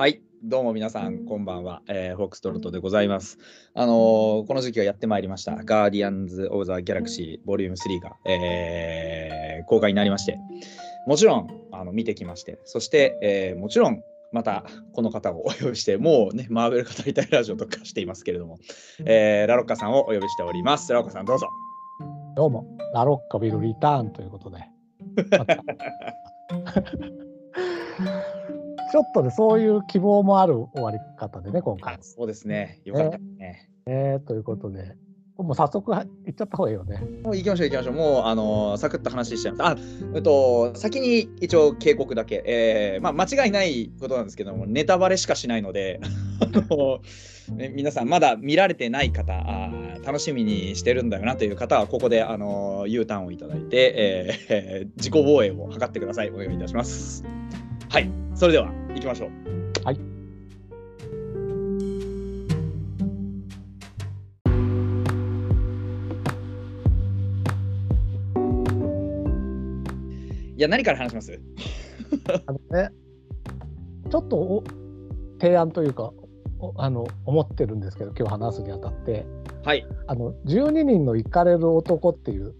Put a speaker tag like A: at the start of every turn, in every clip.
A: はい、どうも皆さん、こんばんは。えー、フォックストロットでございます。あのーこの時期がやってまいりました。ガーディアンズ・オブ・ザ・ギャラクシー、ボリューム3が、えー公開になりまして、もちろんあの見てきまして、そして、えーもちろん、またこの方をお呼びして、もうね、マーベル語りたいラジオとかしていますけれども、えーラロッカさんをお呼びしております。ラロッカさん、どうぞ。
B: どうも、ラロッカビルリターンということで。また ちょっとね、そういう希望もある終わり方でね、今回。
A: そうですね、よかったですね。
B: えー、ということで、もう早速は行っちゃった方がいいよね。
A: もう行きましょう行きましょう。もうあのーサクッと話しちゃいます。あ、えっと先に一応警告だけ、えーまあ間違いないことなんですけども、ネタバレしかしないので、あのね皆さんまだ見られてない方、あー楽しみにしてるんだよなという方はここであのー U ターンをいただいて、えー自己防衛を図ってください。お願いいたします。はい、それでは行きましょう。
B: はい。
A: いや何から話します？
B: あのね、ちょっとお提案というか、おあの思ってるんですけど、今日話すにあたって、
A: はい
B: あの12人の行かれる男っていう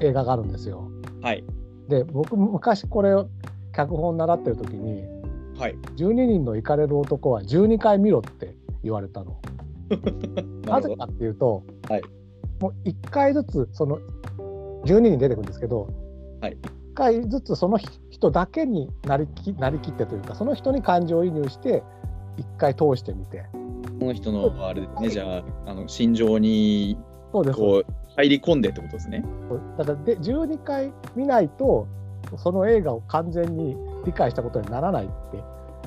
B: 映画があるんですよ。
A: はい
B: で、僕、昔これを脚本習ってる時に、
A: はい。
B: 12人の行かれる男は12回見ろって言われたの。な。ぜかっていうと、
A: はい
B: もう1回ずつその12人出てくるんですけど、
A: はい
B: 1回ずつその人だけになりきなりきってというかその人に感情移入して1回通してみて
A: この人のあれですね、じゃあ、あの心情にこう入り込んでってことですね。
B: だからで12回見ないとその映画を完全に理解したことにならないって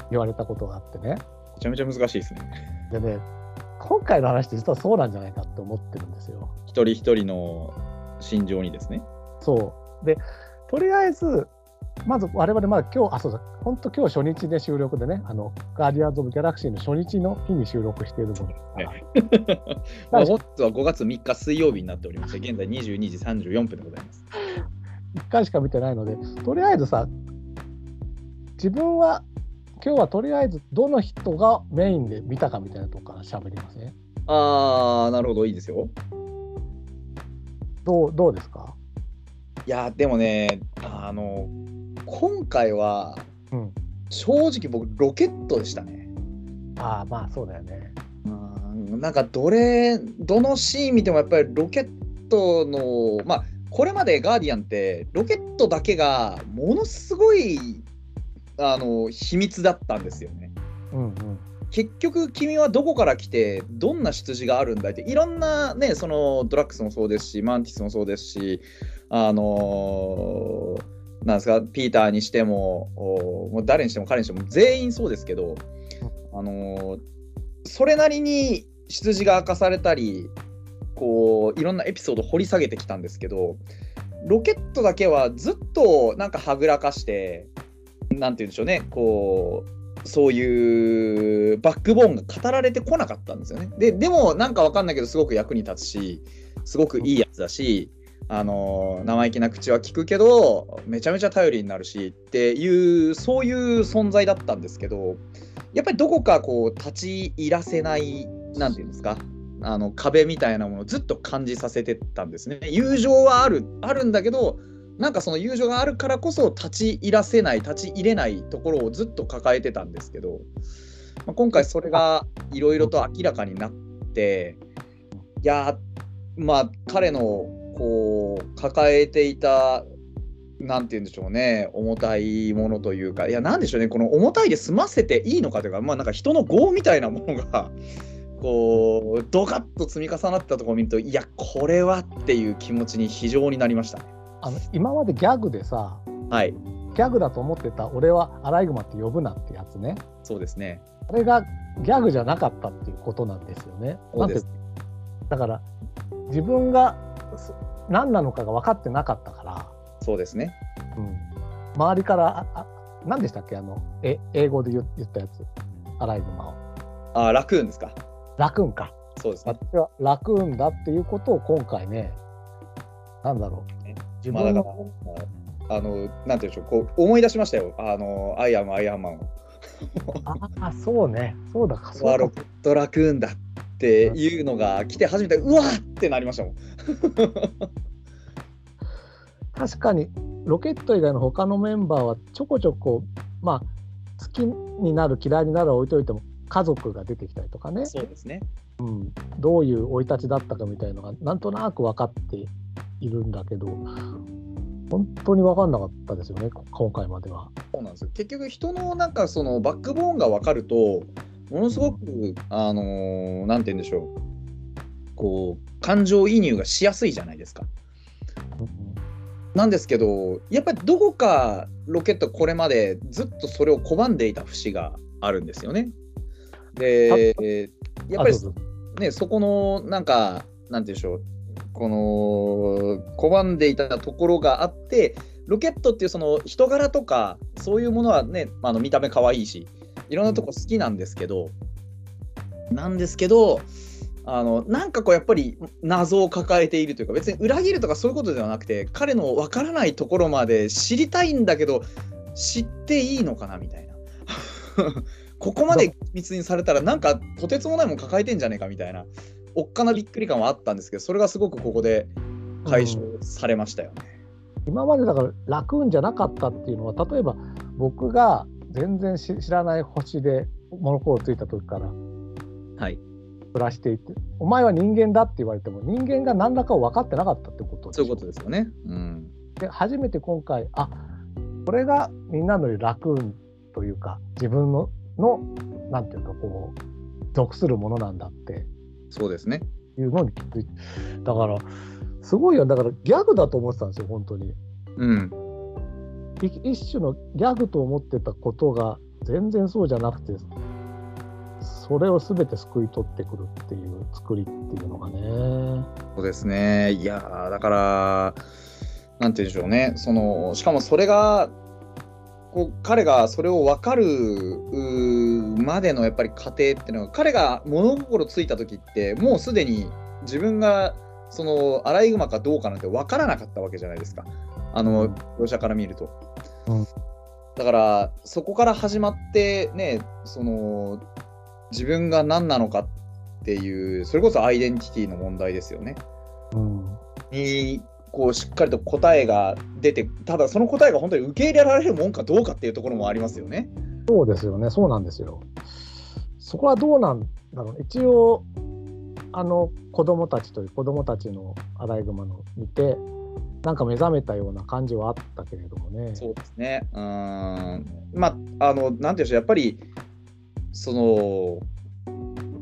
B: 言われたことがあってね
A: めちゃめちゃ難しいですね。
B: でね今回の話って実はそうなんじゃないかって思ってるんですよ。
A: 一人一人の心情にですね。
B: そう。で、とりあえず、まず我々まだ今日、あ、そうだ、本当今日初日で収録でね、あの、ガーディアンズ・オブ・ギャラクシーの初日の日に収録しているものですから、
A: 本日は5月3日水曜日になっておりまして、現在22時34分でございます。
B: 1回しか見てないので、とりあえずさ、自分は今日はとりあえずどの人がメインで見たかみたいなとこから喋りますね。
A: あー、なるほど、いいですよ。
B: どうどうですか？
A: いや、でもね、あの、今回は、
B: うん。
A: 正直僕、ロケットでしたね。
B: ああ、まあそうだよね。
A: うんなんかどれどのシーン見てもやっぱりロケットのまあこれまでガーディアンってロケットだけがものすごいあの秘密だったんですよね。
B: うんうん。
A: 結局君はどこから来てどんな出自があるんだいっていろんなねそのドラッグスもそうですしマンティスもそうですしあのなんですかピーターにしてもおもう誰にしても彼にしても全員そうですけどあのそれなりに出自が明かされたりこういろんなエピソード掘り下げてきたんですけどロケットだけはずっとなんかはぐらかしてなんて言うんでしょうねこうそういうバックボーンが語られてこなかったんですよね。ででもなんかわかんないけどすごく役に立つしすごくいいやつだし、あの生意気な口は聞くけどめちゃめちゃ頼りになるしっていうそういう存在だったんですけどやっぱりどこかこう立ち入らせないなんていうんですかあの壁みたいなものをずっと感じさせてたんですね。友情はあるあるんだけどなんかその友情があるからこそ立ち入らせない立ち入れないところをずっと抱えてたんですけど、まあ、今回それがいろいろと明らかになっていやまあ彼のこう抱えていたなんて言うんでしょうね重たいものというかいやなんでしょうねこの重たいで済ませていいのかというかまあなんか人の業みたいなものがこうドカッと積み重なったところを見るといやこれはっていう気持ちに非常になりましたね。
B: あの今までギャグでさ、
A: はい
B: ギャグだと思ってた俺はアライグマって呼ぶなってやつね。
A: そうですね。
B: あれがギャグじゃなかったっていうことなんですよね。
A: そうです
B: だから自分がそ何なのかが分かってなかったから、
A: そうですね。
B: うん、周りからああ何でしたっけ？あのえ英語で言言ったやつアライグマを
A: あラクーンですか？
B: ラクーンか
A: そうですね。
B: 私はラクーンだっていうことを今回ねなんだろう
A: ね
B: 自分の、
A: からあのなんていうんでしょうこう思い出しましたよ。あのアイアムアイアンマンを。
B: ああ、そうね。そうだか。そうか
A: ロケットラクーンだっていうのが来て初めて、うわーってなりましたもん。
B: 確かに、ロケット以外の他のメンバーはちょこちょこ、まあ、好きになる、嫌いになるは置いといても、家族が出てきたりとかね、
A: そうですね。
B: うん、どういう生い立ちだったかみたいのが、なんとなく分かっているんだけど、本当に分かんなかったですよね、こ今回までは。
A: そうなんですよ結局人のなんかそのバックボーンが分かるとものすごくあのーなんて言うんでしょうこう感情移入がしやすいじゃないですか。なんですけどやっぱりどこかロケットこれまでずっとそれを拒んでいた節があるんですよね。でやっぱりねそこのなんかなんて言うんでしょう。この拒んでいたところがあってロケットっていうその人柄とかそういうものはねあの見た目可愛いしいろんなとこ好きなんですけど、なんですけどあのなんかこうやっぱり謎を抱えているというか別に裏切るとかそういうことではなくて彼の分からないところまで知りたいんだけど知っていいのかなみたいなここまで密にされたらなんかとてつもないもん抱えてんじゃねえかみたいなおっかなびっくり感はあったんですけどそれがすごくここで解消されましたよね。
B: 今までだから楽運じゃなかったっていうのは例えば僕が全然し知らない星でモノコーついた時から
A: はい、
B: 暮らしていてお前は人間だって言われても人間が何らかを分かってなかったってこと
A: そういうことですよね。うん、
B: で初めて今回あこれがみんなの楽運というか自分ののなんていうかこう属するものなんだって
A: そうですね。
B: いうのに気づいてだからすごいよだからギャグだと思ってたんですよ本当に。
A: うん、
B: い一種のギャグと思ってたことが全然そうじゃなくてそれを全て救い取ってくるっていう作りっていうのがね
A: そうですね。いやーだからなんて言うんでしょうね。そのしかもそれがこう彼がそれを分かるまでのやっぱり過程っていうのが彼が物心ついた時ってもうすでに自分がそのアライグマかどうかなんて分からなかったわけじゃないですかあの描写から見ると。
B: うん
A: だからそこから始まってねその自分が何なのかっていうそれこそアイデンティティの問題ですよね。
B: うん
A: にこうしっかりと答えが出てただその答えが本当に受け入れられるもんかどうかっていうところもありますよね。
B: そうですよね。そうなんですよ。そこはどうなんだろう。一応あの子供たちという子供たちのアライグマの見てなんか目覚めたような感じはあったけれどもね。
A: そうですね。うーん。まああのなんていうんでしょう。やっぱりその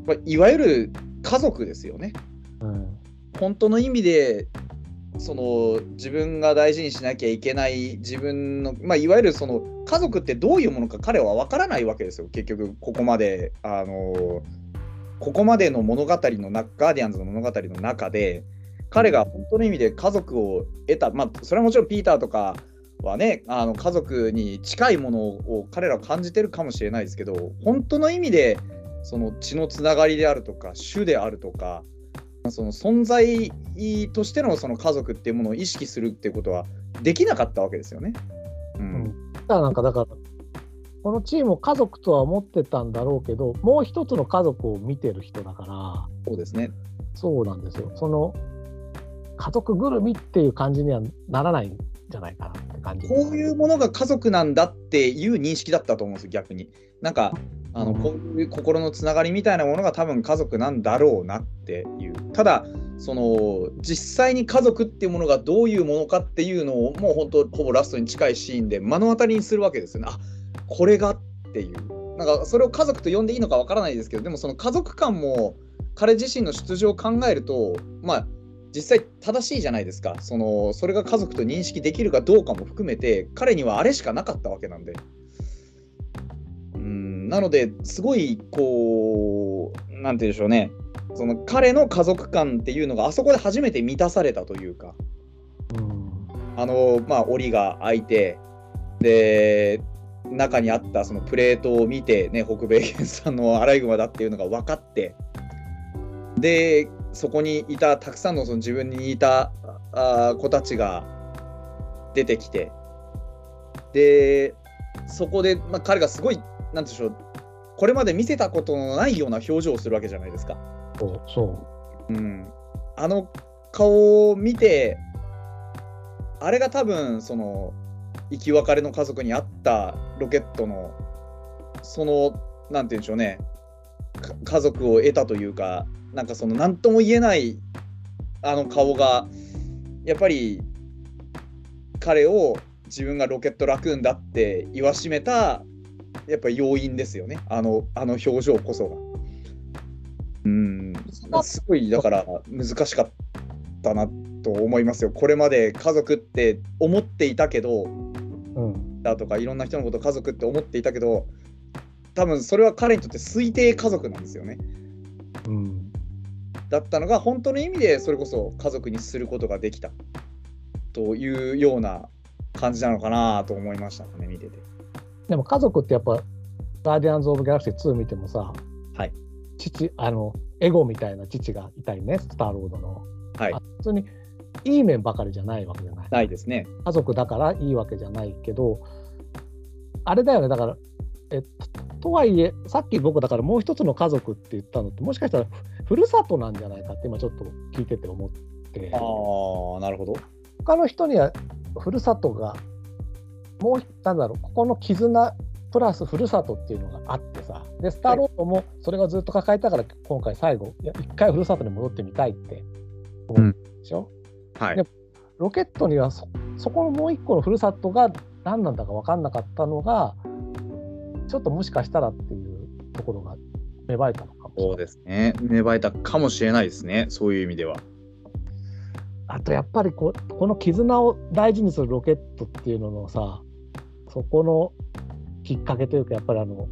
A: まあいわゆる家族ですよね。
B: うん。
A: 本当の意味でその自分が大事にしなきゃいけない自分の、まあ、いわゆるその家族ってどういうものか彼は分からないわけですよ結局ここまであのここまでの物語の中ガーディアンズの物語の中で彼が本当の意味で家族を得た、まあ、それはもちろんピーターとかはねあの家族に近いものを彼らは感じてるかもしれないですけど本当の意味でその血のつながりであるとか種であるとかその存在としてのその家族っていうものを意識するっていうことはできなかったわけですよね。う
B: うんん、だからなんかだからこのチームを家族とは思ってたんだろうけどもう一つの家族を見てる人だから
A: そうですね。
B: そうなんですよその家族ぐるみっていう感じにはならないんじゃないかなって感じ
A: こういうものが家族なんだっていう認識だったと思うんですよ、逆に。なんか、あの
B: うん
A: こういう心のつながりみたいなものが多分家族なんだろうなっていう。ただ、その実際に家族っていうものがどういうものかっていうのをもう本当ほぼラストに近いシーンで目の当たりにするわけですよね。あこれがっていう。なんかそれを家族と呼んでいいのかわからないですけどでもその家族感も彼自身の出場を考えるとまあ実際正しいじゃないですかそのそれが家族と認識できるかどうかも含めて彼にはあれしかなかったわけなんでうん。なのですごいこうなんて言うんでしょうね。その彼の家族感っていうのがあそこで初めて満たされたというか。
B: うん。
A: あのまあ檻が開いてで中にあったそのプレートを見てね北米原産のアライグマだっていうのが分かってでそこにいたたくさんのその自分に似たあー子たちが出てきてでそこで、まあ、彼がすごいなんでしょう。これまで見せたことのないような表情をするわけじゃないですか。
B: そうそ
A: う。ん、あの顔を見てあれが多分その生き別れの家族にあったロケットのそのなんて言うんでしょうね。か家族を得たというかなんかその何とも言えないあの顔がやっぱり彼を自分がロケットラクーンだって言わしめたやっぱ要因ですよねあのあの表情こそが。うんすごいだから難しかったなと思いますよ。これまで家族って思っていたけど
B: う。うん。
A: だとかいろんな人のこと家族って思っていたけど多分それは彼にとって推定家族なんですよね。
B: うん。
A: だったのが本当の意味でそれこそ家族にすることができたというような感じなのかなと思いましたね見てて。
B: でも家族ってやっぱ、ガーディアンズ・オブ・ギャラクシー2見てもさ、
A: はい
B: 父、あの、エゴみたいな父がいたりね、スターロードの。
A: はい
B: あ普通にいい面ばかりじゃないわけじゃない。
A: ないですね。
B: 家族だからいいわけじゃないけど、あれだよね、だから、えととはいえ、さっき僕だからもう一つの家族って言ったのって、もしかしたらふふるさとなんじゃないかって今ちょっと聞いてて思って、
A: ああなるほど。
B: 他の人にはふるさとが、もう、なんだろう、ここの絆プラスふるさとっていうのがあってさ、で、スターロードもそれがずっと抱えたから、今回最後、一回ふるさとに戻ってみたいって思うでしょ、
A: はい
B: でロケットにはそそこのもう一個のふるさとが何なんだか分かんなかったのがちょっともしかしたらっていうところが芽生えたのかもしれない。
A: そうですね。芽生えたかもしれないですね。そういう意味では。
B: あとやっぱりここの絆を大事にするロケットっていうののさそこのきっかけというかやっぱりあの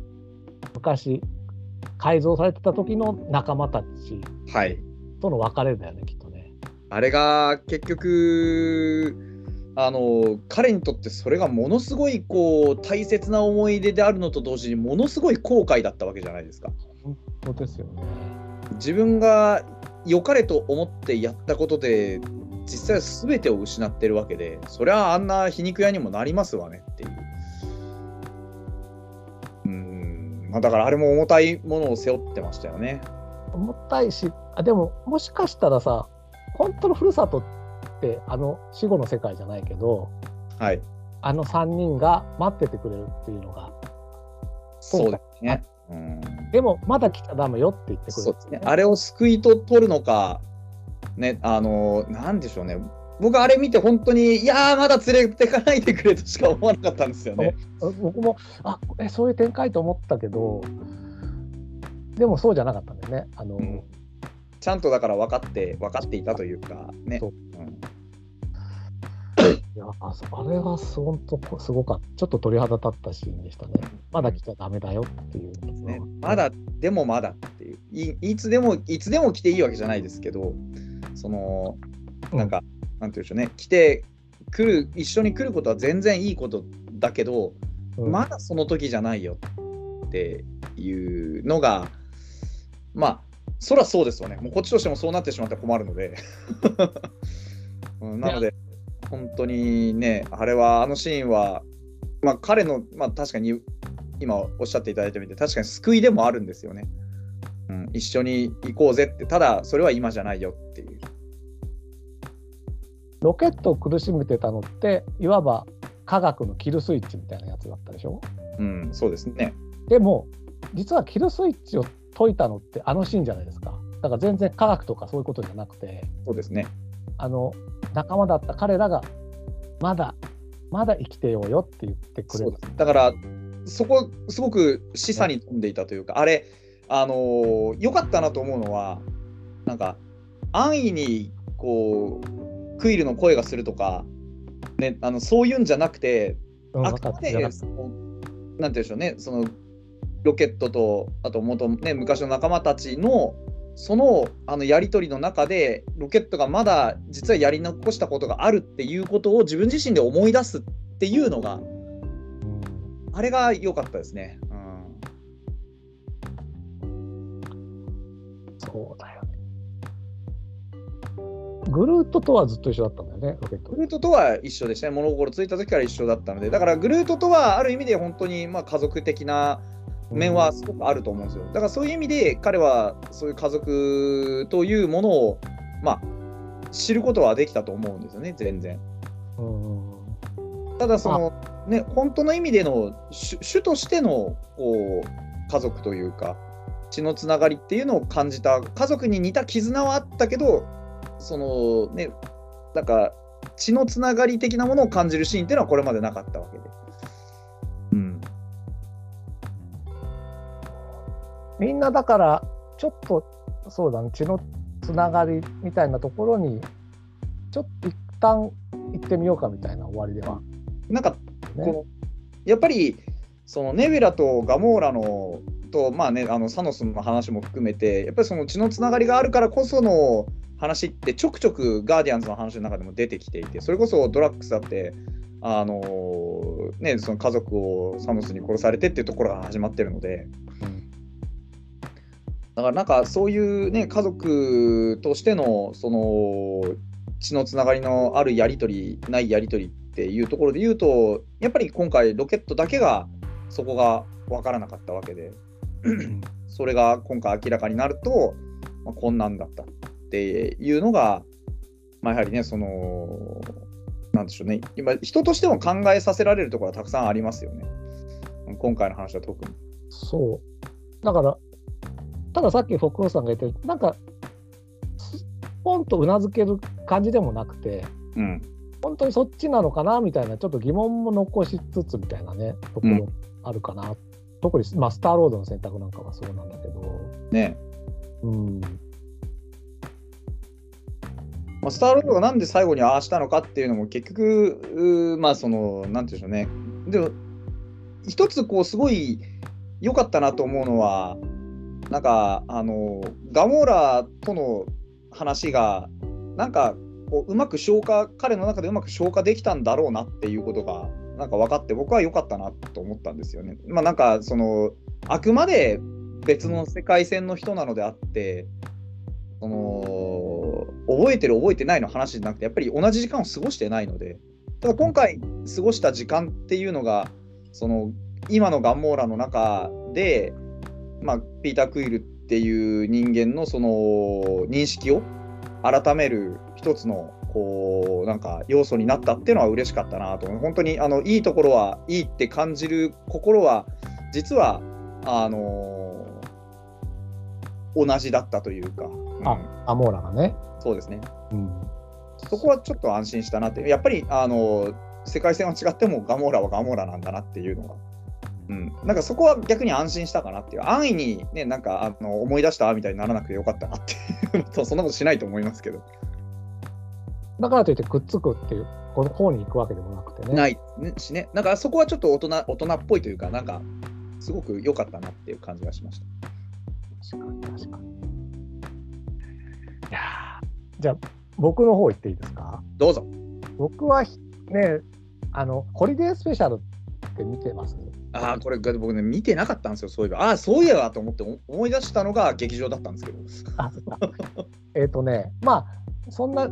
B: 昔改造されてた時の仲間たち
A: はい。
B: との別れだよねきっとね。
A: あれが結局あの彼にとってそれがものすごいこう大切な思い出であるのと同時にものすごい後悔だったわけじゃないですか。
B: そうですよね。
A: 自分が良かれと思ってやったことで実際は全てを失ってるわけでそりゃあんな皮肉屋にもなりますわねっていう。まあ、だからあれも重たいものを背負ってましたよね。
B: 重たいしあでももしかしたらさ本当のふるさとってあの死後の世界じゃないけど
A: はい。
B: あの3人が待っててくれるっていうのが
A: そうですね。うん
B: でもまだ来ちゃダメよって言ってくれる
A: そうですね。あれを救いと取るのか、ね、あの、なんでしょうね。僕、あれ見て本当に、いやー、まだ連れてかないでくれとしか思わなかったんですよね。
B: 僕もあえそういう展開と思ったけどでもそうじゃなかったんだよね。あの、
A: うん。ちゃんとだから分かって、分かっていたというか、ね。
B: そう。
A: うん。
B: いやあれはす本当すごかった。ちょっと鳥肌立ったシーンでしたね。まだ来ちゃダメだよっていう
A: ね、まだ、でもまだっていう。い、いつでも、いつでも来ていいわけじゃないですけど、その、なんか、なんていうんでしょうね、来て、来る、一緒に来ることは全然いいことだけど、
B: うん
A: まだその時じゃないよっていうのが、まあ、そりゃそうですよね。もうこっちとしてもそうなってしまったら困るので。うんなので、本当にね、あれは、あのシーンは、まあ、彼の、まあ、確かに今おっしゃっていただいてみて、確かに救いでもあるんですよね。うん、一緒に行こうぜって、ただ、それは今じゃないよっていう。
B: ロケットを苦しめてたのっていわば科学のキルスイッチみたいなやつだったでしょ？
A: うん、そうですね。
B: でも実はキルスイッチを解いたのってあのシーンじゃないですかだから全然科学とかそういうことじゃなくて
A: そうですね。
B: あの仲間だった彼らがまだまだ生きてようよって言ってくれる
A: だからそこすごく示唆に富んでいたというか、あれあのー良かったなと思うのはなんか安易にこうクイルの声がするとか、ね、あのそういうんじゃなくて
B: うん
A: あくまでそのなんて言うんでしょうねそのロケットとあと元、ね、昔の仲間たちのそのあのやり取りの中でロケットがまだ実はやり残したことがあるっていうことを自分自身で思い出すっていうのが
B: たうん。
A: あれが良かったですね。うん、
B: そうだよねグルートとはずっと一緒だったんだよねロケット
A: グルートとは一緒でしたね。物心ついた時から一緒だったので、だからグルートとはある意味で本当にまあ家族的な面はすごくあると思うんですよ。だからそういう意味で彼はそういう家族というものをまあ知ることはできたと思うんですよね全然。
B: うん
A: ただそのね本当の意味での主主としてのこう家族というか血のつながりっていうのを感じた家族に似た絆はあったけどそのねなんか血のつながり的なものを感じるシーンっていうのはこれまでなかったわけで。うん、
B: みんなだからちょっとそうだね血のつながりみたいなところにちょっと一旦行ってみようかみたいな終わりでは、
A: なんか
B: ね。
A: このやっぱりそのネビュラとガモーラのとまあねあのサノスの話も含めてやっぱりその血のつながりがあるからこその話ってちょくちょくガーディアンズの話の中でも出てきていてそれこそドラッグスだってあのねその家族をサノスに殺されてっていうところが始まってるのでだからなんかそういうね家族としてのその血のつながりのあるやり取りないやり取りっていうところで言うとやっぱり今回ロケットだけがそこが分からなかったわけでそれが今回明らかになると、まあ、こんなんだったっていうのが、まあ、やはりねそのなんでしょうね。今人としても考えさせられるところはたくさんありますよね。今回の話は特に。
B: そう。だからたださっきフォックさんが言ったようになんかスポンとうなずける感じでもなくて
A: うん。
B: 本当にそっちなのかなみたいなちょっと疑問も残しつつみたいなねところあるかな、特に、まあ、スターロードの選択なんかはそうなんだけど、
A: ね。
B: うん、
A: まあ、スターロードがなんで最後にああしたのかっていうのも結局、まあその、なんていうんでしょうね。でも、一つこう、すごい良かったなと思うのは、なんか、あの、ガモーラとの話が、なんか、こううまく消化、彼の中でうまく消化できたんだろうなっていうことが、なんか分かって、僕は良かったなと思ったんですよね。まあなんか、その、あくまで別の世界線の人なのであって、その覚えてる覚えてないの話じゃなくてやっぱり同じ時間を過ごしてないのでただ今回過ごした時間っていうのがその今のガンモーラの中で、まあ、ピーター・クイルっていう人間のその認識を改める一つのこうなんか要素になったっていうのは嬉しかったなと本当にあのいいところはいいって感じる心は実はあの同じだったというか、うん。
B: あアモーラがね、
A: そうですね。
B: うん、
A: そこはちょっと安心したなって、やっぱりあの世界線は違ってもガモーラはガモーラなんだなっていうのが、うん、なんかそこは逆に安心したかなっていう、安易に、ね、なんかあの思い出したみたいにならなくてよかったなっていう、そんなことしないと思いますけど、
B: だからといってくっつくっていうこの方に行くわけでもなくてね。
A: ないねしね、だからそこはちょっと大人大人っぽいというか、なんかすごく良かったなっていう感じがしました。
B: 確かに確かに。いやーじゃあ僕の方行っていいですか？
A: どうぞ。
B: 僕はひねあのホリデースペシャルって見てます？
A: ああ、これ僕ね、見てなかったんですよ、そういえば。ああ、そういえばと思ってお思い出したのが劇場だったんですけど。
B: あそっかえっとねまあそんな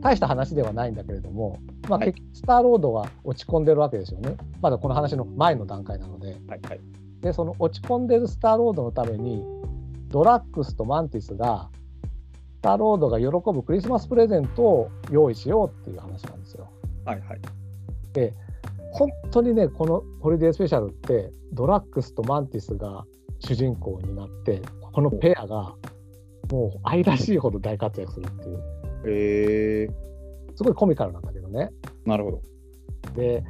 B: 大した話ではないんだけれども、まあ、
A: はい
B: 結スターロードが落ち込んでるわけですよねまだこの話の前の段階なので
A: はいはい。
B: でその落ち込んでるスターロードのためにドラッグスとマンティスがスターロードが喜ぶクリスマスプレゼントを用意しようっていう話なんですよ。
A: はいはい。
B: 本当にねこのホリデースペシャルってドラッグスとマンティスが主人公になってこのペアがもう愛らしいほど大活躍するっていう
A: へえ
B: すごいコミカルなんだけどね。
A: なるほど。
B: で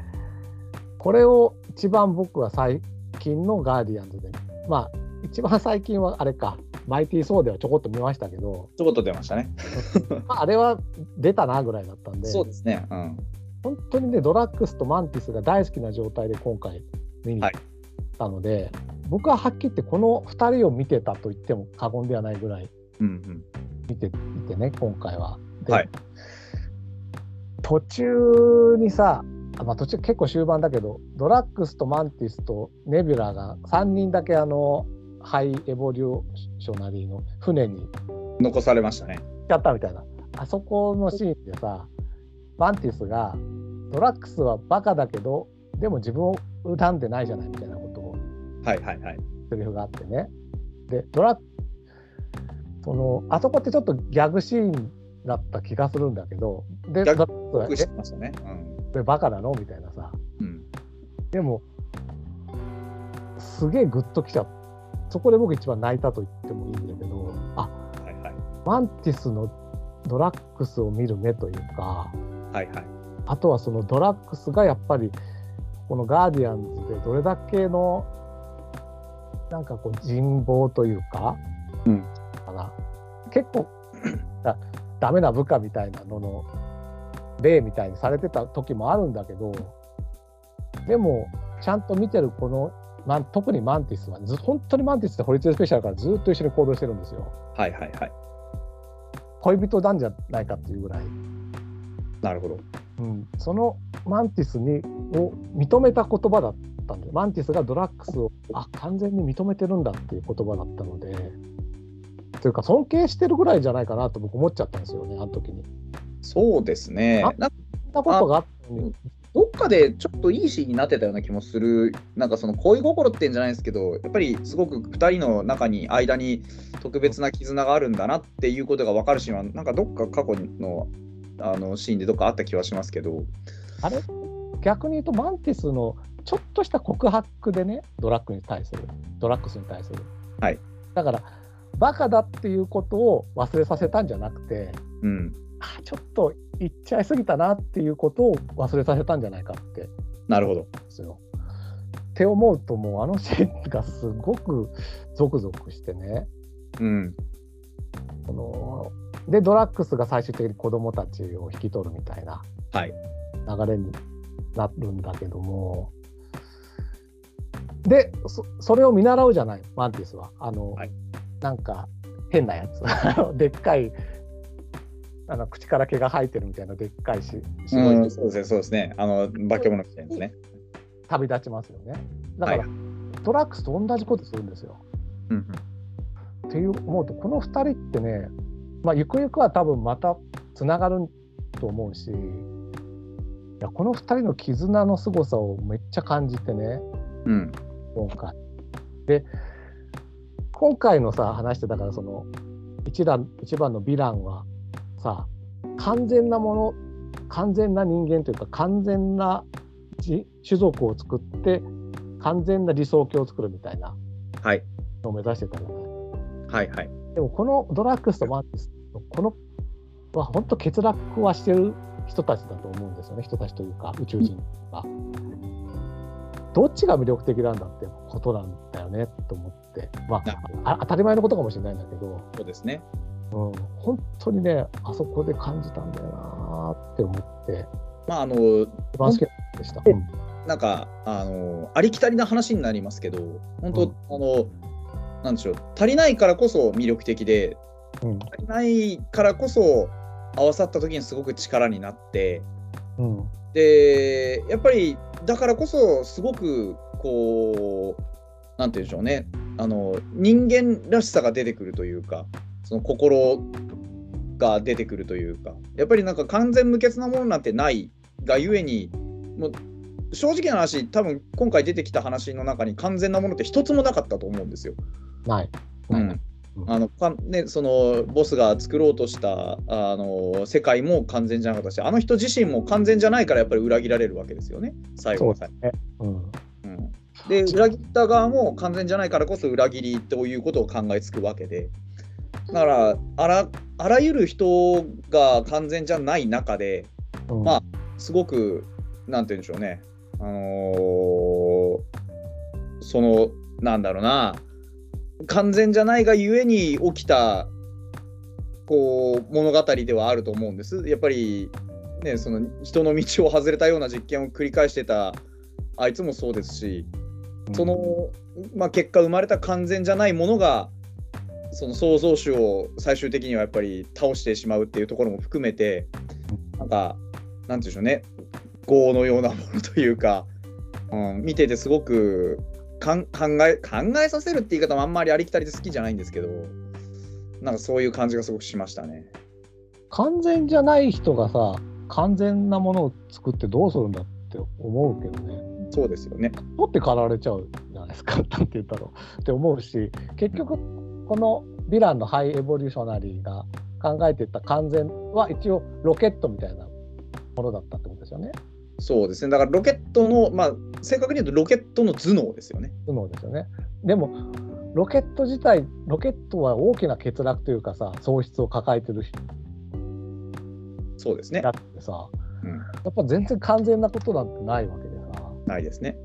B: これを一番僕は最近のガーディアンズでまあ一番最近はあれかマイティー・ソーではちょこっと見ましたけど、
A: ちょこっと出ましたね。
B: まあ、あれは出たなぐらいだったんで
A: そうですね。うん。
B: 本当にねドラッグスとマンティスが大好きな状態で今回見に行ったので、僕ははっきり言ってこの2人を見てたと言っても過言ではないぐらい
A: うんうん。
B: 見ていてね今回は。で
A: はい
B: 途中にさあまあ、途中結構終盤だけどドラッグスとマンティスとネビュラが3人だけあのハイエボリューショナリーの船に
A: 残されましたね。
B: 行ったみたいなあそこのシーンでさマンティスがドラッグスはバカだけどでも自分を恨んでないじゃないみたいなことを
A: はいはいはい。
B: セリフがあってね。で、ドラその、あそこってちょっとギャグシーンだった気がするんだけど、で、
A: ギャグしてましたね。うん
B: え、これバカなのみたいなさ。
A: うん
B: でも、すげえグッときちゃった。そこで僕一番泣いたと言ってもいいんだけど、あ
A: はいはい。
B: マンティスのドラッグスを見る目というか、
A: はいはい。
B: あとはそのドラッグスがやっぱりこのガーディアンズでどれだけのなんかこう人望というか、
A: うん。
B: かな。結構 だダメな部下みたいなのの例みたいにされてた時もあるんだけどでもちゃんと見てるこのマン特にマンティスはず本当にマンティスってホリツスペシャルからずっと一緒に行動してるんですよ。
A: はいはいはい
B: 恋人なんじゃないかっていうぐらい。
A: なるほど
B: うん、そのマンティスにを認めた言葉だったんでマンティスがドラッグスをあ完全に認めてるんだっていう言葉だったのでというか尊敬してるぐらいじゃないかなと僕思っちゃったんですよねあの時に。
A: そうですね
B: あ
A: ん
B: なことがあったのに
A: どっかでちょっといいシーンになってたような気もする、なんかその恋心ってんじゃないですけど、やっぱりすごく2人の中に、間に特別な絆があるんだなっていうことが分かるシーンは、なんかどっか過去のあのシーンでどっかあった気はしますけど、
B: あれ？逆に言うとマンティスのちょっとした告白でねドラッグに対する。ドラッグスに対する。
A: はい。
B: だからバカだっていうことを忘れさせたんじゃなくて
A: うん、
B: あちょっと言っちゃいすぎたなっていうことを忘れさせたんじゃないかって。
A: なるほど。
B: ですよ。って思うともうあのシーンがすごくゾクゾクしてね。
A: うん、
B: このでドラッグスが最終的に子供たちを引き取るみたいな
A: はい。
B: 流れになるんだけども。でそそれを見習うじゃないマンティスは。あの、
A: はい。
B: なんか変なやつ。でっかいあの口から毛が生えてるみたいなでっかいし
A: うん、そうですね、そうですね。あの、化け物みたいですね。
B: 旅立ちますよねだから、
A: はい
B: ドラッグスと同じことするんですよ。
A: うん
B: っていう思うとこの2人ってね、まあ、ゆくゆくは多分またつながると思うしいやこの2人の絆の凄さをめっちゃ感じてね
A: うん、うん、
B: 今回。で今回のさ話してたからその一段一番のヴィランはさ完全なもの完全な人間というか完全なじ種族を作って完全な理想郷を作るみたいな
A: はい、
B: のを目指してたじゃない。
A: はい、はい。
B: でもこのドラッグスとマーティスのこのは本当欠落はしてる人たちだと思うんですよね人たちというか宇宙人が。どっちが魅力的なんだってことなんだよねと思ってまああ当たり前のことかもしれないんだけど、
A: そうですね。
B: うん、本当にねあそこで感じたんだよなって思って。
A: まあ、あの、
B: 一番好きでした。
A: うん。なんか、あの、ありきたりな話になりますけど、本当、
B: うん。
A: あの、なんでしょう、足りないからこそ魅力的で、
B: うん。
A: 足りないからこそ合わさった時にすごく力になって、
B: うん。
A: で、やっぱりだからこそすごくこう、なんて言うんでしょうね、あの人間らしさが出てくるというか、その心が出てくるというか、やっぱりなんか完全無欠なものなんてないがゆえに、もう正直な話、多分今回出てきた話の中に完全なものって一つもなかったと思うんですよ。
B: ない。
A: うん。あのかね、そのボスが作ろうとしたあの世界も完全じゃなかったし、あの人自身も完全じゃないからやっぱり裏切られるわけですよね、最後の最後
B: ね。うん。
A: うん。で、裏切った側も完全じゃないからこそ裏切りということを考えつくわけで、だからあら、あらゆる人が完全じゃない中で、
B: うん。
A: まあすごく、なんて言うんでしょうね、あのーその、なんだろうな、完全じゃないがゆえに起きたこう物語ではあると思うんです。やっぱり、ね、その人の道を外れたような実験を繰り返してたあいつもそうですし、その、まあ、結果生まれた完全じゃないものがその創造主を最終的にはやっぱり倒してしまうっていうところも含めてなんかなんて言うんでしょうね業のようなものというか、うん、見ててすごくかん考え考えさせるって言い方もあんまりありきたりで好きじゃないんですけどなんかそういう感じがすごくしましたね。
B: 完全じゃない人がさ完全なものを作ってどうするんだって思うけどね
A: そうですよね。
B: 取ってかられちゃうじゃないないですかなんて言ったろうって思うし結局このヴィランのハイエボリューショナリーが考えていた完全は一応ロケットみたいなものだったってことですよね。
A: そうですね。だからロケットの、まあ、正確に言うとロケットの頭脳ですよね。
B: 頭脳ですよね。でも、ロケット自体、ロケットは大きな欠落というかさ、喪失を抱えてる
A: そうですね。
B: だってさ、
A: うん、
B: やっぱ全然完全なことなんてないわけでさ。
A: ないですね。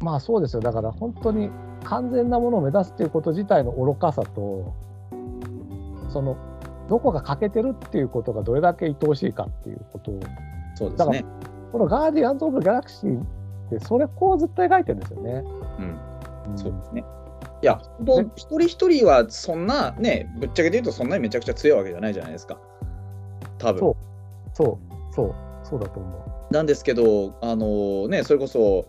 B: まあそうですよ。だから本当に完全なものを目指すっていうこと自体の愚かさと、その、どこが欠けてるっていうことがどれだけ愛おしいかっていうことを
A: そうですね。
B: このガーディアンズ・オブ・ギャラクシーってそれこうずっと描いてるんですよね。
A: うん、そうですね。いや、本当一人一人はそんなね、ぶっちゃけて言うとそんなにめちゃくちゃ強いわけじゃないじゃないですか。多分。
B: そう、そう、そう、そうだと思
A: う。なんですけど、あのね、それこそ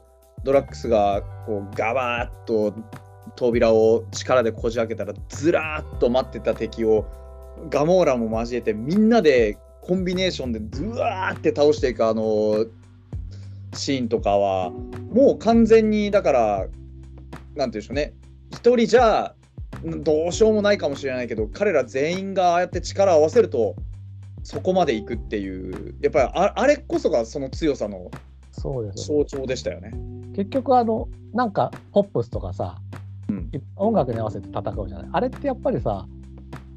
A: ドラッグスがこうガバーッと扉を力でこじ開けたらずらーっと待ってた敵をガモーラも交えてみんなでコンビネーションでずわーって倒していくあのシーンとかはもう完全にだからなんて言うんでしょうね一人じゃどうしようもないかもしれないけど彼ら全員がああやって力を合わせるとそこまでいくっていうやっぱりあれこそがその強さの象徴でしたよね。
B: 結局あのなんかポップスとかさ、うん、音楽に合わせて戦うじゃないあれってやっぱりさ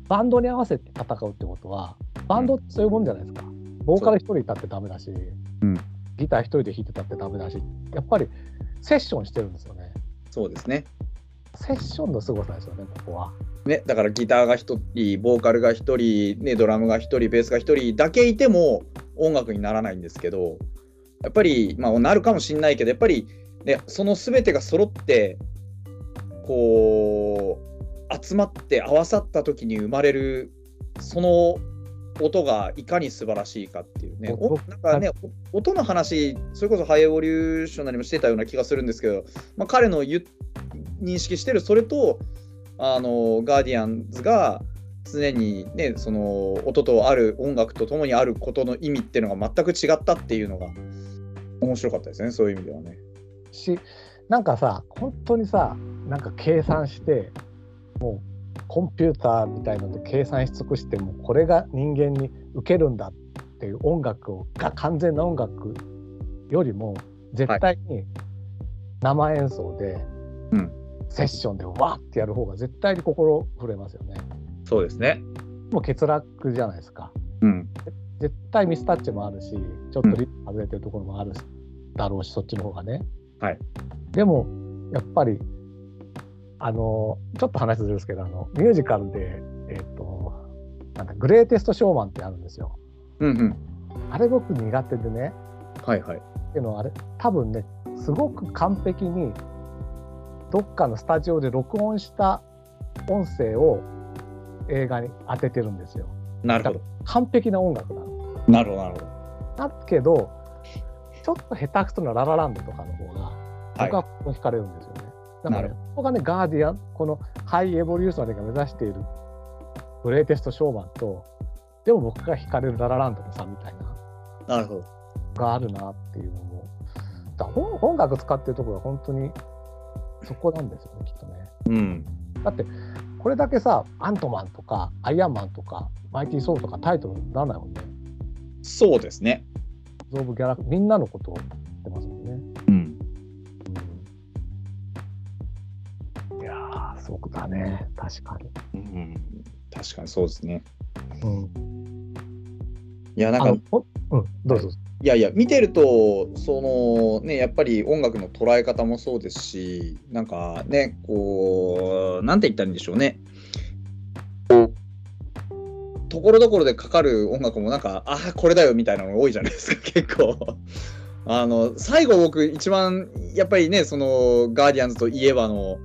B: バンドに合わせて戦うってことはバンドってそういうもんじゃないですか。ボーカル一人いたってダメだし、うん、ギター一人で弾いてたってダメだし、やっぱりセッションしてるんですよね。
A: そうですね。
B: セッションの凄さですよね、ここは。
A: ね、だからギターが1人、ボーカルが1人、ね、ドラムが1人、ベースが1人だけいても音楽にならないんですけど、やっぱり、まあ、なるかもしれないけど、やっぱり、ね、その全てが揃って、こう、集まって合わさった時に生まれるその音がいかに素晴らしいかっていうね、なんかね、音の話、それこそハイエボリューショナリもしてたような気がするんですけど、まあ、彼の認識してるそれと、あのガーディアンズが常にね、その音とある音楽とともにあることの意味っていうのが全く違ったっていうのが面白かったですね、そういう意味ではね。
B: し、なんかさ、本当にさ、なんか計算して、もうコンピューターみたいので計算し尽くしてもこれが人間に受けるんだっていう音楽をが完全な音楽よりも絶対に生演奏で、うん、セッションでわーってやる方が絶対に心震れますよね。
A: そうですね。
B: もう欠落じゃないですか。
A: うん、
B: 絶対ミスタッチもあるしちょっとリ外れてるところもあるだろうし、そっちの方がね。
A: はい、
B: でもやっぱりあのちょっと話ずるんですけどあのミュージカルで、えーと、なんかグレーテスト・ショーマンってあるんですよ。
A: うんうん、
B: あれ僕苦手でね。
A: はいはい。っ
B: ていうのはあれ多分ねすごく完璧にどっかのスタジオで録音した音声を映画に当ててるんですよ。
A: なるほど。
B: 完璧な音楽な
A: の。なるほどなるほど。
B: だけどちょっと下手くそなララランドとかの方が僕は惹かれるんですよね。はいだから、ここがね、ガーディアン、このハイエボリューションが目指しているグレイテストショーマンと、でも僕が惹かれるララランドの差みたい
A: な。なるほど。
B: があるなっていうのも。だ音楽使ってるところは本当にそこなんですよね、きっとね。
A: うん。
B: だって、これだけさ、アントマンとか、アイアンマンとか、マイティー・ソーとかタイトルにならないもんね。
A: そうですね。
B: ゾーブ・ギャラみんなのことを言ってますもんね。
A: うん。
B: そうだね、確かに。
A: うん、確かにそうですね。
B: うん、
A: いや、なんか、
B: うん、どうぞ。
A: いやいや、見てると、そのね、やっぱり音楽の捉え方もそうですし、なんかね、こう、なんて言ったらいいんでしょうね。ところどころでかかる音楽もなんか、ああ、これだよみたいなのが多いじゃないですか、結構。あの、最後僕一番、やっぱりね、その、ガーディアンズといえばの、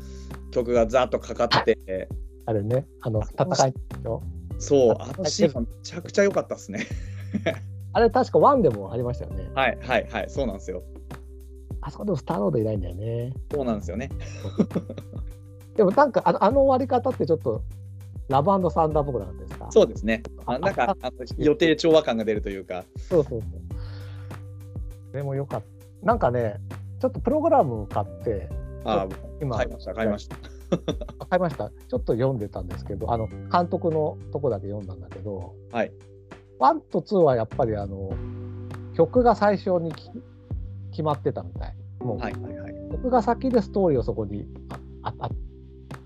A: 曲がざっとかかって。
B: あれね、あの、戦いで
A: しょ？そう、あのシーンはめちゃくちゃ良かったですね。
B: あれ確かワンでもありましたよね。
A: はいはいはい、そうなんですよ。
B: あそこでもスターロードいないんだよね。
A: そうなんですよね。
B: でもなんかあのあの終わり方ってちょっとラブサンダーっぽくなかったですか
A: そうですね。あなんか予定調和感が出るというか。
B: そうそうそう。でもよかった。なんかね、ちょっとプログラムを買って、
A: あ
B: 今、
A: 買いました、買いました。
B: 買いました。ちょっと読んでたんですけど、あの監督のとこだけ読んだんだけど、
A: はい。
B: 1と2はやっぱりあの曲が最初にき決まってたみたい。もう、
A: はいはいはい。
B: 曲が先でストーリーをそこにあああ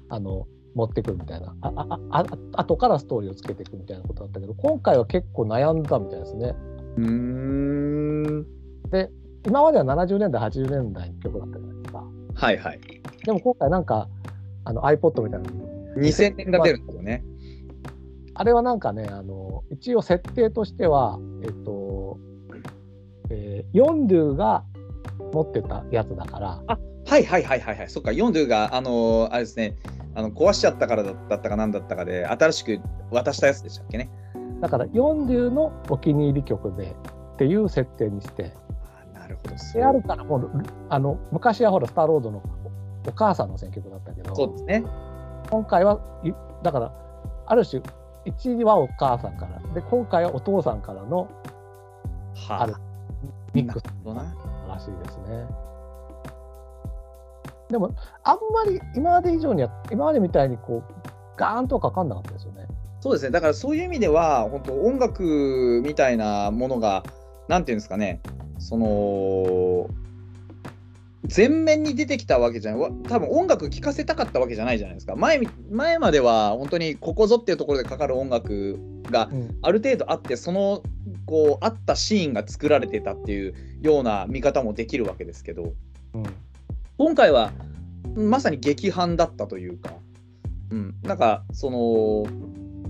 B: あの持ってくるみたいなああああ後からストーリーをつけていくみたいなことだったけど今回は結構悩んだみたいですね。
A: うーん。
B: 今までは70年代80年代の曲だったじゃないですか。
A: はいはい。
B: でも今回なんかあの iPod みたいなのに
A: 2000年が出るんですよね。
B: あれはなんかねあの一応設定としてはえっと、えーヨンドゥが持ってたやつだから
A: はいはいはいはいはい。そっか、ヨンドゥが、あのーあれですね、あの壊しちゃったからだったかなんだったかで、新しく渡したやつでしたっけね。
B: だからヨンドゥのお気に入り曲でっていう設定にして
A: あなるほど。そ
B: であるからもうあの昔はほらスターロードのお母さんの選曲だったけど
A: そうですね。
B: 今回はいだからある種1はお母さんからで今回はお父さんからの
A: は
B: あるミックス。らしいですね。でもあんまり今まで以上には今までみたいにこうガーンとはかかんなかったですよね。
A: そうですね。だからそういう意味では、本当音楽みたいなものが、なんていうんですかね、その、前面に出てきたわけじゃない、わ多分音楽聴かせたかったわけじゃないじゃないですか。前み前までは、本当にここぞっていうところでかかる音楽が
B: うん
A: ある程度あって、その、こう、あったシーンが作られてたっていうような見方もできるわけですけど、
B: うん
A: 今回はまさに劇伴だったというか、うん、なんかその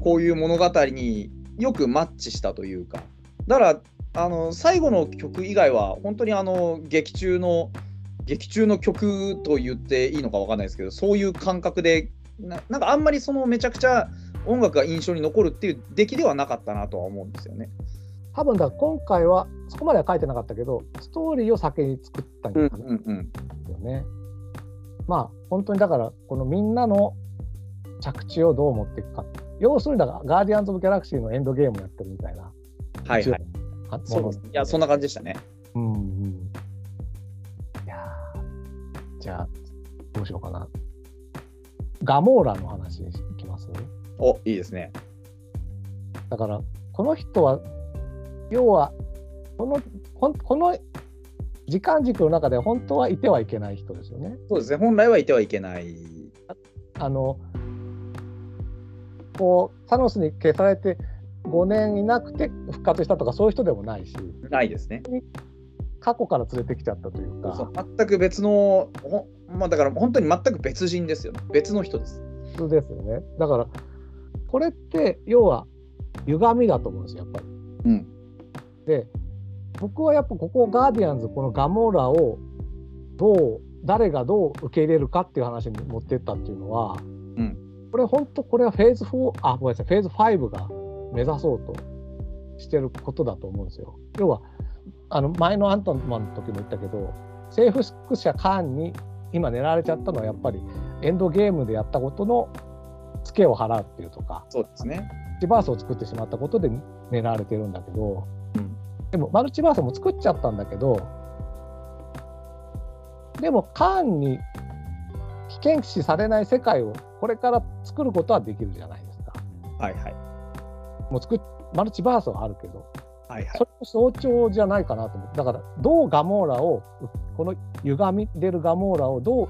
A: こういう物語によくマッチしたというかだからあの最後の曲以外は本当にあの劇中の劇中の曲と言っていいのか分かんないですけどそういう感覚でななんかあんまりそのめちゃくちゃ音楽が印象に残るっていう出来ではなかったなとは思うんですよね。
B: 多分だ今回はそこまでは書いてなかったけどストーリーを先に作ったんじゃないかな
A: うん
B: よね。まあ本当にだからこのみんなの着地をどう持っていくか要するにだからガーディアンズ・オブ・ギャラクシーのエンドゲームやってるみたいな
A: はいはい。
B: あ
A: そうですいやそんな感じでしたね。
B: うんうんいやーじゃあどうしようかなガモーラの話いきます？
A: おいいですね。
B: だからこの人は要はこのこの時間軸の中で本当はいてはいけない人ですよね。
A: そうですね本来はいてはいけない。
B: あのこうサノスに消されて5年いなくて復活したとかそういう人でもないし
A: ないですね。
B: 過去から連れてきちゃったというか
A: 全く別の、ほまあ、だから本当に全く別人ですよね。別の人です。
B: 普通ですよね。だからこれって要は歪みだと思うんですよやっぱり。
A: うん。
B: で僕はやっぱここガーディアンズこのガモーラをどう誰がどう受け入れるかっていう話に持ってったっていうのは、
A: ん
B: これ本当これはフェーズ4あごめんなさいフェーズ5が目指そうとしてることだと思うんですよ。要はあの前のアントマンの時も言ったけど征服者カーンに今狙われちゃったのはやっぱりエンドゲームでやったことのツケを払うっていうとか
A: そうですね。
B: バースを作ってしまったことで狙われてるんだけど、
A: うん
B: でもマルチバースも作っちゃったんだけどでもカーンに危険視されない世界をこれから作ることはできるじゃないですか。
A: はいはい。
B: もう作っマルチバースはあるけど、
A: はいはい
B: そ。れの象徴じゃないかなと思ってだからどうガモーラをこの歪み出るガモーラをどう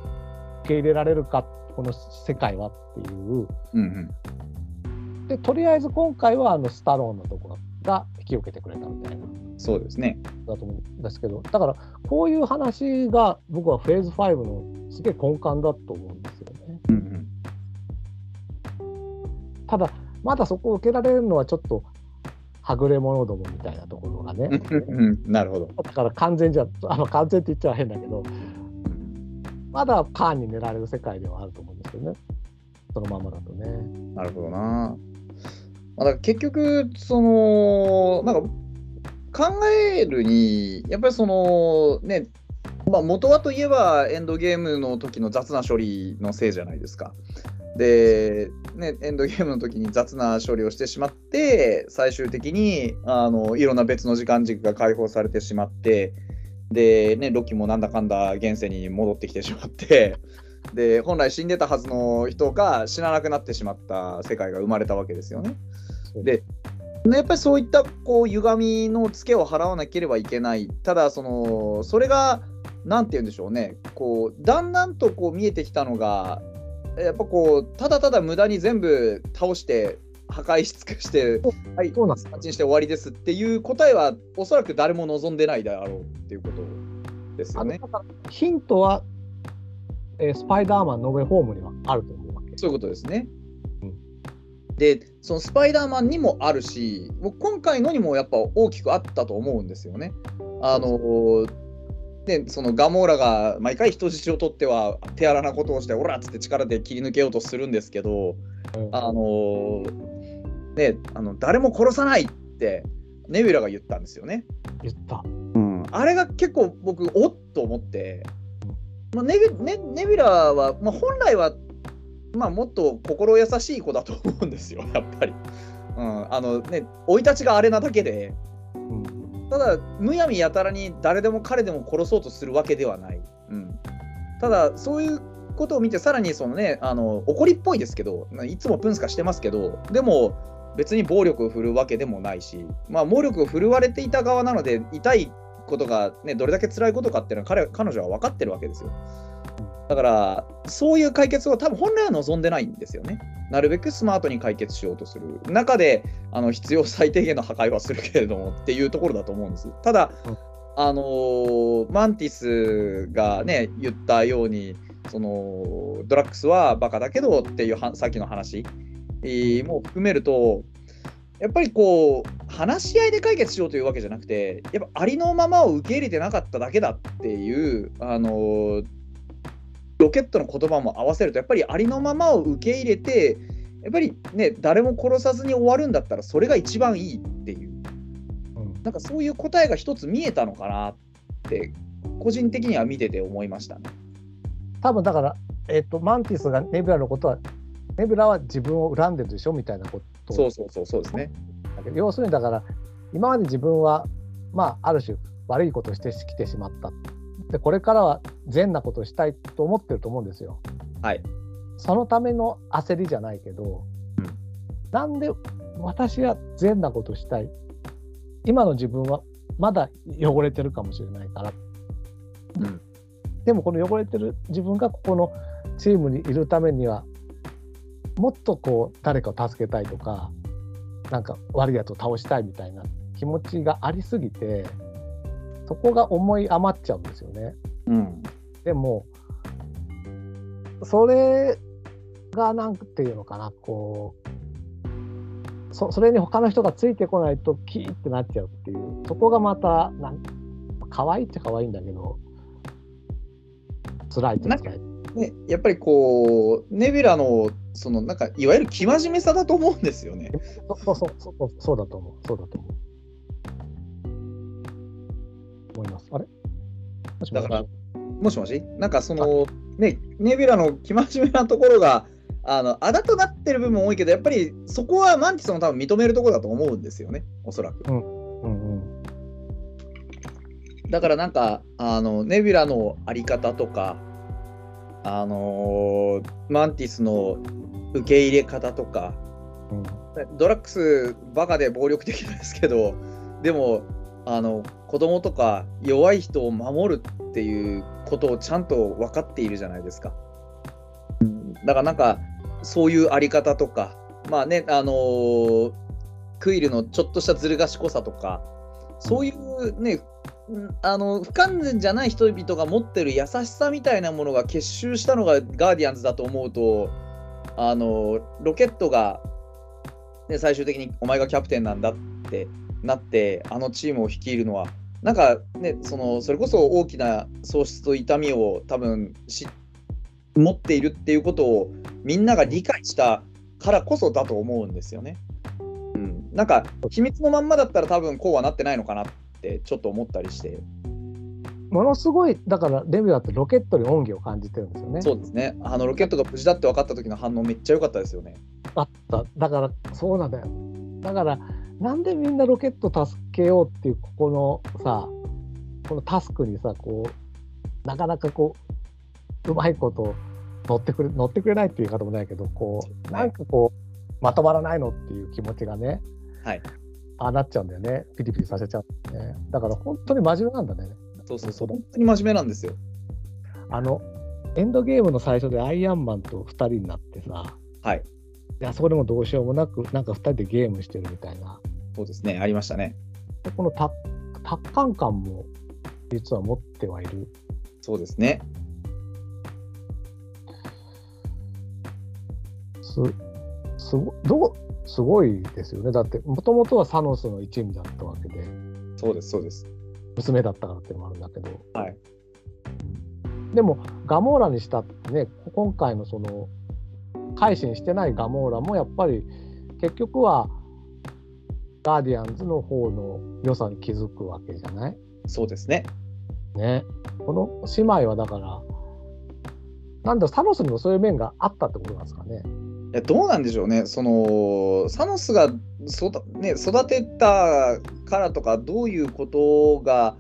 B: 受け入れられるかこの世界はっていう
A: うん
B: でとりあえず今回はあのスタローンのところが引き受けてくれたみたいな
A: うん。そうですね。
B: だと思うんですけどだからこういう話が僕はフェーズ5のすげえ根幹だと思うんですよね。
A: うんうん。
B: ただまだそこを受けられるのはちょっとはぐれ者どもみたいなところがね
A: なるほど。
B: だから完全じゃあの完全って言っちゃ変だけどまだカーンに狙われる世界ではあると思うんですよねそのままだとね。
A: なるほどな。まあ、だから結局、その、なんか、考えるに、やっぱりその、ね、まあ、元はといえばエンドゲームの時の雑な処理のせいじゃないですか。で、ね、エンドゲームの時に雑な処理をしてしまって、最終的にあのいろんな別の時間軸が解放されてしまって、で、ね、ロキもなんだかんだ現世に戻ってきてしまってで本来死んでたはずの人が死ななくなってしまった世界が生まれたわけですよね。でやっぱりそういったこう歪みのツケを払わなければいけないただそのそれが何て言うんでしょうねこうだんだんとこう見えてきたのがやっぱこうただただ無駄に全部倒して破壊し尽くして、はい、そうなんです。して終わりですっていう答えは、おそらく誰も望んでないだろうっていうことですよね。
B: ヒントは、えー、スパイダーマンの上ホームにはあると思うわけ
A: そういうことですね。うん、で、そのスパイダーマンにもあるし、今回のにもやっぱ大きくあったと思うんですよね。あのでそのガモーラが毎回人質を取っては手荒なことをしてオラっつって力で切り抜けようとするんですけど、うん、あのね、あの誰も殺さないってネビュラが言ったんですよね。
B: 言った。
A: うん、あれが結構僕おっと思って、まあ、ネビネネビュラは、まあ、本来は、まあ、もっと心優しい子だと思うんですよ やっぱり。うん、あのね生い立ちがあれなだけで、うん、ただむやみやたらに誰でも彼でも殺そうとするわけではない。うん、ただそういうことを見てさらにそのねあの怒りっぽいですけどいつもプンスカしてますけどでも別に暴力を振るうわけでもないし、まあ、暴力を振るわれていた側なので、痛いことが、ね、どれだけ辛いことかっていうのは彼彼女は分かってるわけですよ。だから、そういう解決を多分本来は望んでないんですよね。なるべくスマートに解決しようとする中で、あの必要最低限の破壊はするけれども っていうところだと思うんです。ただ、あのー、マンティスがね、言ったように、そのドラッグスはバカだけどっていうさっきの話も含めると、やっぱりこう、話し合いで解決しようというわけじゃなくて、やっぱありのままを受け入れてなかっただけだっていう、あのロケットの言葉も合わせると、やっぱりありのままを受け入れて、やっぱりね、誰も殺さずに終わるんだったら、それが一番いいっていう、うん、なんかそういう答えが一つ見えたのかなって、個人的には見てて思いましたね。
B: 多分だから、えっ、と、マンティスがネビュラのことはネブラは自分を恨んでるでしょみたいなこと。
A: そうそうそうそうですね。
B: 要するにだから今まで自分はまあある種悪いことをしてきてしまったでこれからは善なことをしたいと思ってると思うんですよ。
A: はい。
B: そのための焦りじゃないけど、うん、なんで私は善なことしたい？今の自分はまだ汚れてるかもしれないから、うん、でもこの汚れてる自分がここのチームにいるためにはもっとこう誰かを助けたいとかなんか悪いやつを倒したいみたいな気持ちがありすぎてそこが思い余っちゃうんですよね。
A: うん、
B: でもそれが何ていうのかなこうそそれに他の人がついてこないとキーってなっちゃうっていうそこがまたなん可愛いっちゃ可愛いんだけど辛いっちゃ辛い。
A: ね、やっぱりこうネビュラのそのなんかいわゆる生真面目さだと思うんですよね。
B: そうそうそうそうだと思う。そうだと思う。
A: だから。もしもし？なんかそのねネビュラの生真面目なところがあのあだとなってる部分多いけどやっぱりそこはマンティスも多分認めるところだと思うんですよね。おそらく。うん。うんうん、だからなんかあのネビュラのあり方とかあのー、マンティスの受け入れ方とか、うん、ドラッグスバカで暴力的ですけどでもあの子供とか弱い人を守るっていうことをちゃんと分かっているじゃないですか。だからなんかそういうあり方とかまあねあのー、クイルのちょっとしたずる賢さとかそういうねあの不完全じゃない人々が持ってる優しさみたいなものが結集したのがガーディアンズだと思うとあのロケットが、ね、最終的にお前がキャプテンなんだってなってあのチームを率いるのはなんかねそのそれこそ大きな喪失と痛みを多分し持っているっていうことをみんなが理解したからこそだと思うんですよね。うん、なんか秘密のまんまだったら多分こうはなってないのかなってちょっと思ったりして。
B: ものすごいだからレビューだってロケットに恩義を感じてるんですよね。
A: そうですね。あのロケットが無事だって分かった時の反応めっちゃ良かったですよね。
B: あっただからそうなんだよ。だからなんでみんなロケット助けようっていうここのさこのタスクにさこうなかなかこううまいこと乗ってくれ乗ってくれないっていう言い方もないけどこうなんかこうまとまらないのっていう気持ちがね、
A: はい、
B: ああなっちゃうんだよね。ピリピリさせちゃうんだよね。だから本当に真面目なんだね。
A: そうそうそう。本当に真面目なんですよ。
B: あのエンドゲームの最初でアイアンマンと2人になってさ
A: はい。
B: であそこでもどうしようもなくなんか2人でゲームしてるみたいな。
A: そうですね。ありましたね。
B: でこの達達観感も実は持ってはいる。
A: そうですね。
B: すすごどうすごいですよね。だってもともとはサノスの一味だったわけで。
A: そうですそうです。
B: 娘だったからっていうのもあるんだけど、
A: はい、
B: でもガモーラにしたってね今回のその改心してないガモーラもやっぱり結局はガーディアンズの方の良さに気づくわけじゃない？
A: そうですね。
B: ね。この姉妹はだからなんだサノスにもそういう面があったってことなんですかね？
A: いやどうなんでしょうね、そのサノスがそだ、ね、育てたからとか、どういうことが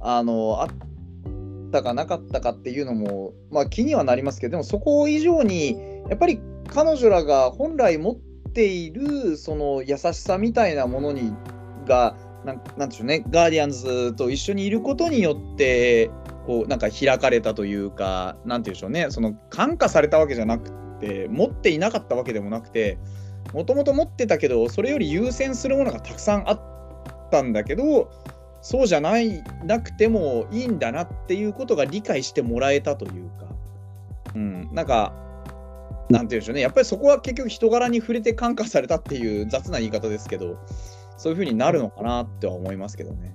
A: あのあったかなかったかっていうのも、まあ、気にはなりますけど、でもそこ以上に、やっぱり彼女らが本来持っているその優しさみたいなものにが、なんなんでしょうね、ガーディアンズと一緒にいることによって、こうなんか開かれたというか、なんていうんでしょうね、その感化されたわけじゃなくて、持っていなかったわけでもなくて、もともと持ってたけど、それより優先するものがたくさんあったんだけど、そうじゃないなくてもいいんだなっていうことが理解してもらえたというか、うん、なんか、なんていうんでしょうね、やっぱりそこは結局人柄に触れて感化されたっていう雑な言い方ですけど、そういうふうになるのかなっては思いますけどね。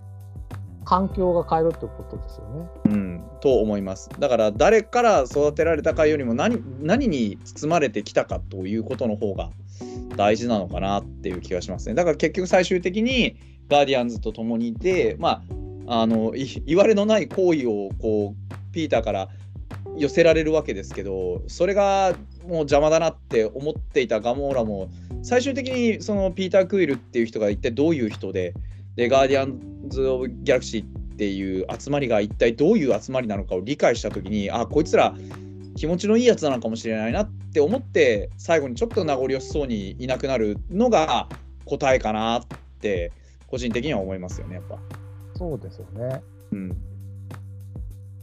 B: 環境が変えるってことですよね。
A: うん、と思います。だから誰から育てられたかよりも何何に包まれてきたかということの方が大事なのかなっていう気がしますね。だから結局最終的にガーディアンズと共にいて、まあ、あのい言われのない行為をこうピーターから寄せられるわけですけどそれがもう邪魔だなって思っていたガモーラも最終的にそのピーター・クイルっていう人が一体どういう人ででガーディアンズ・オブ・ギャラクシーっていう集まりが一体どういう集まりなのかを理解した時にあこいつら気持ちのいいやつなのかもしれないなって思って最後にちょっと名残惜しそうにいなくなるのが答えかなって個人的には思いますよねやっぱ。
B: そうですよね。
A: うん、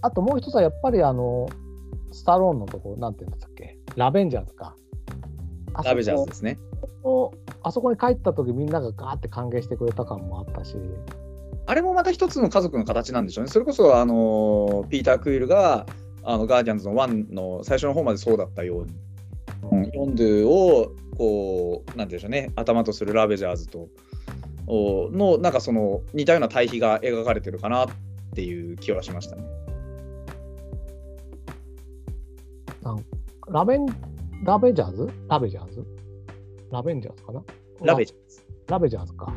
B: あともう一つはやっぱりあのスタローンのとこなんていうんですっけ？ラベンジャーズか。あそこ
A: ラベジャーズですね。
B: あそこに帰った時みんながガーって歓迎してくれた感もあったし。
A: あれもまた一つの家族の形なんでしょうね。それこそあのピーター・クイルがあのガーディアンズの1の最初の方までそうだったように、うん、ヨンドゥをこうなんていうんでしょうね頭とするラベジャーズとおのなんかその似たような対比が描かれてるかなっていう気はしましたね。
B: ラベンラベジャーズ？ラベジャーズ？ラベンジャーズかな？
A: ラベジャーズ。
B: ラベジャーズか。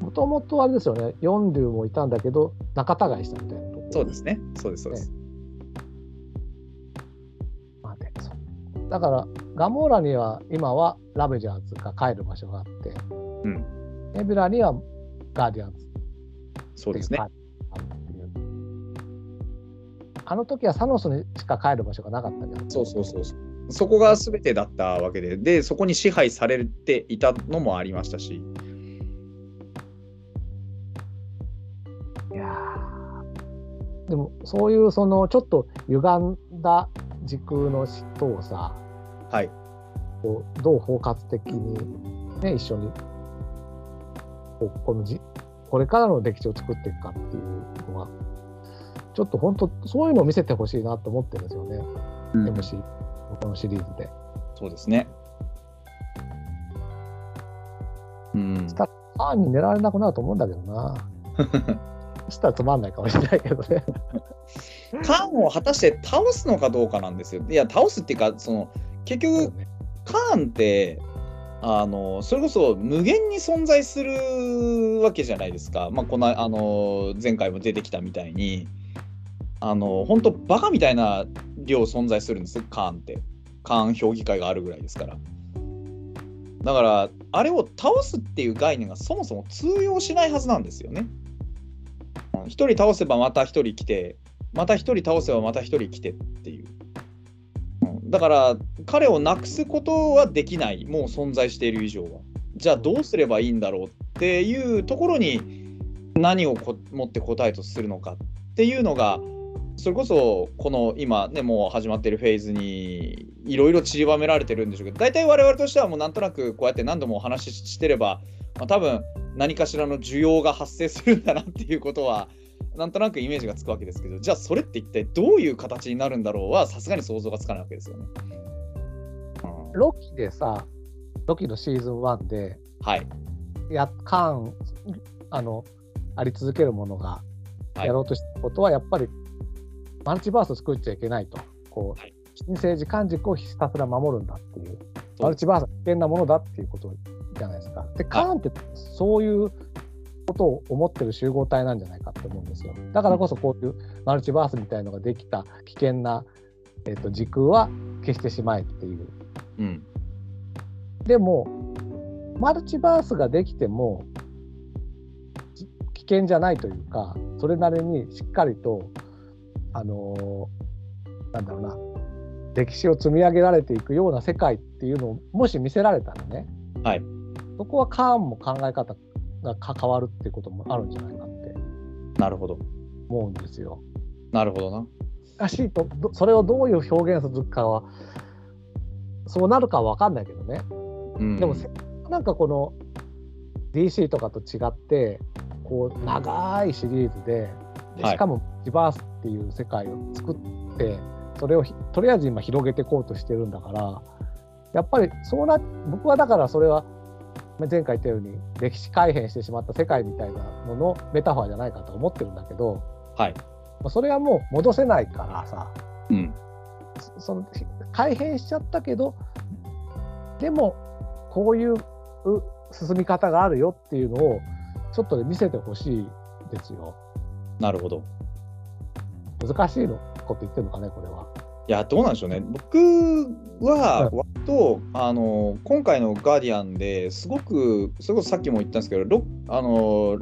B: もともとあれですよね、ヨンドゥもいたんだけど、仲違いしたみたいなとこ
A: そうですね。そうですそうです。
B: まあねそうだから、ガモーラには今はラベジャーズが帰る場所があって、
A: うん、
B: ネビュラにはガーディアンズ
A: そうですね。
B: あの時はサノスにしか帰る場所がなかったじゃん。
A: そうそうそうそう。そこが全てだったわけで、で、そこに支配されていたのもありましたし。
B: いやーでもそういうそのちょっと歪んだ時空の人をさ、
A: はい。
B: こうどう包括的に、ね、一緒にこうこのじこれからの歴史を作っていくかっていうのはちょっと本当そういうのを見せてほしいなと思ってるんですよね、MC このシリーズで。
A: そうですね。うん。
B: ファンに狙われなくなると思うんだけどな。そしたらつまんないかもしれないけどね。
A: カーンを果たして倒すのかどうかなんですよ。いや、倒すっていうか、その結局、カーンって、あのそれこそ無限に存在するわけじゃないですか。まあ、このあの前回も出てきたみたいに、あの本当、バカみたいな量存在するんです、カーンって。カーン評議会があるぐらいですから。だから、あれを倒すっていう概念がそもそも通用しないはずなんですよね。う一人倒せばまた一人来てまた一人倒せばまた一人来てっていう、だから彼をなくすことはできないもう存在している以上はじゃあどうすればいいんだろうっていうところに何をこ持って答えとするのかっていうのがそれこそこの今ねもう始まっているフェーズにいろいろ散りばめられてるんでしょうけど大体我々としてはもうなんとなくこうやって何度もお話ししてれば、まあ、多分何かしらの需要が発生するんだなっていうことはなんとなくイメージがつくわけですけどじゃあそれって一体どういう形になるんだろうはさすがに想像がつかないわけですよね。
B: うん、ロキでさロキのシーズン1で、
A: はい、
B: やカーンあのあり続けるものがやろうとしたことはやっぱりマルチバースを作っちゃいけないと。こう、はい、新生時間軸をひたすら守るんだっていう。マルチバースは危険なものだっていうことじゃないですか。で、カーンってそういうことを思ってる集合体なんじゃないかって思うんですよ。だからこそこういうマルチバースみたいのができた危険な、えーと、時空は消してしまえっていう。
A: うん、
B: でもマルチバースができても危険じゃないというかそれなりにしっかりとあのー、なんだろうな。歴史を積み上げられていくような世界っていうのをもし見せられたらね、
A: はい、
B: そこはカーンも考え方が関わるっていうこともあるんじゃないかって。
A: なるほど。
B: 思うんですよ。
A: なるほどな。
B: しかしとそれをどういう表現するかはそうなるかは分かんないけどね。うん、でもなんかこの DC とかと違ってこう長いシリーズででしかもジバースっていう世界を作ってそれをとりあえず今広げていこうとしてるんだからやっぱりそうな僕はだからそれは前回言ったように歴史改変してしまった世界みたいなののメタファーじゃないかと思ってるんだけど、
A: はい、
B: それはもう戻せないからさ、
A: うん、
B: その改変しちゃったけどでもこういう進み方があるよっていうのをちょっと見せてほしいですよ。
A: なるほど。
B: 難しいのこと言ってるのかね、これは。
A: いや、どうなんでしょうね。僕は、割と、あの、今回のガーディアンですごく、それこそさっきも言ったんですけど、ロあの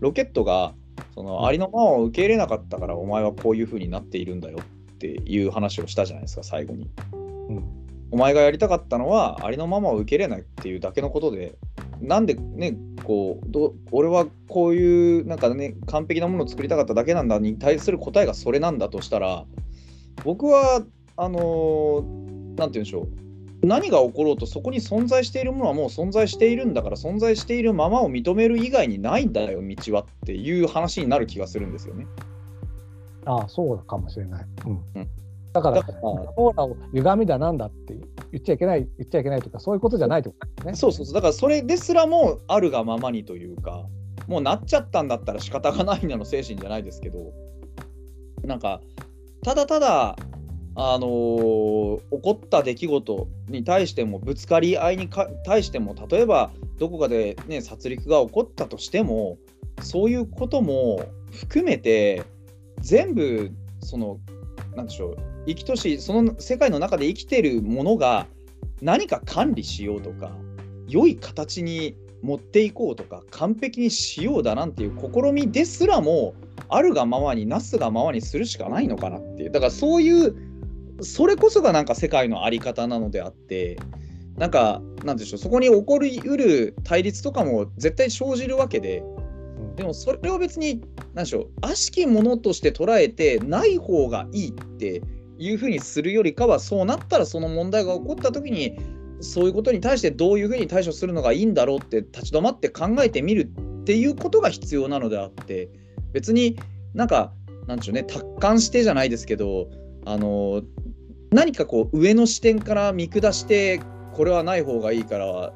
A: ロケットが、そのありのままを受け入れなかったから、お前はこういうふうになっているんだよっていう話をしたじゃないですか、最後に。
B: うん、
A: お前がやりたかったのは、ありのままを受け入れないっていうだけのことで、なんでね、こうど俺はこういうなんかね完璧なものを作りたかっただけなんだに対する答えがそれなんだとしたら僕はあのー、なんて言うんでしょう何が起ころうとそこに存在しているものはもう存在しているんだから存在しているままを認める以外にないんだよ道はっていう話になる気がするんですよね。
B: ああそうかもしれない。うん、うんだから、オーラを歪みだなんだって言っちゃいけない、言っちゃいけないというか、そういうことじゃないってことですね。
A: そうそうそう、だからそれですらもあるがままにというか、もうなっちゃったんだったら仕方がないなの精神じゃないですけど、なんか、ただただ、あのー、起こった出来事に対しても、ぶつかり合いに対しても、例えばどこかで、ね、殺戮が起こったとしても、そういうことも含めて、全部、その、なんでしょう、生きとしその世界の中で生きてるものが何か管理しようとか良い形に持っていこうとか完璧にしようだなんていう試みですらもあるがままになすがままにするしかないのかなっていう。だからそういうそれこそがなんか世界の在り方なのであってなんかなんでしょうそこに起こりうる対立とかも絶対生じるわけででもそれを別に何でしょう悪しきものとして捉えてない方がいいっていうふうにするよりかはそうなったらその問題が起こった時にそういうことに対してどういうふうに対処するのがいいんだろうって立ち止まって考えてみるっていうことが必要なのであって別になんかなんでしょうね達観してじゃないですけどあの何かこう上の視点から見下してこれはない方がいいから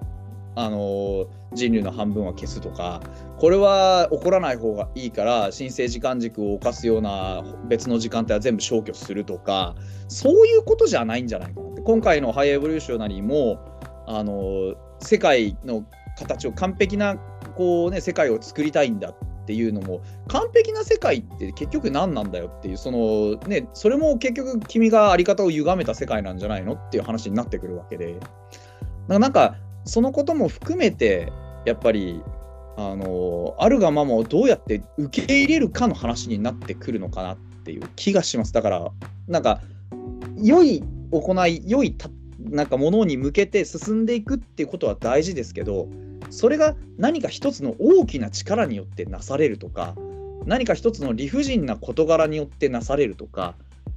A: あの人類の半分は消すとかこれは起こらない方がいいから申請時間軸を犯すような別の時間帯は全部消去するとかそういうことじゃないんじゃないかなって。今回のハイエボリューショナリーもあの世界の形を完璧なこう、ね、世界を作りたいんだっていうのも完璧な世界って結局何なんだよっていうそのねそれも結局君が在り方を歪めた世界なんじゃないのっていう話になってくるわけで。なんかそのことも含めてやっぱりあのあるがままをどうやって受け入れるかの話になってくるのかなっていう気がします。だからなんか良い行い良いたなんかものに向けて進んでいくっていうことは大事ですけどそれが何か一つの大きな力によってなされるとか何か一つの理不尽な事柄によってなされるとか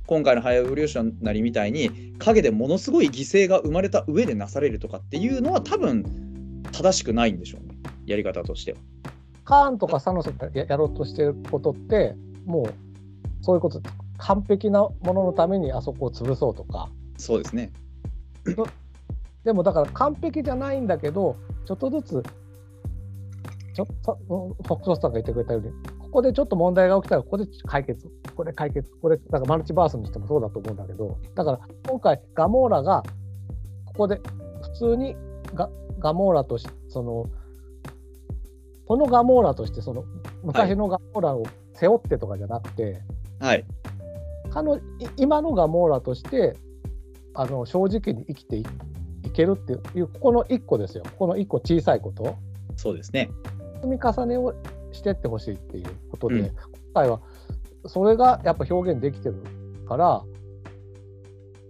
A: 今回のハイエボリューションなりみたいに陰でものすごい犠牲が生まれた上でなされるとかっていうのは多分正しくないんでしょうね。やり方としては。
B: カーンとかサノスがやろうとしてることってもうそういうこと完璧なもののためにあそこを潰そうとか。
A: そうですね。
B: でもだから完璧じゃないんだけどちょっとずつちょっとフォックソスさんが言ってくれたようにここでちょっと問題が起きたらここで解決。ここで解決。これだからマルチバースにしてもそうだと思うんだけど。だから今回ガモーラがここで普通にガガモーラとしてそのこのガモーラとしてその昔のガモーラを背負ってとかじゃなくて、
A: はい、
B: 彼の今のガモーラとしてあの正直に生きていけるっていうここの1個ですよ。ここの1個小さいこと。
A: そうですね。
B: 積み重ねをしてってほしいっていうことで、うん、今回はそれがやっぱ表現できてるから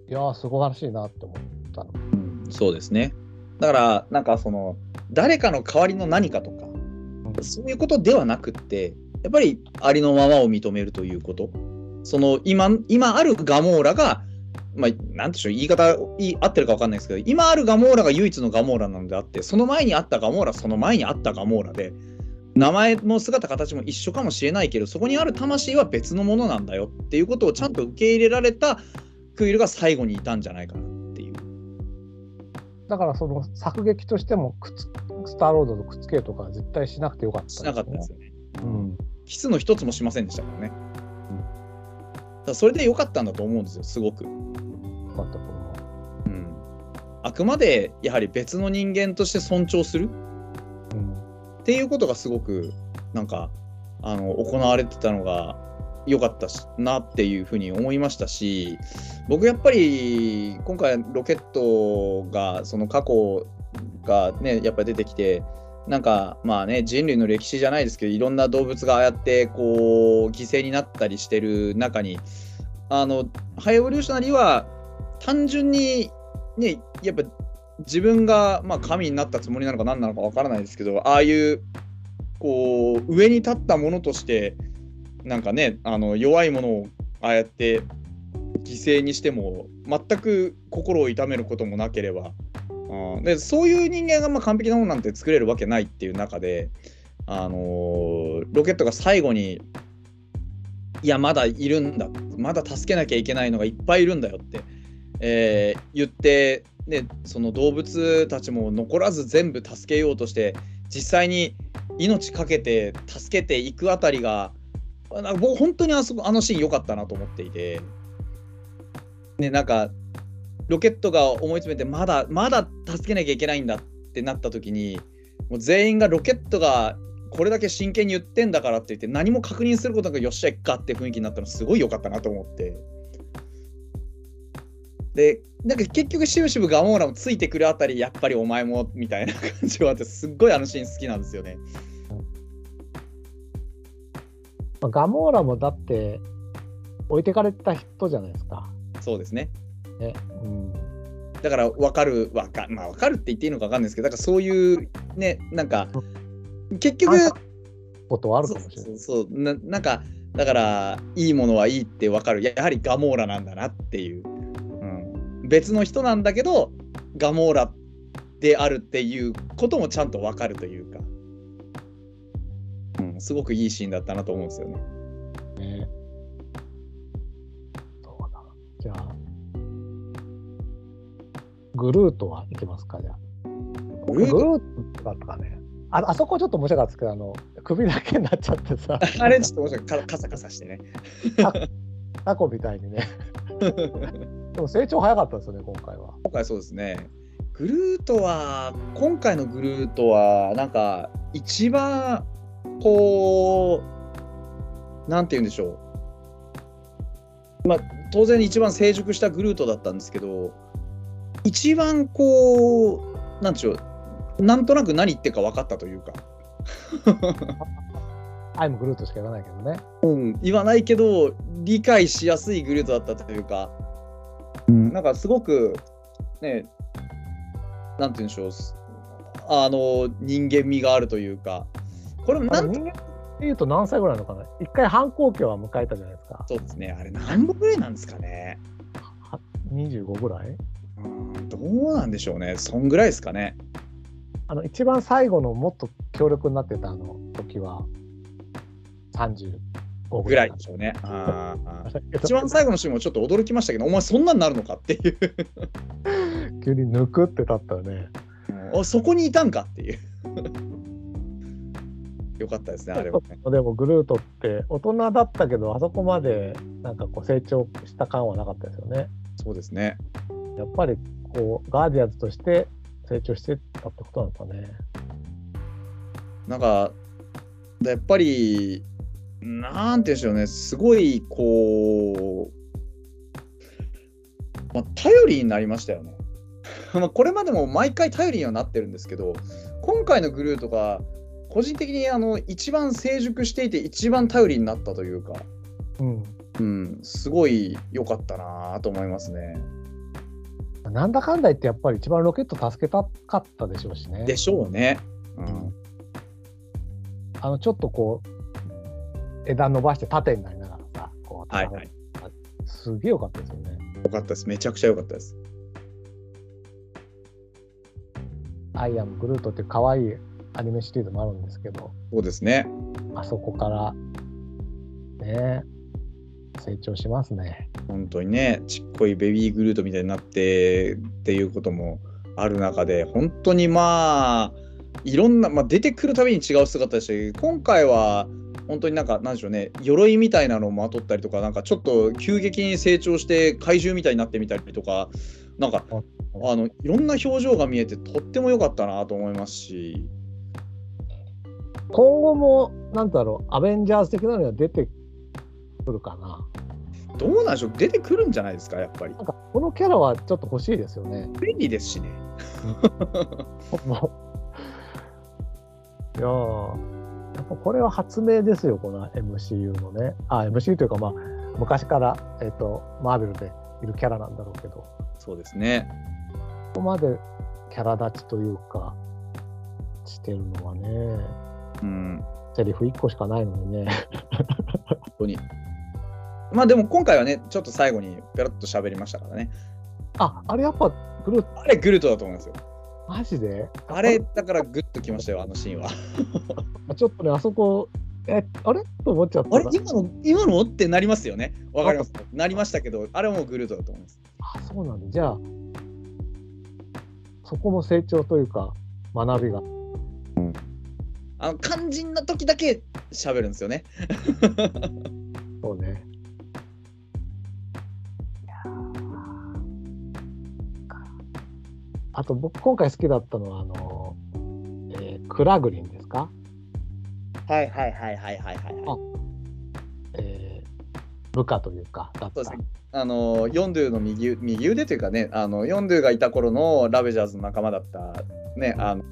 B: いやーすごらしいなって思ったの、
A: うん、そうですね。だからなんかその誰かの代わりの何かとか、うん、そういうことではなくってやっぱりありのままを認めるということ。その今今あるガモーラがまあ、なんでしょう、言い方い合ってるか分かんないですけど、今あるガモーラが唯一のガモーラなのであって、その前にあったガモーラ、その前にあったガモーラで、名前も姿形も一緒かもしれないけどそこにある魂は別のものなんだよっていうことをちゃんと受け入れられたクイルが最後にいたんじゃないかなっていう。
B: だからその作劇としてもくつスターロードとくっつけるとか絶対しなくてよかった、ね、
A: しなかったですよね、うん、キスの一つもしませんでしたからね、うん、だそれでよかったんだと思うんですよすごく。よかったと思う、うん、あくまでやはり別の人間として尊重するっていうことがすごくなんかあの行われてたのが良かったなっていうふうに思いましたし僕やっぱり今回ロケットがその過去がねやっぱり出てきてなんかまあね人類の歴史じゃないですけどいろんな動物がああやってこう犠牲になったりしてる中にあのハイエボリューショナリーは単純にねやっぱ自分が、まあ、神になったつもりなのか何なのか分からないですけどああいうこう上に立ったものとしてなんかねあの弱いものをああやって犠牲にしても全く心を痛めることもなければあでそういう人間がま完璧なものなんて作れるわけないっていう中で、あのー、ロケットが最後にいやまだいるんだまだ助けなきゃいけないのがいっぱいいるんだよって、えー、言ってね、その動物たちも残らず全部助けようとして実際に命かけて助けていくあたりがなんか僕本当にあそこあのシーン良かったなと思っていて、ね、なんかロケットが思い詰めてまだまだ助けなきゃいけないんだってなった時にもう全員がロケットがこれだけ真剣に言ってんだからって言って何も確認することなくよっしゃいっかって雰囲気になったのすごい良かったなと思って。でなんか結局しぶしぶガモーラもついてくるあたりやっぱりお前もみたいな感じはあってすっごいあのシーン好きなんですよね。
B: ガモーラもだって置いてかれた人じゃないですか。
A: そうですね。
B: ねうん、
A: だから分かる分か,、まあ、分かるって言っていいのか分かんないですけどだからそういうねなんか結局
B: ことはあるかもしれない。
A: そうななんかだからいいものはいいって分かるやはりガモーラなんだなっていう。別の人なんだけどガモーラであるっていうこともちゃんと分かるというか、うん、すごくいいシーンだったなと思うんですよね。ね。
B: そうだ。じゃあグルートはいけますかじゃあ。グルート？だったかね。ああそこちょっと面白かったですけどあの首だけになっちゃってさ。
A: あれちょっと面白い。カサカサしてね。
B: タコみたいにね でも成長早かったですよね、今回は。
A: 今回そうですね。グルートは、今回のグルートは、なんか、一番、こう、なんて言うんでしょう。まあ、当然一番成熟したグルートだったんですけど、一番こう、なんでしょう、なんとなく何言ってるか分かったというか、
B: アイムグルートしか言わないけどね。
A: うん、言わないけど理解しやすいグルートだったというか、うん、なんかすごくねなんて言うんでしょう。すあの人間味があるというか。これもなん
B: あの人間でいうと何歳ぐらいなのかな。一回反抗期は迎えたじゃないですか。
A: そうですね。あれ何本ぐらいなんですかね、
B: は25ぐらい？
A: うん、どうなんでしょうね。そんぐらいですかね。
B: あの一番最後のもっと強力になってたあの時は35
A: ぐら
B: ぐらい
A: いでしょうね。あ
B: 一
A: 一番最後のシーンもちょっと驚きましたけどお前そんなんなるのかっていう。
B: 急に抜くって立ったよね。
A: あそこにいたんかっていう。よかったですねあれはね。
B: でもグルートって大人だったけどあそこまでなんかこう成長した感はなかったですよね。
A: そうですね。
B: やっぱりこうガーディアンズとして成長してたってことなのかね。
A: なんかやっぱりなんて言うんでしょうねすごいこう、まあ、頼りになりましたよね。まあこれまでも毎回頼りにはなってるんですけど今回のグルートが個人的にあの一番成熟していて一番頼りになったというか、
B: うん。
A: うん、すごい良かったなと思いますね。
B: なんだかんだ言ってやっぱり一番ロケット助けたかったでしょうしね。
A: でしょうね。うん
B: あのちょっとこう枝伸ばして縦になりながらさ、こう、
A: はいはい。
B: すげえ良かったですよね。
A: 良かったです。めちゃくちゃ良かったです。
B: アイアムグルートって可愛いアニメシリーズもあるんですけど、
A: そうですね。
B: あそこからね成長しますね。
A: 本当にね、ちっこいベビーグルートみたいになってっていうこともある中で、本当にまあ、いろんな、まあ、出てくるたびに違う姿でしたし、今回は本当になんか、なんでしょうね、鎧みたいなのをまとったりとか、なんかちょっと急激に成長して怪獣みたいになってみたりとか、なんか、あのいろんな表情が見えて、とっても良かったなと思いますし、
B: 今後もなんだろうアベンジャーズ的なのが出てくるかな。
A: どうなんでしょう、出てくるんじゃないですか、やっぱり
B: な。んかこのキャラはちょっと欲しいですよね。
A: 便利ですしね。
B: いやーやっぱこれは発明ですよ、この MCU のね。あ、MCU というか、まあ、昔から、えっとマーベルでいるキャラなんだろうけど、こ
A: そうですね。
B: こまでキャラ立ちというか、してるのはね、
A: うん。
B: セリフ1個しかないのにね。
A: 本当に。まあでも今回はね、ちょっと最後にペロッと喋りましたからね。
B: あ、あれやっぱグルー
A: あれ、グルートだと思いますよ。
B: マジで？
A: あれ、だからグッときましたよ、あのシーンは。
B: あ ちょっとね、あそこ、え、あれ？と思っちゃったな
A: あれ、今の、今のってなりますよね。わかります。なりましたけど、あれはもうグルートだと思います。
B: あ、そうなんだ。じゃあ、そこも成長というか、学びが。
A: あの、肝心な時だけ喋るんですよね。
B: そうね。あと僕今回好きだったのはあの、えークラグリンですか、
A: はいはいはいはいはいはい。
B: あえー部下というかだった。
A: あの、ヨンドゥの右右腕というかね、あの、ヨンドゥがいた頃のラベジャーズの仲間だった、ね、あの、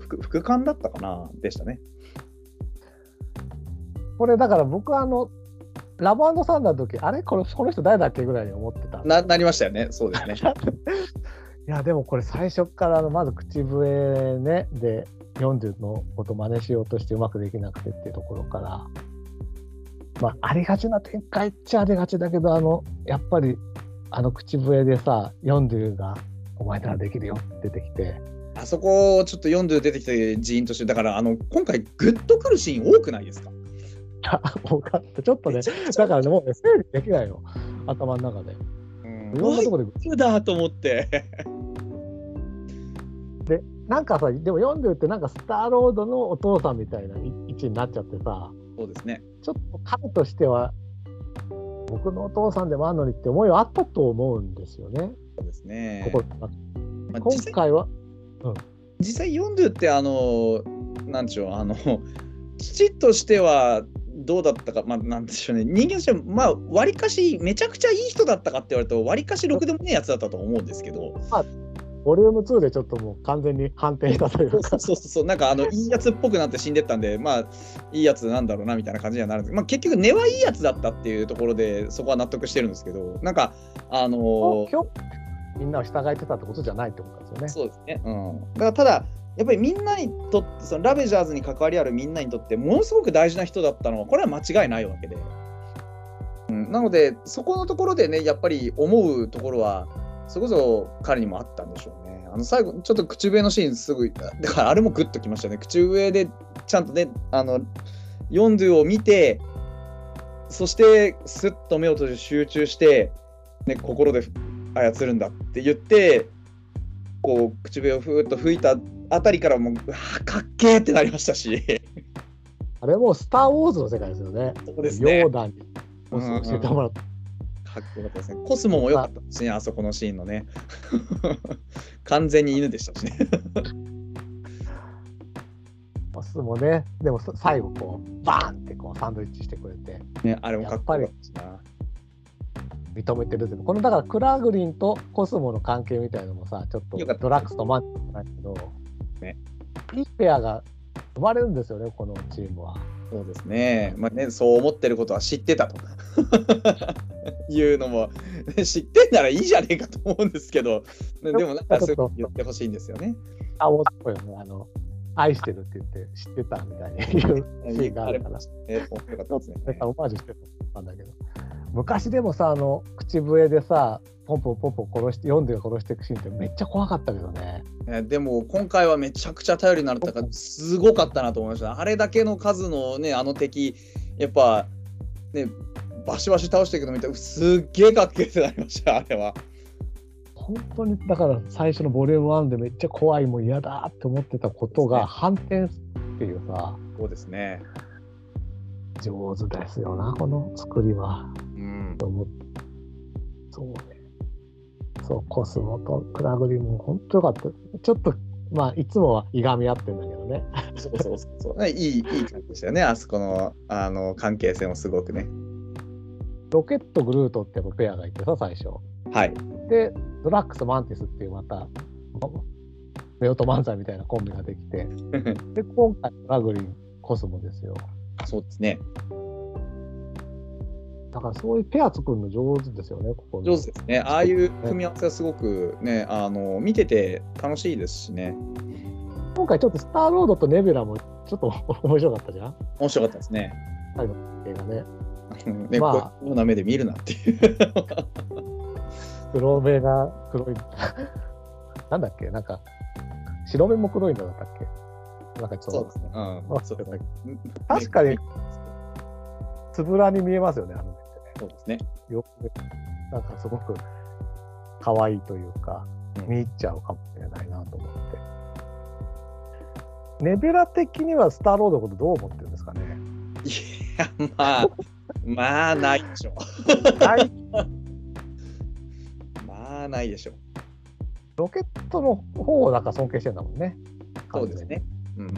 A: 副副官だったかな？でしたね。
B: これだから僕はあのラブサンダーの時あれ？これこの人誰だっけ？ぐらいに思ってた。
A: ななりましたよね。そうですね。
B: いやでもこれ最初からあのまず口笛ねで40のこと真似しようとしてうまくできなくてっていうところからまあありがちな展開っちゃありがちだけどあのやっぱりあの口笛でさ40が「お前ならできるよ」って出てきて。
A: あそこちょっと読んで出てきた人員として、だからあの今回グッとくるシーン多くないですか？
B: 多かった。ちょっとねだからねもうね整理できないよ頭の中で。
A: うん
B: いろんなところで
A: だと思って。
B: なんかさでも40ってなんかスターロードのお父さんみたいな位置になっちゃってさ
A: そうですね。
B: ちょっと彼としては僕のお父さんでもあるのにって思いはあったと思うんですよね。
A: そうですね。
B: ここ
A: まあ
B: 今
A: 実際
B: 回は
A: 実際ヨンドゥってあのなんでしょうあの 父としてはどうだったかまあなんでしょうね人間としてはまあわりかしめちゃくちゃいい人だったかって言われるとわりかしろくでもねえやつだったと思うんですけど
B: ボリューム2でちょっともう完全に反転したというか。
A: そうそうそう、なんかあのいいやつっぽくなって死んでったんで、まあ、いいやつなんだろうなみたいな感じにはなるんですけど、まあ、結局、根はいいやつだったっていうところで、そこは納得してるんですけど、なんか、あのー
B: 今日みんなを従えてたってことじゃないってことですよね。
A: そうですね。うん。だからただ、やっぱりみんなにとって、そのラベジャーズに関わりあるみんなにとって、ものすごく大事な人だったのは、これは間違いないわけで。うん、なので、そこのところでね、やっぱり思うところは、それこそ彼にもあったんでしょうね。あの最後、ちょっと口笛のシーン、すぐ、だからあれもグッときましたね。口笛でちゃんとね、あの、ヨンドゥを見て、そして、すっと目を閉じ集中して、ね、心で操るんだって言って、こう口笛をふーっと吹いたあたりからもう、うわーかっけーってなりましたし、
B: あれもうスター・ウォーズの世界ですよね。
A: そうですね。
B: ヨーダに教えてもらった。
A: かっこよかったですね。コスモも良かったですね、あそこのシーンのね。完全に犬でしたしね。
B: モスもね、でもそ最後こう、バーンってこうサンドイッチしてくれて、
A: ねあれもかっこよかった。
B: 認めてるってこのだからクラグリンとコスモの関係みたいのもさ、ちょっとドラックスとマンチじゃないけど、
A: ね
B: いいペアが生まれるんですよね、このチームは。
A: そうですね。まあね、そう思ってることは知ってたと いうのも、ね知ってんならいいじゃねえかと思うんですけど、ねでもなんかそう言ってほしいんですよね。
B: あ、もうっぽいよね。あの、愛してるって言って知ってたみたいに言うシーンがあるから。
A: ね、面白かったですね。
B: オマージュしてたんだけど。昔でもさ、あの、口笛でさ、ポンポンポンポン殺して、読んで殺していくシーンってめっちゃ怖かったけどね。
A: ねでも今回はめちゃくちゃ頼りになったからすごかったなと思いました。あれだけの数のねあの敵やっぱねバシバシ倒していくの見てすっげえかっけえってなりましたあれは。
B: 本当に、だから最初のボリューム1でめっちゃ怖い、もう嫌だって思ってたことが反転っていうさ、
A: そうですね。
B: 上手ですよな、この作りは。
A: うん。
B: と思って。そうね。そう、コスモとクラグリも本当よかった。ちょっと、まあ、いつもはいがみ合ってんだけどね。
A: そうそうそうそう。ね いいいい感じでしたよねあそこのあの関係性もすごくね。
B: ロケット、グルートってやっぱペアがいてさ、最初。
A: はい。
B: で、ドラックス、マンティスっていうまた、夫婦漫才みたいなコンビができて、で、今回、ラグリン、コスモですよ。
A: そうですね。
B: だからそういうペア作るの上手ですよね、ここ
A: 上手ですね。ああいう組み合わせはすごくねあの見てて楽しいですしね。
B: 今回ちょっとスターロードとネビュラもちょっと面白かったじゃん
A: 面白かったですね。
B: 映画ね。
A: ね、
B: まあ
A: こうな目で見るなっていう。
B: 黒目が黒い。なんだっけ？なんか、白目も黒いのだったっけ？なんかちょっと、
A: そうですね。うん。
B: 確かにつぶらに見えますよね、あの。
A: そうですね。
B: よくなんかすごく可愛いというか、
A: うん
B: 見入っちゃうかもしれないなと思って。ネベラ的にはスターロードのことどう思ってるんですかね？
A: いや、まあ、まあ、ないでしょ
B: はい、
A: う。まあ、ないでしょう。
B: ロケットの方をなんか尊敬してんだもんね。
A: そうですね。うん。
B: い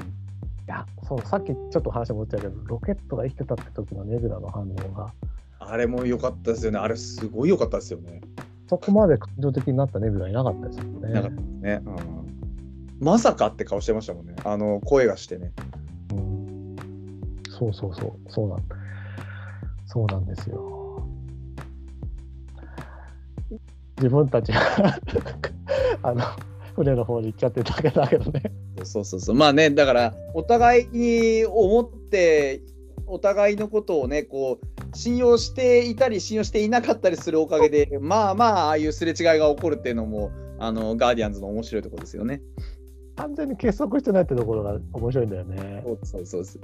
B: や、そう、さっきちょっと話戻っちゃうけど、ロケットが生きてたって時のネビュラの反応が、
A: あれも良かったですよね。あれ、すごい良かったですよね。
B: そこまで感情的になったネビュラいなかったですよね。
A: なかったね。うん。まさかって顔してましたもんね。あの、声がしてね。
B: うんそうそうそう、そうなんそうなんですよ。自分たちが あの船の方に行っちゃってるだけだけどね。
A: そうそうそう。まあね、だから、お互いに思って、お互いのことをね、こう、信用していたり、信用していなかったりするおかげで、まあまあ、ああいうすれ違いが起こるっていうのも、あの、ガーディアンズの面白いところですよね。
B: 完全に結束してないってところが面白いんだよね。
A: そうそうそう。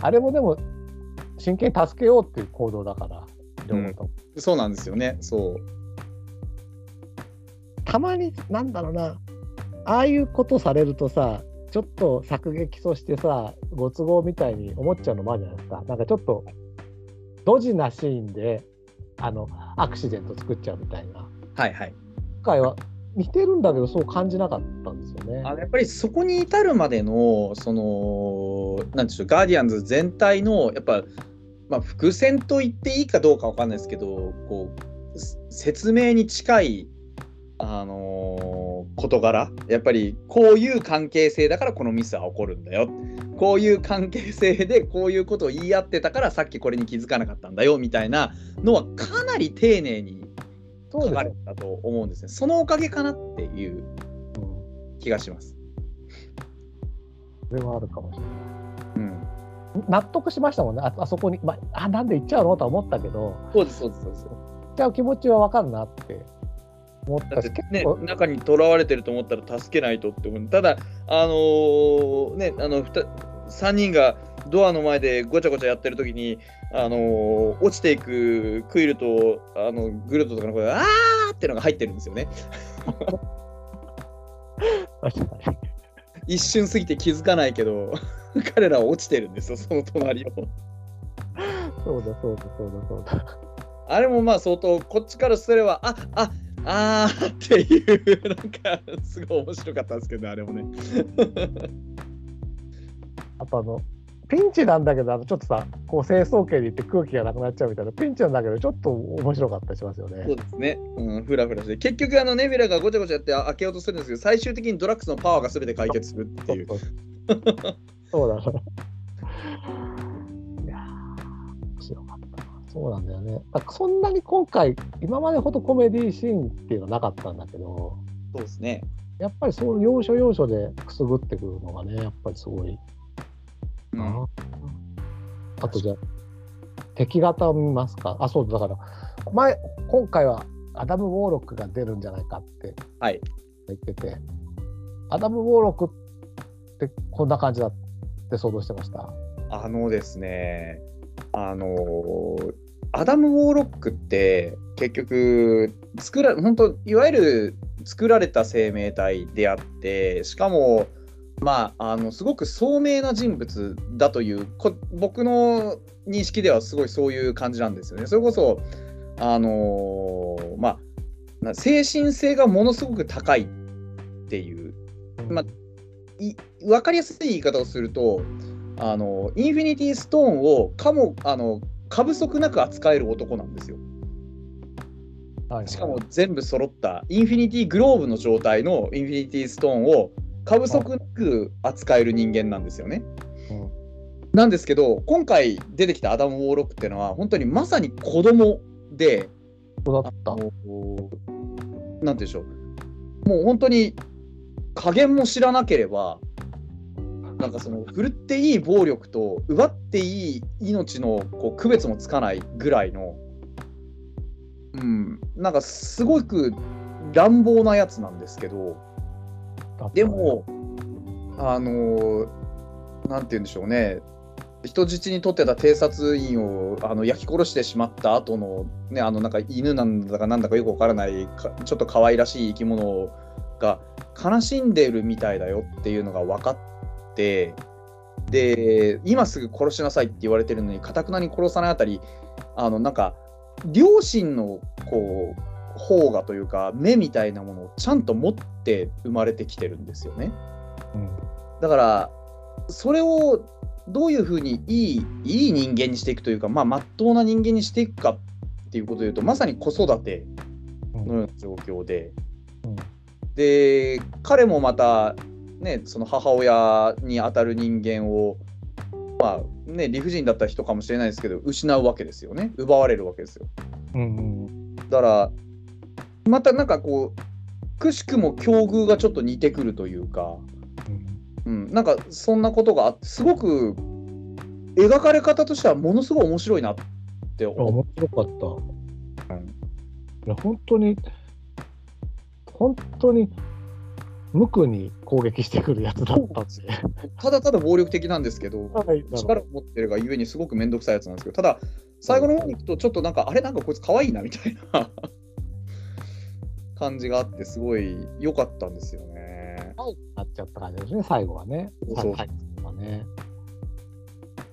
B: あれもでも、真剣に助けようっていう行動だから、両方とも
A: そうなんですよね。そう。
B: たまに、なんだろうな、ああいうことされるとさ、ちょっと作劇としてさ、ご都合みたいに思っちゃうのもあるじゃないですか。なんかちょっと、ドジなシーンで、あの、アクシデント作っちゃうみたいな。
A: はいはい。
B: 今回は似てるんだけど、そう感じなかったんですよね。
A: あのやっぱりそこに至るまでの、その、なんでしょう、ガーディアンズ全体の、やっぱ、まあ、伏線と言っていいかどうかわかんないですけど、こう、す説明に近いあのー事柄？やっぱりこういう関係性だからこのミスは起こるんだよこういう関係性でこういうことを言い合ってたからさっきこれに気づかなかったんだよみたいなのはかなり丁寧に書かれてたと思うんですね。そのおかげかなっていう
B: うん
A: 気がします。
B: それはあるかもしれない。
A: うん、
B: 納得しましたもんね、ああそこに、まあ、あなんで行っちゃうの？とは思ったけど、
A: そうですそうですそうです。
B: 行っちゃう気持ちは分かるなって思っ
A: だって
B: たし、結
A: ね
B: 構、
A: 中にとらわれてると思ったら助けないとって思う。ただあのーねあのふた3人がドアの前でごちゃごちゃやってる時にあのー落ちていくクイルとあのグルートとかの声があーってのが入ってるんですよね。一瞬過ぎて気づかないけど彼らは落ちてるんですよその隣を。
B: そうだ、そうだ、そうだ、そうだ。
A: あれもまあ相当こっちからすればあああーっていうなんかすごい面白かったんですけどあれもね。
B: あとあの、ピンチなんだけど、あのちょっとさ、こう清掃圏に行って空気がなくなっちゃうみたいな、ピンチなんだけど、ちょっと面白かったりしますよね
A: そう。ですね、うん、フラフラして結局あのネビュラがごちゃごちゃやって開けようとするんですけど最終的にドラッグスのパワーが全て解決するっていう。
B: そうそうそうだそうなんだよね。そんなに今回、今までほどコメディシーンっていうのはなかったんだけど、
A: そうですね。
B: やっぱりそう要所要所でくすぐってくるのがね、やっぱりすごい
A: うん
B: な。あとじゃあ、敵型を見ますか？あ、そうだ、だから、前、今回はアダム・ウォーロックが出るんじゃないかって
A: はい
B: 言ってて、アダム・ウォーロックってこんな感じだって想像してました？
A: あのですね、あのーアダム・ウォーロックって結局作ら本当いわゆる作られた生命体であってしかもまああのすごく聡明な人物だというこ僕の認識ではすごいそういう感じなんですよね。それこそあのーまあ精神性がものすごく高いっていうまあ分かりやすい言い方をするとあのインフィニティストーンをかもあの過不足なく扱える男なんですよ。
B: はい
A: しかも全部揃ったインフィニティグローブの状態のインフィニティストーンを過不足なく扱える人間なんですよね。
B: うん
A: なんですけど今回出てきたアダム・ウォーロックっていうのは本当にまさに子供で
B: そうだった。
A: なんて言うんでしょうもう本当に加減も知らなければなんかその振るっていい暴力と奪っていい命のこう区別もつかないぐらいのうんなんかすごく乱暴なやつなんですけどでもあのなんて言うんでしょうね。人質に取ってた偵察員をあの焼き殺してしまった後のねあのなんか犬なんだかなんだかよくわからないかちょっと可愛らしい生き物が悲しんでるみたいだよっていうのが分かってで今すぐ殺しなさいって言われてるのにかたくなに殺さないあたりあのなんか両親のこう方がというか目みたいなものをちゃんと持って生まれてきてるんですよね。
B: うん。
A: だからそれをどういうふうにいいいい人間にしていくというかまあ真っ当な人間にしていくかっていうことでいうとまさに子育て
B: うん。
A: のような状況で、
B: うん。
A: で彼もまたねその母親に当たる人間をまあね理不尽だった人かもしれないですけど失うわけですよね。奪われるわけですよ。
B: うんうん
A: だからまたなんかこうくしくも境遇がちょっと似てくるというか、
B: うん。
A: うん、なんかそんなことがあってすごく描かれ方としてはものすごい面白いなって
B: あ
A: 思
B: 面白かった。
A: うん
B: いや本当に本当に無垢に攻撃してくるやつだったんで。
A: ただただ暴力的なんですけど
B: はい
A: 力を持ってるがゆえにすごく面倒くさいやつなんですけどただ最後の方に行くとちょっとなんかあれなんかこいつ可愛いなみたいな感じがあってすごい良かったんですよね。
B: なっちゃった感じですね、最後はね。
A: そうそう
B: はね。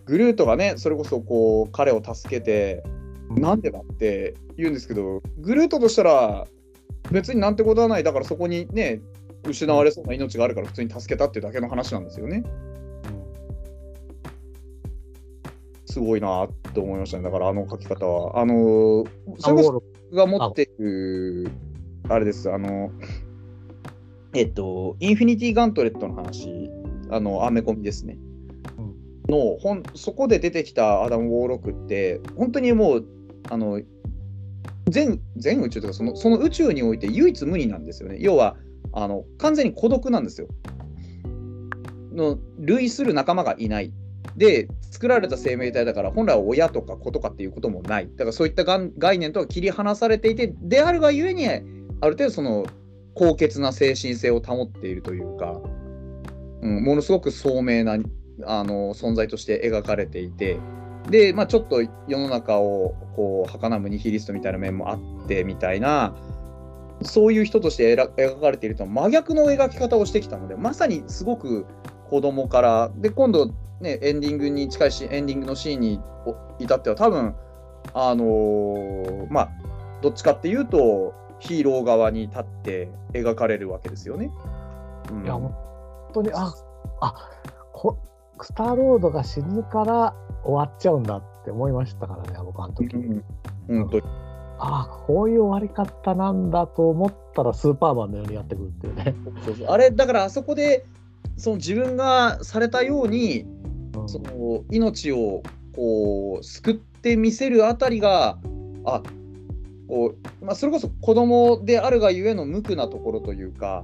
A: グルートがねそれこそこう彼を助けて
B: うん
A: なんでだって言うんですけどグルートとしたら別になんてことはないだからそこにね失われそうな命があるから普通に助けたっていうだけの話なんですよね。すごいなと思いましたね。だからあの書き方は。あのそれこそ僕が持っているあれです、あの、えっと、インフィニティ・ガントレットの話、あの、アメコミですね。のほんそこで出てきたアダム・ウォーロックって、本当にもう、あの、全全宇宙というかその、その宇宙において唯一無二なんですよね。要は、あの完全に孤独なんですよ。の類する仲間がいない。で、作られた生命体だから、本来は親とか子とかっていうこともない。だからそういったがん概念とは切り離されていて、であるがゆえに、ある程度その高潔な精神性を保っているというか、うん、ものすごく聡明なあの存在として描かれていて、で、まあ、ちょっと世の中をこう儚むニヒリストみたいな面もあってみたいな、そういう人として描描かれていると真逆の描き方をしてきたので、まさにすごく子供から、で、今度、ね、エンディングに近いし、エンディングのシーンに至っては、多分あのーまあ、どっちかっていうと、ヒーロー側に立って描かれるわけですよね。うん
B: いや、本当に、あ、あ、こスターロードが死ぬから終わっちゃうんだって思いましたからね、僕あの時。
A: うん本当に
B: あこういう終わり方なんだと思ったらスーパーマンのようにやってくるっていうね。
A: そうそうあれだからあそこでその自分がされたように
B: うん
A: その命をこう救ってみせるあたりがあこう、まあ、それこそ子供であるがゆえの無垢なところというか、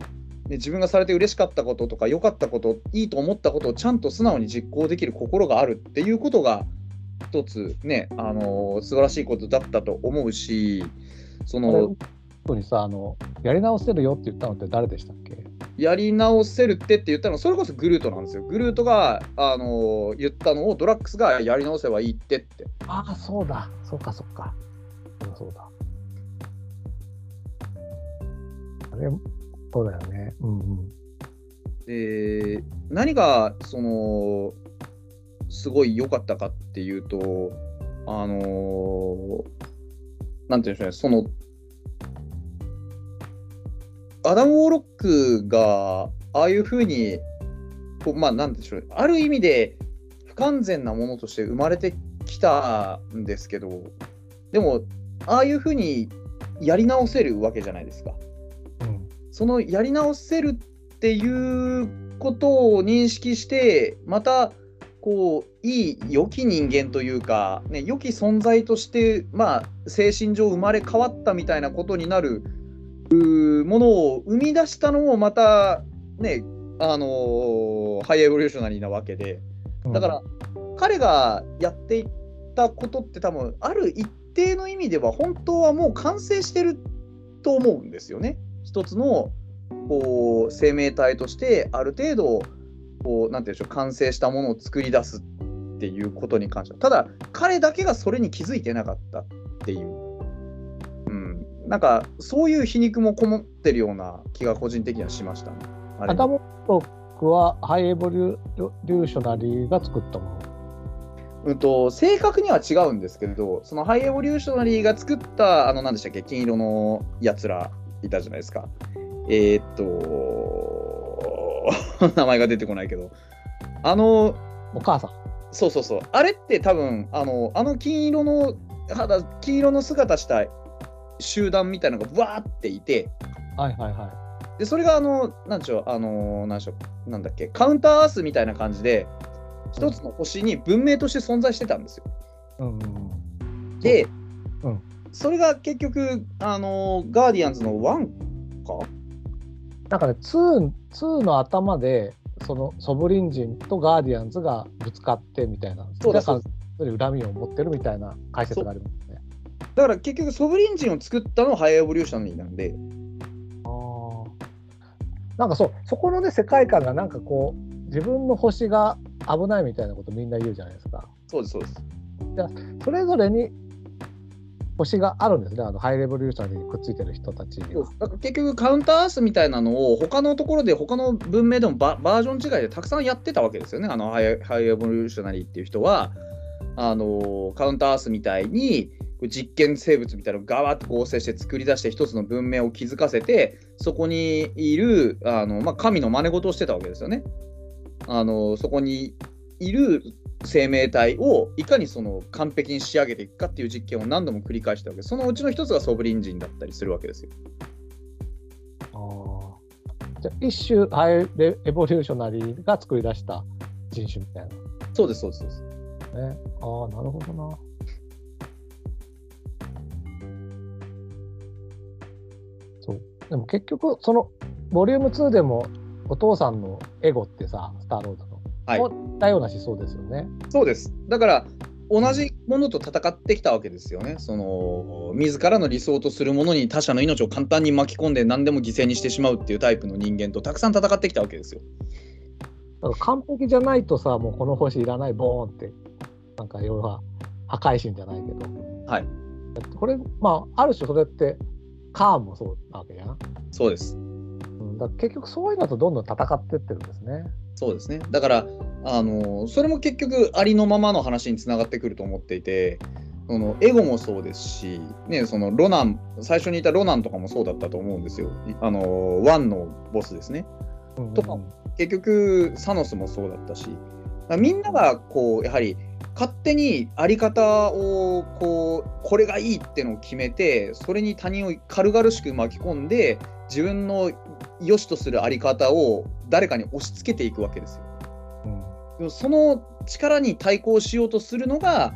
A: ね、自分がされて嬉しかったこととか良かったこといいと思ったことをちゃんと素直に実行できる心があるっていうことが一つね、あの素晴らしいことだったと思うしその
B: にさあの、やり直せるよって言ったのって誰でしたっけ？
A: やり直せるってって言ったのはそれこそグルートなんですよ。グルートが、あの言ったのをドラッグスがやり直せばいいってって。
B: ああ、そうだ、そうか、そうか。そうだ、そうだ。あれ、そうだよね。うんうん。
A: で何がそのすごい良かったかっていうとあのなんていうんでしょうねそのアダム・ウォーロックがああいうふうにこうまあなんでしょうある意味で不完全なものとして生まれてきたんですけどでもああいうふうにやり直せるわけじゃないですか。
B: うん
A: そのやり直せるっていうことを認識して、またこういい良き人間というか、ね、良き存在として、まあ、精神上生まれ変わったみたいなことになるものを生み出したのもまた、ね、あのーハイエボリューショナリーなわけで。
B: うん
A: だから、彼がやっていったことって多分ある一定の意味では本当はもう完成してると思うんですよね。一つのこう生命体としてある程度こうなんていうんでしょう完成したものを作り出すっていうことに関してはただ彼だけがそれに気づいてなかったっていう、うん、なんかそういう皮肉もこもってるような気が個人的にはしましたね。
B: アダム・ウォーロックはハイエボリューショナリーが作ったもの。
A: うんと、正確には違うんですけれど、そのハイエボリューショナリーが作った、あの、何でしたっけ、金色のやつらいたじゃないですか。えーっと、名前が出てこないけど、あの、
B: お母さん。
A: そうそうそう、あれって多分、あの、あの金色の肌、金色の姿した集団みたいなのがわーっていて、
B: はいはいは
A: で、それがあの、なんでしょう、あの、なんでしょう、なんだっけ、カウンターアースみたいな感じで、一つの星に文明として存在してたんですよ。
B: い。うんうんうん。
A: で、
B: うん
A: それが結局、あのガーディアンズの1か
B: なんかね、2, 2の頭で、そのソブリン人とガーディアンズがぶつかってみたいな、
A: そうだ
B: だから恨みを持ってるみたいな解説がありますね。
A: だから結局、ソブリン人を作ったのはハイエボリューショナリーなんで、
B: なんかそう、そこのね、世界観がなんかこう、自分の星が危ないみたいなことみんな言うじゃないですか。
A: そうです、そうです。
B: それぞれに星があるんですね、あのハイエボリューショナリーにくっついてる人たち。
A: 結局、カウンターアースみたいなのを、他のところで、他の文明でもババージョン違いでたくさんやってたわけですよね、あのハイハイエボリューショナリーっていう人は、あのカウンターアースみたいに、実験生物みたいなのをガワッと合成して作り出して一つの文明を築かせてそこにいるあの、まあ、神の真似事をしてたわけですよね。あのそこにいる生命体をいかにその完璧に仕上げていくかっていう実験を何度も繰り返したわけ。そのうちの一つがソブリン人だったりするわけですよ。
B: あじゃあ一種ハイレエボリューショナリーが作り出した人種みたいな。
A: そうですそうですそうです。
B: ね、ああなるほどな。そうでも結局そのボリューム2でもお父さんのエゴってさスターロードの、
A: はい
B: 似たような思想ですよね。
A: そうです。だから同じものと戦ってきたわけですよね。その自らの理想とするものに他者の命を簡単に巻き込んで何でも犠牲にしてしまうっていうタイプの人間とたくさん戦ってきたわけですよ。
B: だから完璧じゃないとさもうこの星いらないボーンってなんか要は破壊神じゃないけど。
A: はい。
B: これまあある種それってカーンもそうなわけじゃん。
A: そうです。
B: うん、だ結局そういうのとどんどん戦ってってるんですね。
A: そうですね。だから、あのそれも結局ありのままの話につながってくると思っていて、そのエゴもそうですし、ね、そのロナン、最初にいたロナンとかもそうだったと思うんですよ。いあのワンのボスですね。
B: うん
A: とか結局サノスもそうだったし、みんながこうやはり勝手にあり方をこうこれがいいってのを決めてそれに他人を軽々しく巻き込んで自分の良しとするあり方を誰かに押し付けていくわけですよ。
B: うん
A: でもその力に対抗しようとするのが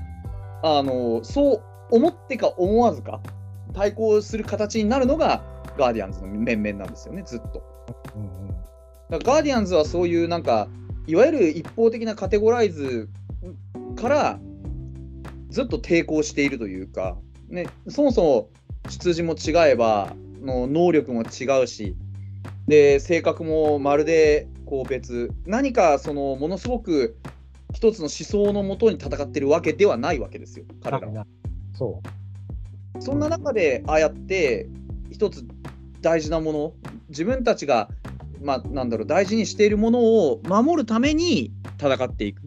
A: あのそう思ってか思わずか対抗する形になるのがガーディアンズの面々なんですよねずっと。
B: うんうん
A: だからガーディアンズはそういうなんかいわゆる一方的なカテゴライズからずっと抵抗しているというか、ね、そもそも出自も違えばの能力も違うしで性格もまるでこう別何かそのものすごく一つの思想のもとに戦ってるわけではないわけですよ彼らは。
B: そ
A: そんな中でああやって一つ大事なもの自分たちが、まあ、なんだろう大事にしているものを守るために戦っていく。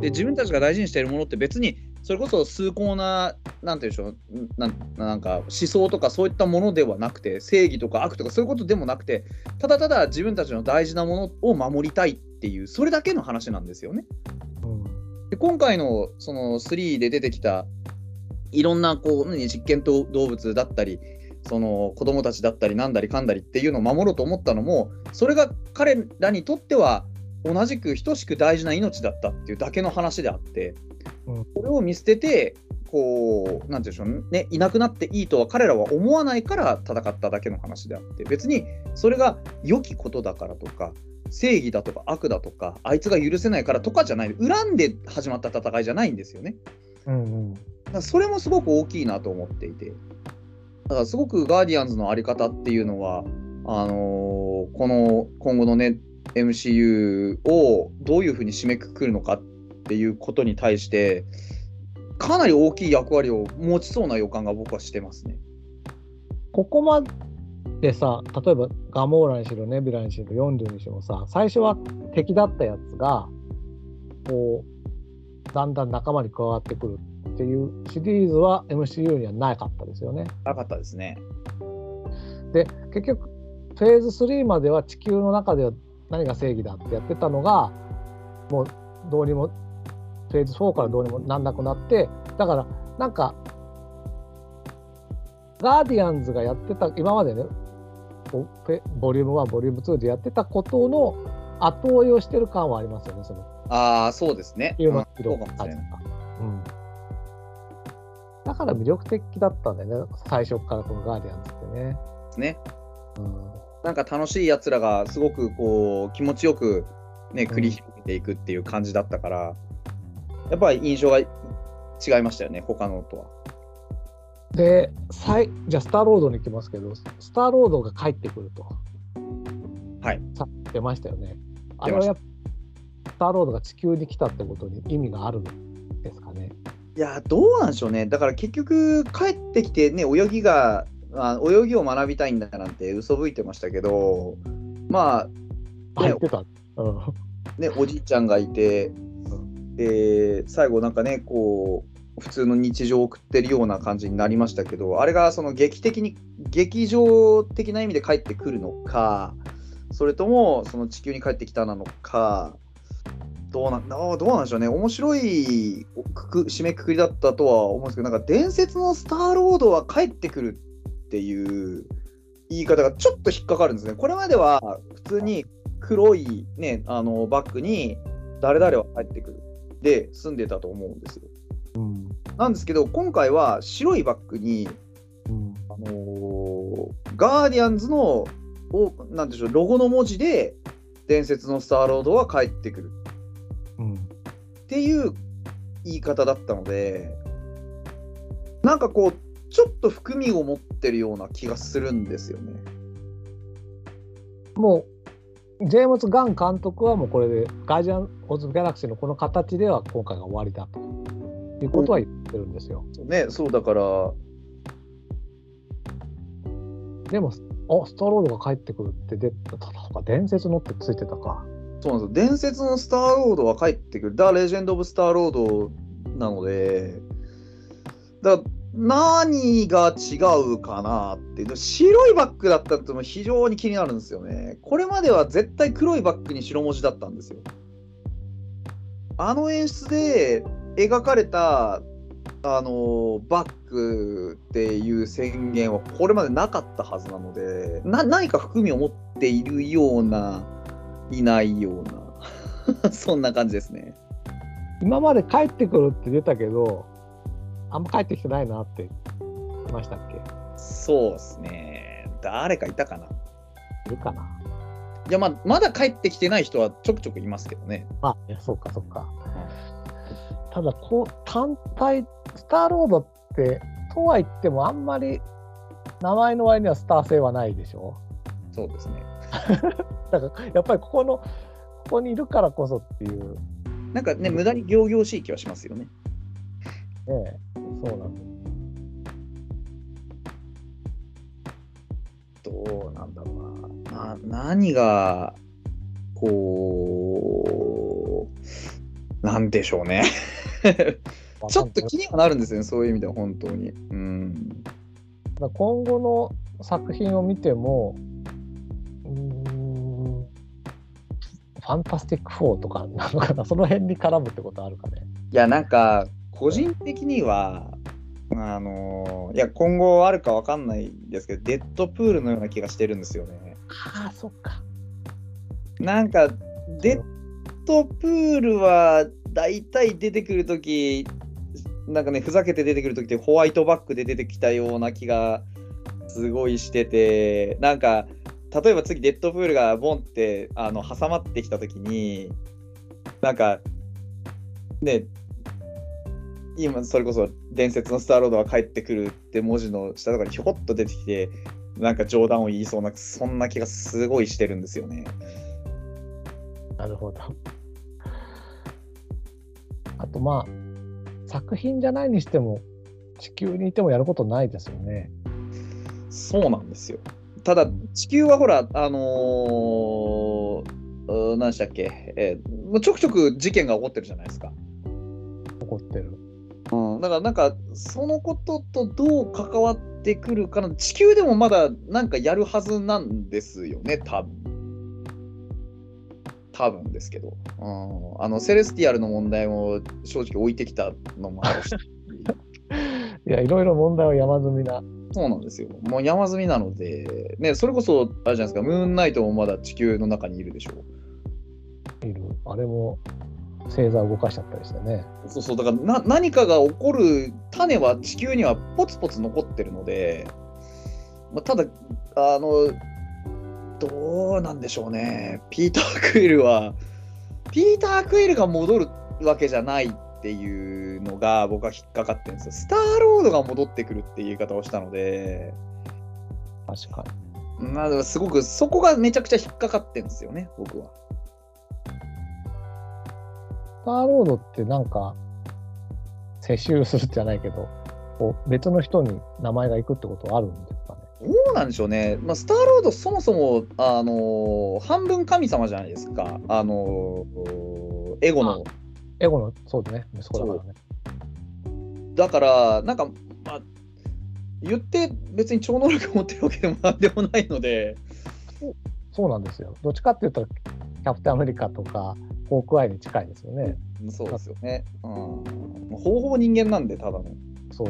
A: で自分たちが大事にしているものって別にそれこそ崇高ななんていうんでしょうなんなんか思想とかそういったものではなくて正義とか悪とかそういうことでもなくてただただ自分たちの大事なものを守りたいっていうそれだけの話なんですよね。
B: う。うん
A: で今回のその3で出てきたいろんなこう何実験動物だったりその子供たちだったりなんだりかんだりっていうのを守ろうと思ったのもそれが彼らにとっては同じく等しく大事な命だったっていうだけの話であって、
B: うん。
A: これを見捨ててこうなんていうんでしょうねいなくなっていいとは彼らは思わないから戦っただけの話であって別にそれが良きことだからとか正義だとか悪だとかあいつが許せないからとかじゃない恨んで始まった戦いじゃないんですよね。
B: うんうん。
A: それもすごく大きいなと思っていて。だからすごくガーディアンズのあり方っていうのはあのーこの今後のね MCU をどういうふうに締めくくるのかっていうことに対してかなり大きい役割を持ちそうな予感が僕はしてますね。
B: ここまでさ例えばガモーラにしろネビュラにしろヨンドゥにしろさ最初は敵だったやつがこうだんだん仲間に加わってくるっていうシリーズは MCU にはなかったですよね。
A: なかったですね。
B: で結局フェーズ3までは地球の中では何が正義だってやってたのがもうどうにもフェーズ4からどうにもなんなくなってだからなんかガーディアンズがやってた今までねボリューム1ボリューム2でやってたことの後追いをしてる感はありますよねその
A: ああそうですね。
B: 地球の
A: うんそうかもし
B: 感じ
A: れない。
B: うんだから魅力的だったんだよね最初からこのガーディアンズってね。
A: ね。
B: うん
A: なんか楽しいやつらがすごくこう気持ちよくね繰り広げていくっていう感じだったから、やっぱり印象が違いましたよね他のとは。
B: で、さいじゃあスターロードに行きますけど、スターロードが帰ってくると。
A: はい。
B: さ出ましたよね。あれはやっぱスターロードが地球に来たってことに意味があるんですかね。
A: いやどうなんでしょうねだから結局帰ってきてね泳ぎがあ泳ぎを学びたいんだなんて嘘吹いてましたけどまあ
B: あ、言ってた。うん。
A: ねおじいちゃんがいてで最後なんかねこう普通の日常を送ってるような感じになりましたけどあれがその劇的に劇場的な意味で帰ってくるのかそれともその地球に帰ってきたなのかどうなどうなんでしょうね面白いくく締めくくりだったとは思うんですけどなんか伝説のスターロードは帰ってくるっていう言い方がちょっと引っかかるんですね。これまでは普通に黒い、ね、あのバッグに誰々は入ってくる。で住んでたと思うんですよ。
B: うん。
A: なんですけど今回は白いバッグに、
B: うん。
A: あのーガーディアンズのおなんでしょうロゴの文字で伝説のスターロードは帰ってくる。
B: うん。
A: っていう言い方だったのでなんかこうちょっと含みを持ってるような気がするんですよね。
B: もうジェームズ・ガン監督はもうこれで「ガーディアン・オズ・ギャラクシー」のこの形では今回が終わりだということは言ってるんですよ。
A: そうねそうだから
B: でも、あスターロードが帰ってくるって出たとか、伝説のってついてたか。
A: そうなんですよ伝説のスターロードは帰ってくる。ダ・レジェンド・オブ・スターロードなので、だ何が違うかなって。白いバッグだったっても非常に気になるんですよね。これまでは絶対黒いバッグに白文字だったんですよ。あの演出で描かれたあのバッグっていう宣言はこれまでなかったはずなので何か含みを持っているようないないような そんな感じですね。
B: 今まで帰ってくるって出たけど、あんま帰ってきてないなって言いましたっけ？
A: そうですね。誰かいたかな？
B: いるかな？い
A: や、まあ、まだ帰ってきてない人はちょくちょくいますけどね。
B: あ、いや、そうか、そうか。ただ、こう、単体、スターロードって、とは言っても、あんまり名前の割にはスター性はないでしょ？
A: そうですね。
B: だから、やっぱりここの、ここにいるからこそっていう、
A: なんかね、無駄に仰々しい気はしますよね。
B: ね、そうなんです。
A: どうなんだろうな。な何が、こう、なんでしょうね。ちょっと気にはなるんですよね、そういう意味では本当に。うん。
B: 今後の作品を見ても、うーん、ファンタスティック4とかなのかな、その辺に絡むってことあるかね。
A: いや、なんか、個人的には、あのいや、今後あるかわかんないですけど、デッドプールのような気がしてるんですよね。
B: ああ、そっか。
A: なんか、デッドプールは、だいたい出てくるとき、なんかね、ふざけて出てくるときって、ホワイトバッグで出てきたような気がすごいしてて、なんか、例えば次、デッドプールがボンってあの挟まってきたときに、なんか、ね、今、それこそ伝説のスターロードは帰ってくるって文字の下とかにひょこっと出てきて、なんか冗談を言いそうな、そんな気がすごいしてるんですよね。
B: なるほど。あとまあ、作品じゃないにしても、地球にいてもやることないですよね。
A: そうなんですよ。ただ、地球はほら、あのー、何でしたっけ、えーもうちょくちょく事件が起こってるじゃないですか。
B: 起こってる。
A: うん、だから、なんか、そのこととどう関わってくるかな、地球でもまだなんかやるはずなんですよね、多分多分ですけど、うん、あのセレスティアルの問題も正直置いてきたのもあるし。
B: いや、いろいろ問題は山積みな。
A: そうなんですよ。もう山積みなので、ね、それこそ、あれじゃないですか、ムーンナイトもまだ地球の中にいるでしょう。
B: いる。あれも星座を動かしちゃったりしてね。
A: そうそう、だからな何かが起こる種は地球にはポツポツ残ってるので、まあ、ただ、あの、どうなんでしょうね。ピーター・クイルは、ピーター・クイルが戻るわけじゃないっていうのが僕は引っかかってるんですよ。スターロードが戻ってくるっていう言い方をしたので、
B: 確かに。
A: ますごくそこがめちゃくちゃ引っかかってるんですよね、僕は。
B: スターロードってなんか、世襲するじゃないけど、こう別の人に名前が行くってことはあるんですかね？
A: どうなんでしょうね、まあ、スターロード、そもそも、あのー半分神様じゃないですか、あのーエゴの。
B: エゴの、そうですね、息子だからね。
A: だから、なんか、まあ、言って別に超能力を持ってるわけでも なんでもないので、
B: そうなんですよ。どっちかっていうと、キャプテンアメリカとか、ホークアイに近いですよね。
A: そうですよね。うん、ほぼほぼ人間なんで、ただの。
B: そう、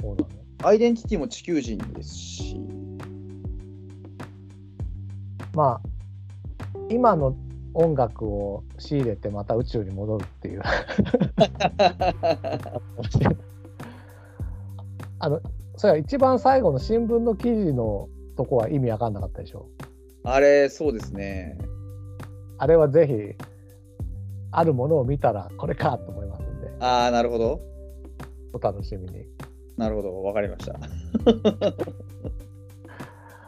B: そうなの。
A: アイデンティティも地球人ですし、
B: まあ今の音楽を仕入れてまた宇宙に戻るっていうあのそれは一番最後の新聞の記事のとこは意味わかんなかったでしょ
A: あれ、そうですね。
B: あれはぜひあるものを見たらこれかと思いますんで
A: ああ、なるほど。
B: お楽しみに
A: なるほど。わかりました。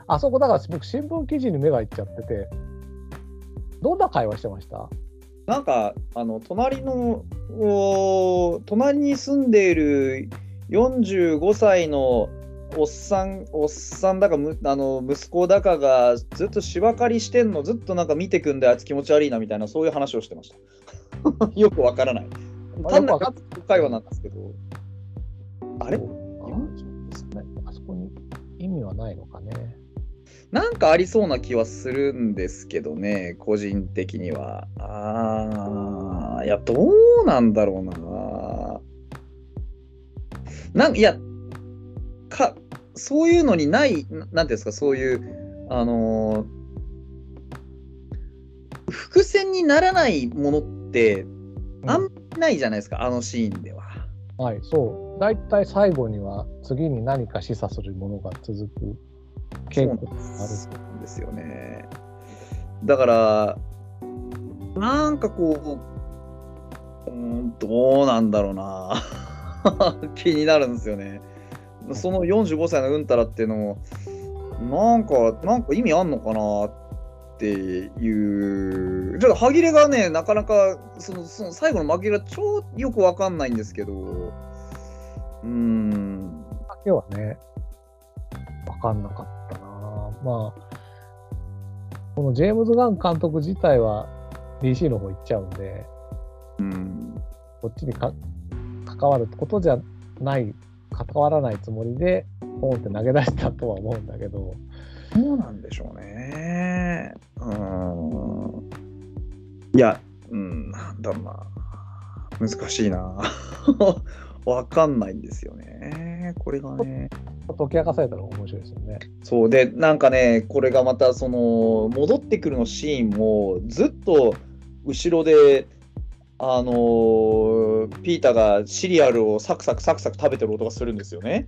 B: あそこだから僕新聞記事に目がいっちゃっててどんな会話してました？
A: なんか、あの、隣の、お隣に住んでいる45歳のおっさん、おっさんだかむ、あの、息子だかがずっと芝刈りしてんの、ずっとなんか見てくんで、あいつ気持ち悪いなみたいな、そういう話をしてました。よくわからない。単なる会話なんですけど。あれ
B: ？40ですね。あそこに意味はないのかね。
A: なんかありそうな気はするんですけどね、個人的には。ああ、いや、どうなんだろうな。なんいや、か、そういうのにない、ななんていうんですか、そういう、あのー伏線にならないものって、あんないじゃないですか、あのシーンでは。
B: はい、そう。大体最後には次に何か示唆するものが続く傾向がある。
A: そうなんですよね。だから、なんかこう、うーん、どうなんだろうな。気になるんですよね。その45歳のうんたらっていうのも、なんか、なんか意味あんのかなっていう、ちょっと歯切れがね、なかなか、そのその最後の負けが超よくわかんないんですけど、うーん、
B: だけはね、分かんなかったな。まあ、このジェームズ・ガン監督自体は DC の方行っちゃうんで、
A: うん、
B: こっちにか関わることじゃない、関わらないつもりで、ポンって投げ出したとは思うんだけど、
A: そうなんでしょうね。うーん。いや、うん、なんだろうな。難しいな。わかんないんですよね。これがね。
B: 解き明かされたら面白いですよね。
A: そうで、なんかね、これがまた、その、戻ってくるのシーンも、ずっと後ろで、あのーピーターがシリアルをサクサクサクサク食べてる音がするんですよね。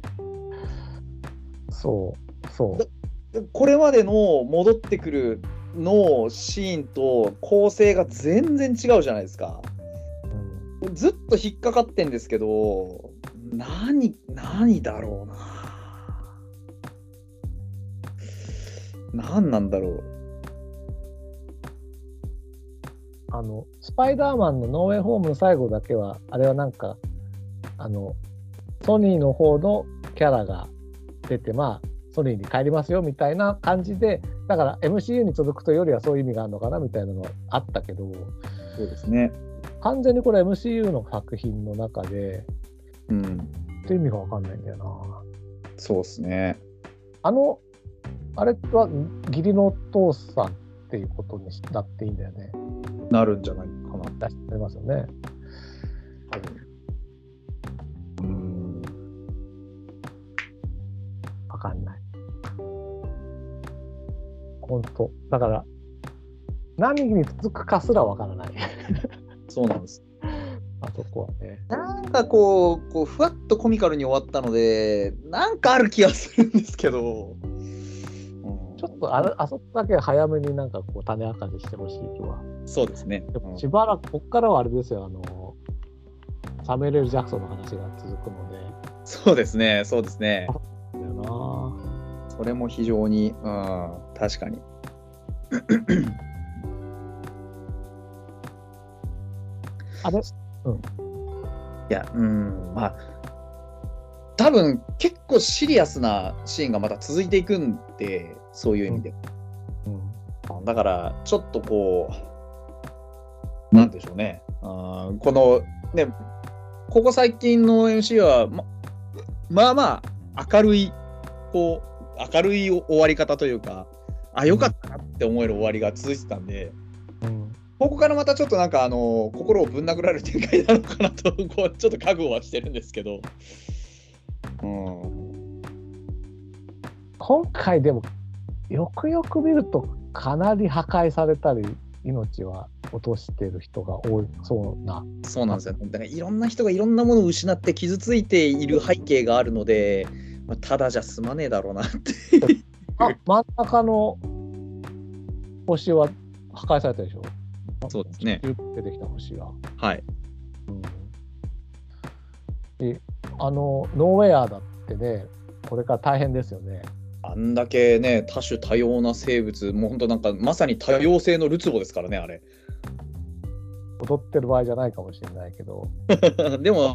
B: そう、そう。
A: これまでの戻ってくるのシーンと構成が全然違うじゃないですか。
B: うん
A: ずっと引っかかってんですけど、何、何だろうな。何なんだろう。
B: あの、スパイダーマンのノーウェイホームの最後だけは、あれはなんか、あの、ソニーの方のキャラが出て、まあ、ソニーに帰りますよみたいな感じで、だから MCU に続くというよりはそういう意味があるのかなみたいなのはあったけど、
A: そうですね。
B: 完全にこれ MCU の作品の中で、
A: うん。
B: っていう意味がわかんないんだよな。
A: そうですね。
B: あの、あれは義理のお父さんっていうことになっていいんだよね。
A: なるんじゃないかな。
B: 出してますよね。
A: うん。
B: わかんない。本当だから、何に続くかすらわからない。
A: そうなんです。
B: あそこはね。
A: なんかこう、こうふわっとコミカルに終わったので、なんかある気がするんですけど。うん
B: ちょっとあれあそこだけ早めになんかこう種明かししてほしい気は。
A: そうですね。
B: でもしばらく、こっからはあれですよ、あの、サメル・エル・ジャクソンの話が続くので、
A: そうですね。そうですね。
B: だよな
A: それも非常に、うん、確かに。
B: あれ？
A: いや、うん、まあ、多分結構シリアスなシーンがまた続いていくんで、そういう意味で。
B: うん。
A: だから、ちょっとこう、なんでしょうね。あーこの、ね、ここ最近の MC は、ままあまあ、明るい、こう、明るい終わり方というか、あ、よかったなって思える終わりが続いてたんで、
B: うん。
A: ここからまたちょっとなんか、あの、心をぶん殴られる展開なのかなと、こう、ちょっと覚悟はしてるんですけど。うん。
B: 今回でも、よくよく見るとかなり破壊されたり命は落としてる人が多いそうな
A: そうなんですよ、ね、だからいろんな人がいろんなものを失って傷ついている背景があるので、まあ、ただじゃ済まねえだろうなって
B: あ 真ん中の星は破壊されたでしょ？
A: そうですね。
B: 出てきた星が。
A: はい、
B: うん、であのノーウェアだってねこれから大変ですよね。
A: あんだけね多種多様な生物もう本当なんかまさに多様性のるつぼですからねあれ。
B: 踊ってる場合じゃないかもしれないけど。
A: でも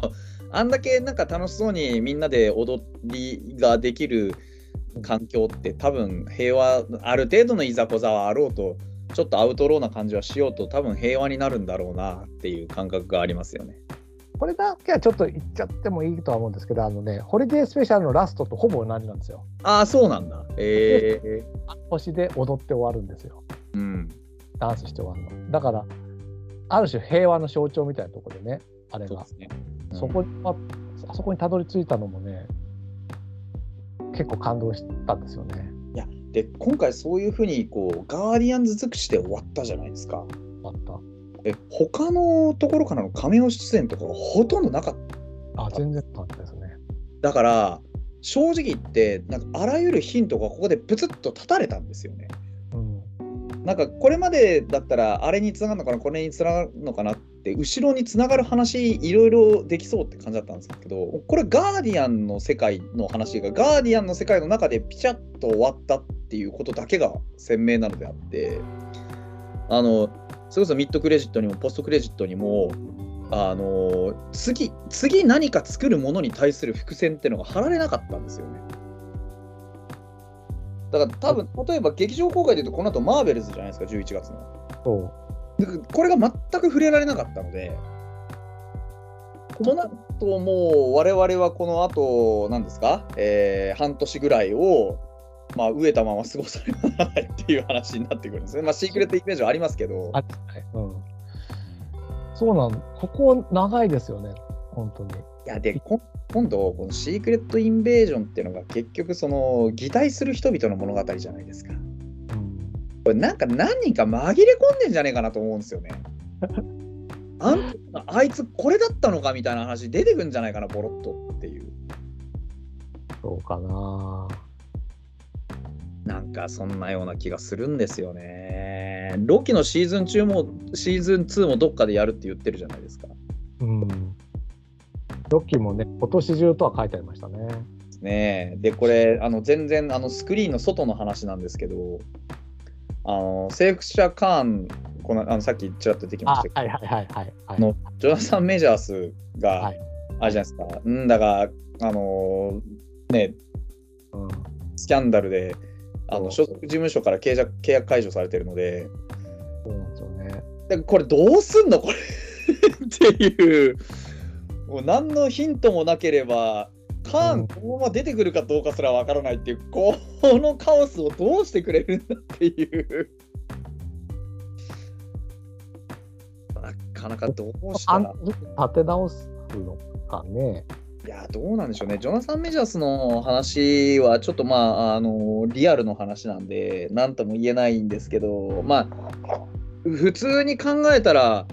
A: あんだけなんか楽しそうにみんなで踊りができる環境って多分平和ある程度のいざこざはあろうとちょっとアウトローな感じはしようと多分平和になるんだろうなっていう感覚がありますよね。
B: これだけはちょっと言っちゃってもいいとは思うんですけどあのねホリデースペシャルのラストとほぼ同じなんですよ。
A: ああそうなんだ。ええ
B: 星で踊って終わるんですよ。
A: うん。
B: ダンスして終わるの。だからある種平和の象徴みたいなところでねあれが
A: そね。うん
B: そこはあそこにたどり着いたのもね結構感動したんですよね。
A: いやで今回そういうふうにこうガーディアンズ尽くして終わったじゃないですか。
B: あった。
A: え他のところからのカメオ出演とかがほとんどなかった。
B: あ全然なかったですね。
A: だから正直言ってなんかあらゆるヒントがここでプツッと立たれたんですよね。
B: うん。
A: なんかこれまでだったらあれにつながるのかなこれにつながるのかなって後ろにつながる話いろいろできそうって感じだったんですけどこれガーディアンの世界の話がガーディアンの世界の中でピチャッと終わったっていうことだけが鮮明なのであってあのそれこそミッドクレジットにもポストクレジットにもあの次次何か作るものに対する伏線っていうのが貼られなかったんですよね。だから多分例えば劇場公開でいうとこの後マーベルズじゃないですか11月の。
B: そう
A: これが全く触れられなかったので、となるともう我々はこの後何ですか、えー半年ぐらいを、まあ、飢えたまま過ごさねばないっていう話になってくるんですね。まあ、シークレットイメージはありますけど、
B: あはいうん。そうなんここ長いですよね本当に。
A: いやでこ今度、このシークレットインベージョンっていうのが結局、その擬態する人々の物語じゃないですか。
B: うん。
A: これなんか何人か紛れ込んでんじゃねえかなと思うんですよね。あんあいつこれだったのかみたいな話出てくんじゃないかな、ボロッとっていう。
B: そうかな。
A: なんかそんなような気がするんですよね。ロキのシーズン中もシーズン2もどっかでやるって言ってるじゃないですか。
B: うん。ロッキーもね今年中とは書いてありましたね。
A: ねえでこれあの全然あのスクリーンの外の話なんですけどあのセークシャ・カーンこのあのさっきちらっと出てきま
B: あ
A: したけど、
B: はいはいはいはいはい。
A: のジョナサン・メジャースが、
B: はい
A: あれじゃないですか、うんだが、あのね、
B: うん。
A: スキャンダルであの所属事務所から契約契約解除されてるので、
B: そうなんですよね。
A: でこれどうすんのこれ っていう、もう何のヒントもなければ、カー
B: うん
A: ン、このまま出てくるかどうかすらわからないっていう、このカオスをどうしてくれるんだっていう。なかなかどうしたら。
B: 立て直すのかね。
A: いや、どうなんでしょうね。ジョナサン・メジャースの話は、ちょっとまあ、あの、リアルの話なんで、なんとも言えないんですけど、まあ、普通に考えたら、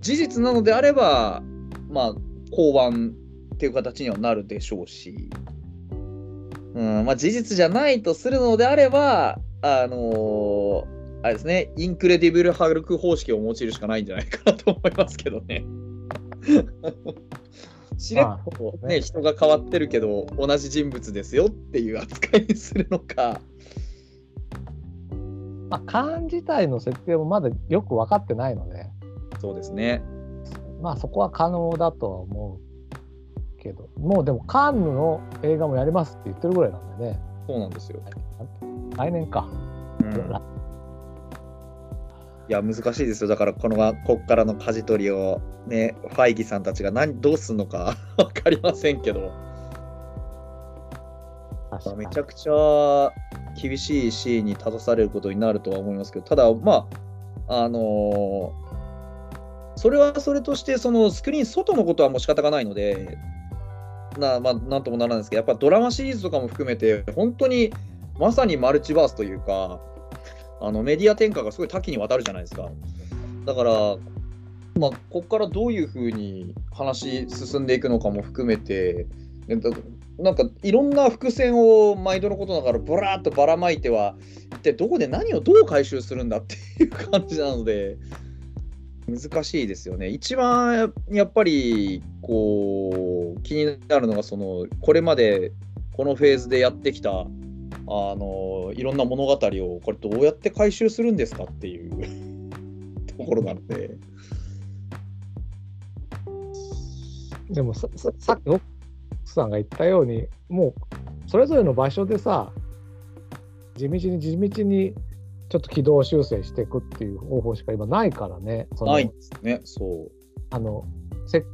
A: 事実なのであれば、まあ、降板っていう形にはなるでしょうし、うん、まあ、事実じゃないとするのであれば、あのあれですね、インクレディブル・ハルク方式を用いるしかないんじゃないかなと思いますけどね。しれっ
B: まあ
A: と
B: ね
A: ね、人が変わってるけど、同じ人物ですよっていう扱いにするのか。
B: まあ、缶自体の設定もまだよく分かってないので、
A: そうですね。
B: まあそこは可能だとは思うけど、もうでもカンヌの映画もやりますって言ってるぐらいなんでね、
A: そうなんですよ。
B: 来年か。
A: うんいや、難しいですよ。だから、このこっからの舵取りを、ね、ファイギさんたちが何どうするのか 分かりませんけど、めちゃくちゃ厳しいシーンに立たされることになるとは思いますけど、ただ、まあ、あのーそれはそれとして、そのスクリーン外のことはもう仕方がないので、なまあ、なんともならないんですけど、やっぱドラマシリーズとかも含めて、本当にまさにマルチバースというか、あのメディア展開がすごい多岐にわたるじゃないですか。だから、まあ、ここからどういうふうに話進んでいくのかも含めて、なんかいろんな伏線を毎度のことながらブラーっとばらまいては一体どこで何をどう回収するんだっていう感じなので難しいですよね。一番やっぱりこう気になるのがそのこれまでこのフェーズでやってきたあのいろんな物語をこれどうやって回収するんですかっていう ところなので。
B: でもさささっき奥さんが言ったようにもうそれぞれの場所でさ地道に地道にちょっと軌道修正していくっていう方法しか今ないからね。
A: ないんですね、そう。
B: あのせ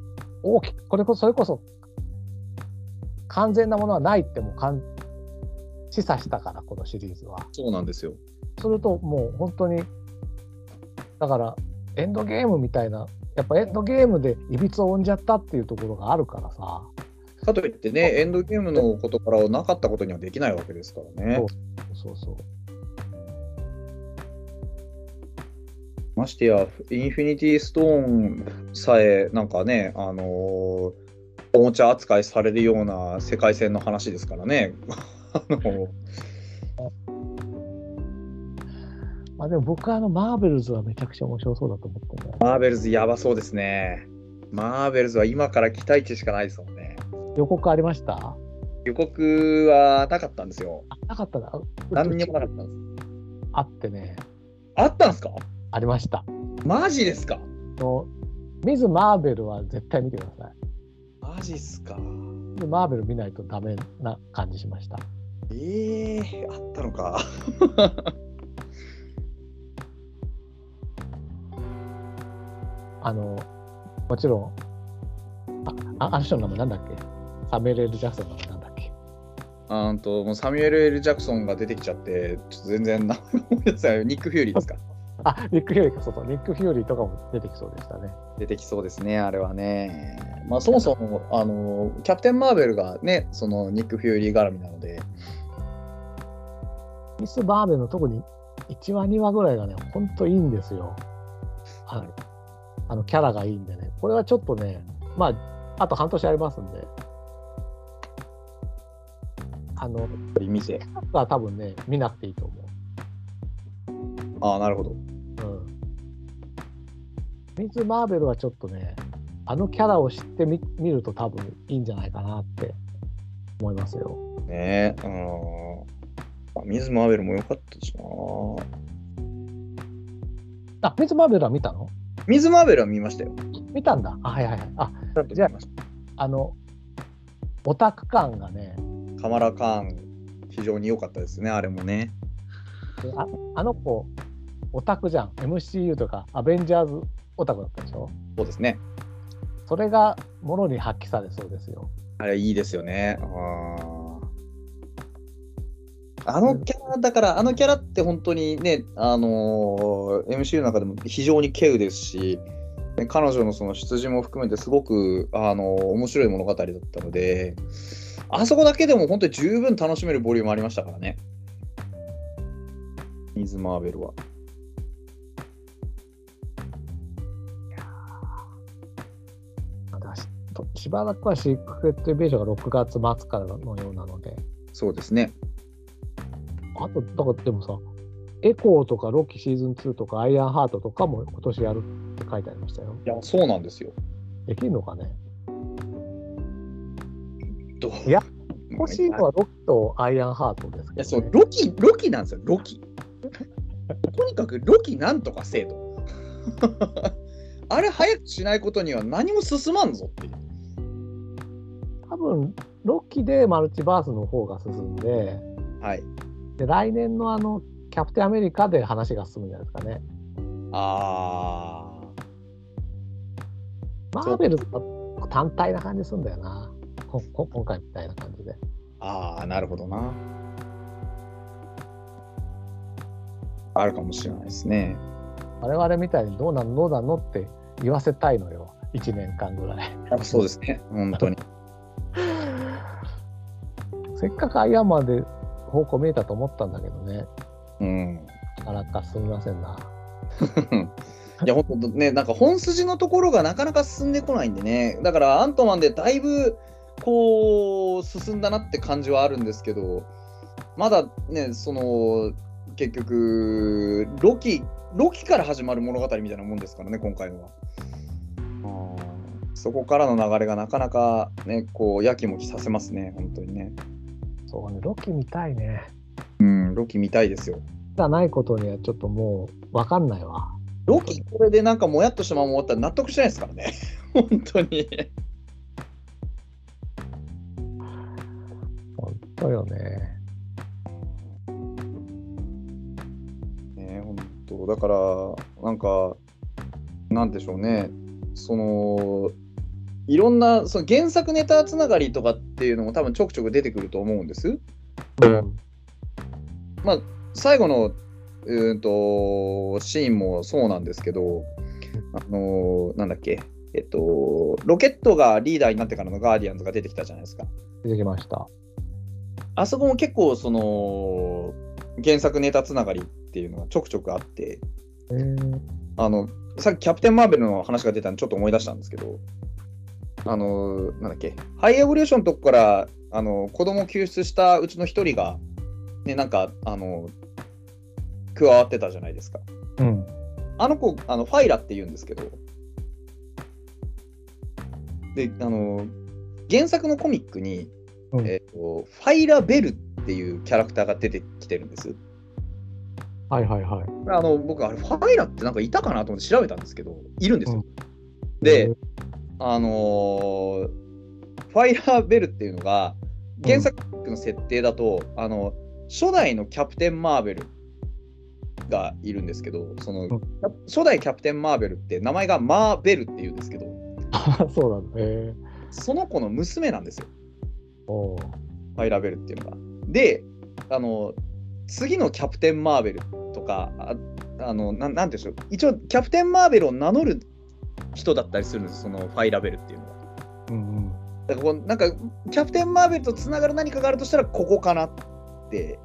B: 大きくこれこそそれこそ完全なものはないってもうかん示唆したからこのシリーズは。
A: そうなんですよ。
B: するともう本当にだからエンドゲームみたいなやっぱエンドゲームでいびつを生んじゃったっていうところがあるからさ
A: かといってね、エンドゲームのことからなかったことにはできないわけですからね。
B: そうそう
A: ましてや、インフィニティストーンさえ、なんかね、あのーおもちゃ扱いされるような世界線の話ですからね。あの
B: まあでも僕はあのマーベルズはめちゃくちゃ面白そうだと思ってね
A: マーベルズやばそうですね。マーベルズは今から期待値しかないですもんね。
B: 予告ありました？
A: 予告はなかったんですよ。
B: あなかったな
A: 何にもなかったんです。
B: あってね
A: あったんですか？
B: ありました。
A: マジですか？
B: のミズ・マーベルは絶対見てください。
A: マジっすか？
B: でマーベル見ないとダメな感じしました。
A: ええあったのか。
B: あのもちろんあああの人の名前なんだっけ？サミュエル・エル・ジャクソンの名前なんだっけ？
A: あんともうサミュエル・エル・ジャクソンが出てきちゃって、ちょっと全然名前思い出せない。ニック・フューリーですか？
B: あニック・フューリーかそうそうニック・フューリーとかも出てきそうでしたね。
A: 出てきそうですね、あれはね。まあ、そもそも、あの、キャプテン・マーベルがね、そのニック・フューリー絡みなので、
B: ミズ・マーベルの特に1話2話ぐらいがねほんといいんですよ。はい。あのキャラがいいんでね。これはちょっとねまああと半年ありますんで。あの
A: 見て。
B: は多分ね見なくていいと思
A: ああ、なるほど。
B: ミス・マーベルはちょっとねあのキャラを知ってみ見ると多分いいんじゃないかなって思いますよ
A: ねえ、うん。あミズ・マーベルも良かったしな。
B: あミス・マーベルは見たの？
A: ミズ・マーベルは見ましたよ。
B: 見たんだあはいはいはいあじゃああのオタク感がね
A: カマラ・カーン、非常に良かったですね、あれもね。
B: ああの子オタクじゃん MCU とかアベンジャーズオタクだったでしょ？
A: そうですね。
B: それがものに発揮されそうですよ
A: あれいいですよね。あのキャラ、だからあのキャラって本当にね、あのー MCU の中でも非常に稀有ですし、ね彼女のその出自も含めてすごく、あのー面白い物語だったので、あそこだけでも本当に十分楽しめるボリュームありましたからね。ミズ・マーベルは。
B: としばらくはシークレットイベージョンが6月末からのようなので
A: そうですね。
B: あとだからでもさエコーとかロキシーズン2とかアイアンハートとかも今年やるって書いてありましたよ
A: いや、そうなんですよ。
B: できるのかね？
A: どう？
B: いや欲しいのはロキとアイアンハートです
A: いや、
B: けど、
A: そう
B: ね、、
A: ロキ、ロキなんですよ、ロキ。とにかくロキなんとかせえと。あれ早くしないことには何も進まんぞっていう。
B: 多分ロキでマルチバースの方が進んで
A: はい。
B: で来年のあのキャプテンアメリカで話が進むんじゃないですかね。
A: あ
B: マーベルは単体な感じするんだよな。ここ今回みたいな感じで。
A: ー、あー、なるほどな。あるかもしれないですね。
B: 我々みたいにどうなのどうなのって言わせたいのよ。1年間ぐらい。
A: そうですね、本当に。
B: せっかくアイアンマンで方向見えたと思ったんだけどね。
A: うん。
B: なかなかすみませんな。
A: いや、本当ね、なんか本筋のところがなかなか進んでこないんでね、だからアントマンでだいぶこう進んだなって感じはあるんですけど、まだね、その結局、ロキ、ロキから始まる物語みたいなもんですからね、今回のは。そこからの流れがなかなかね、こう、やきもきさせますね、本当にね。
B: そうね、ロキ見たいね。
A: うん、ロキ見たいですよ。
B: じゃないことにはちょっともう分かんないわ。
A: ロキ、これでなんかもやっとしたまま終わったら納得しないですからね。本当に。
B: 本当よね。
A: ね本当だから、なんか、なんでしょうね。その、いろんなその原作ネタつながりとかっていうのも多分ちょくちょく出てくると思うんです。
B: うん。
A: まあ、最後のうーんとシーンもそうなんですけど、あのーなんだっけ、えっと、ロケットがリーダーになってからのガーディアンズが出てきたじゃないですか。
B: 出てきました。
A: あそこも結構、その、原作ネタつながりっていうのがちょくちょくあって、
B: えー、
A: あの、さっきキャプテン・マーベルの話が出たんでちょっと思い出したんですけど、あの、なんだっけ、ハイエボリューションのとこから、あの、子供を救出したうちの一人が、ね、なんか、あの、加わってたじゃないですか。
B: うん。
A: あの子、あのファイラって言うんですけど、で、あの、原作のコミックに、
B: うん
A: えっと、ファイラ・ベルっていうキャラクターが出てきてるんです。
B: はいはいはい。
A: あの僕、あれ、ファイラってなんかいたかなと思って調べたんですけど、いるんですよ。
B: うん
A: で、
B: えー
A: あのーファイラーベルっていうのが、原作の設定だと、あの初代のキャプテン・マーベルがいるんですけど、その
B: ん。
A: 初代キャプテン・マーベルって名前がマーベルっていうんですけど、
B: そうなんだ。え
A: その子の娘なんですよ、ファイラーベルっていうのが。で、あの次のキャプテン・マーベルとか、ああのななんでしょう、一応、キャプテン・マーベルを名乗る人だったりするんですそのファイラーベルっていうのは。
B: うんうん。
A: だからこうなんかキャプテン・マーベルとつながる何かがあるとしたらここかなって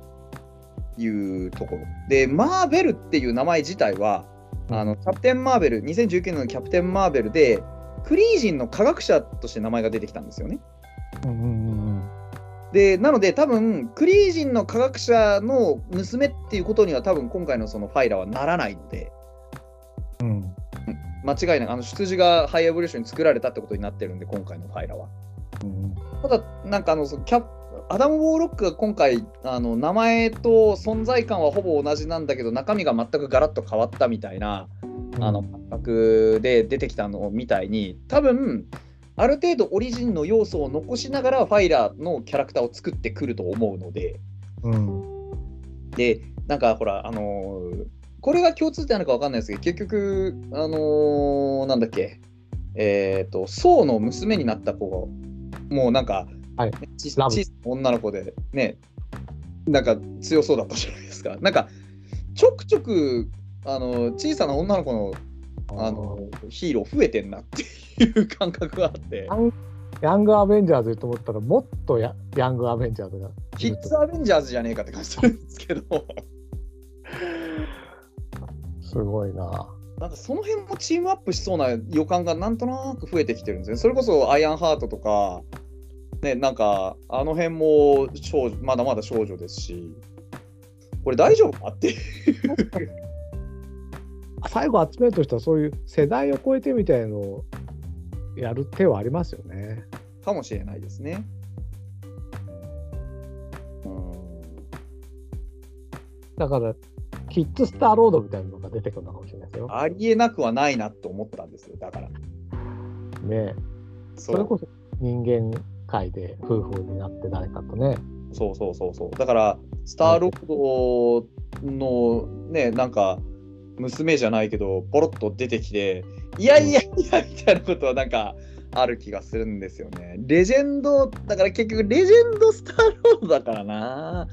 A: いうところでマーベルっていう名前自体はあのキャプテン・マーベル2019年のキャプテン・マーベルでクリージンの科学者として名前が出てきたんですよね
B: うんうんうん
A: でなので多分クリージンの科学者の娘っていうことには多分今回のそのファイラーはならないので。間違いないあの出自がハイエボリューションに作られたってことになってるんで今回のファイラーは
B: うん
A: ただ、なんかあのキャアダム・ウォーロックが今回あの名前と存在感はほぼ同じなんだけど中身が全くガラッと変わったみたいな
B: うん。
A: あの感覚で出てきたのみたいに多分ある程度オリジンの要素を残しながらファイラーのキャラクターを作ってくると思うので
B: うん。
A: でなんかほらあのーこれが共通点なのか分かんないですけど結局あのーなんだっけ。えっ、とソウの娘になった子がもうなんか、
B: はい。
A: 小さな女の子でね。なんか強そうだったじゃないですか。なんかちょくちょくあの小さな女の子のあのヒーロー増えてんなっていう感覚があって。
B: ヤングアベンジャーズと思ったらもっとヤヤングアベンジャーズが。
A: キッズアベンジャーズじゃねえかって感じするんですけど
B: すごいな。
A: なんかその辺もチームアップしそうな予感がなんとなく増えてきてるんですね。それこそアイアンハートとか、ね、なんかあの辺も少女まだまだ少女ですし、これ大丈夫かって。
B: 最後集めるとしたらそういう世代を超えてみたいのをやる手はありますよね。
A: かもしれないですね。うん
B: だからキッズスターロードみたいなのが出てくるのかもしれないですよ。
A: ありえなくはないなと思ったんですよ、だから。
B: ね
A: そ
B: それこそ人間界で夫婦になって誰かとね。
A: そうそうそうそう。だから、スターロードのね、なんか、娘じゃないけど、ポロッと出てきて、いやいやいや、みたいなことはなんか、ある気がするんですよね。レジェンド、だから結局、レジェンドスターロードだからな。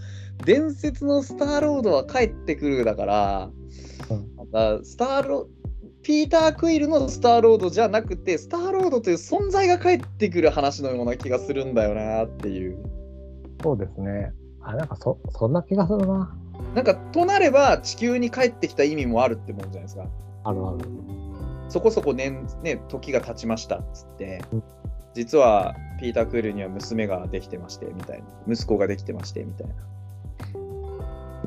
A: 伝説のスターロードは帰ってくるだから、
B: うん
A: またスターロピーター・クイルのスターロードじゃなくて、スターロードという存在が帰ってくる話のような気がするんだよなっていう。
B: そうですね。あ、なんかそそんな気がするな。
A: なんかとなれば地球に帰ってきた意味もあるってもんじゃないですか。
B: あるある。
A: そこそこ年、ね、時が経ちましたっつって
B: うん、
A: 実はピーター・クールには娘ができてましてみたいな、息子ができてましてみたいな。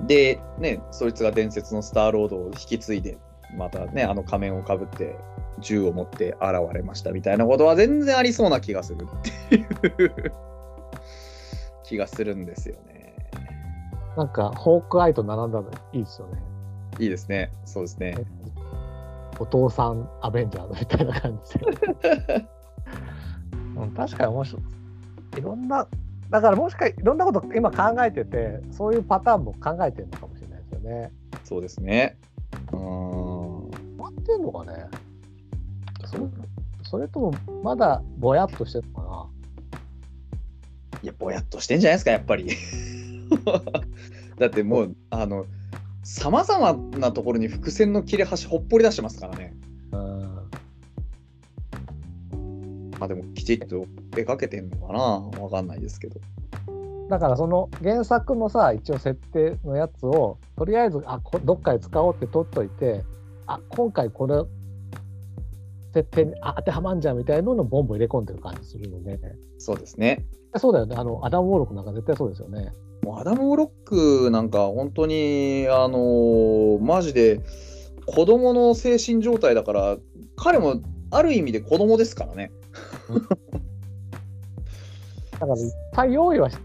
A: で、ね、そいつが伝説のスターロードを引き継いで、またね、あの仮面をかぶって銃を持って現れましたみたいなことは全然ありそうな気がするっていう気がするんですよね。
B: なんか、ホークアイと並んだのいいですよね。
A: いいですね。そうですね。
B: お父さんアベンジャーズみたいな感じで。うん、確かに面白い。いろんな、だからもしかいろんなこと今考えてて、そういうパターンも考えてるのかもしれないですよね。
A: そうですね。うーん。
B: 待ってんのかね？それそれともまだぼやっとしてるのか
A: いや、ぼやっとしてんじゃないですか、やっぱり。だってもう、あの、さまざまなところに伏線の切れ端ほっぽり出してますからね。
B: なうん。
A: まあでも、きちっと描けてんのかな？わかんないですけど。
B: だからその原作のさ一応設定のやつをとりあえずあこどっかで使おうって取っといてあ今回これ設定にあ当てはまんじゃんみたいなのをボンボン入れ込んでる感じするので、
A: そうですね。
B: そうだよねあのアダム・ウォーロックなんか絶対そうですよね。
A: もうアダム・ウォロックなんか本当に、あのーマジで子供の精神状態だから、彼もある意味で子供ですからね。
B: だからいっぱい用意はし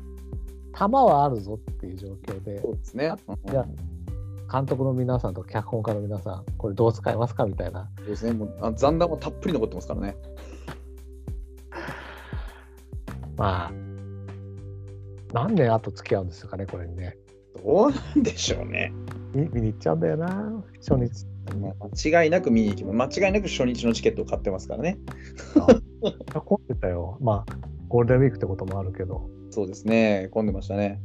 B: 弾はあるぞっていう状況で
A: そうですね。
B: じゃあ監督の皆さんと脚本家の皆さんこれどう使いますかみたいな
A: そうですね。もうあ残弾もたっぷり残ってますからね。
B: まあ何年後付き合うんですかねこれにね
A: どうなんでしょうね。
B: 見 見に行っちゃうんだよな初日
A: まあ間違いなく見に行きます。間違いなく初日のチケットを買ってますからね。
B: 混んでたよまあゴールデンウィークってこともあるけど
A: そうですね。混んでましたね。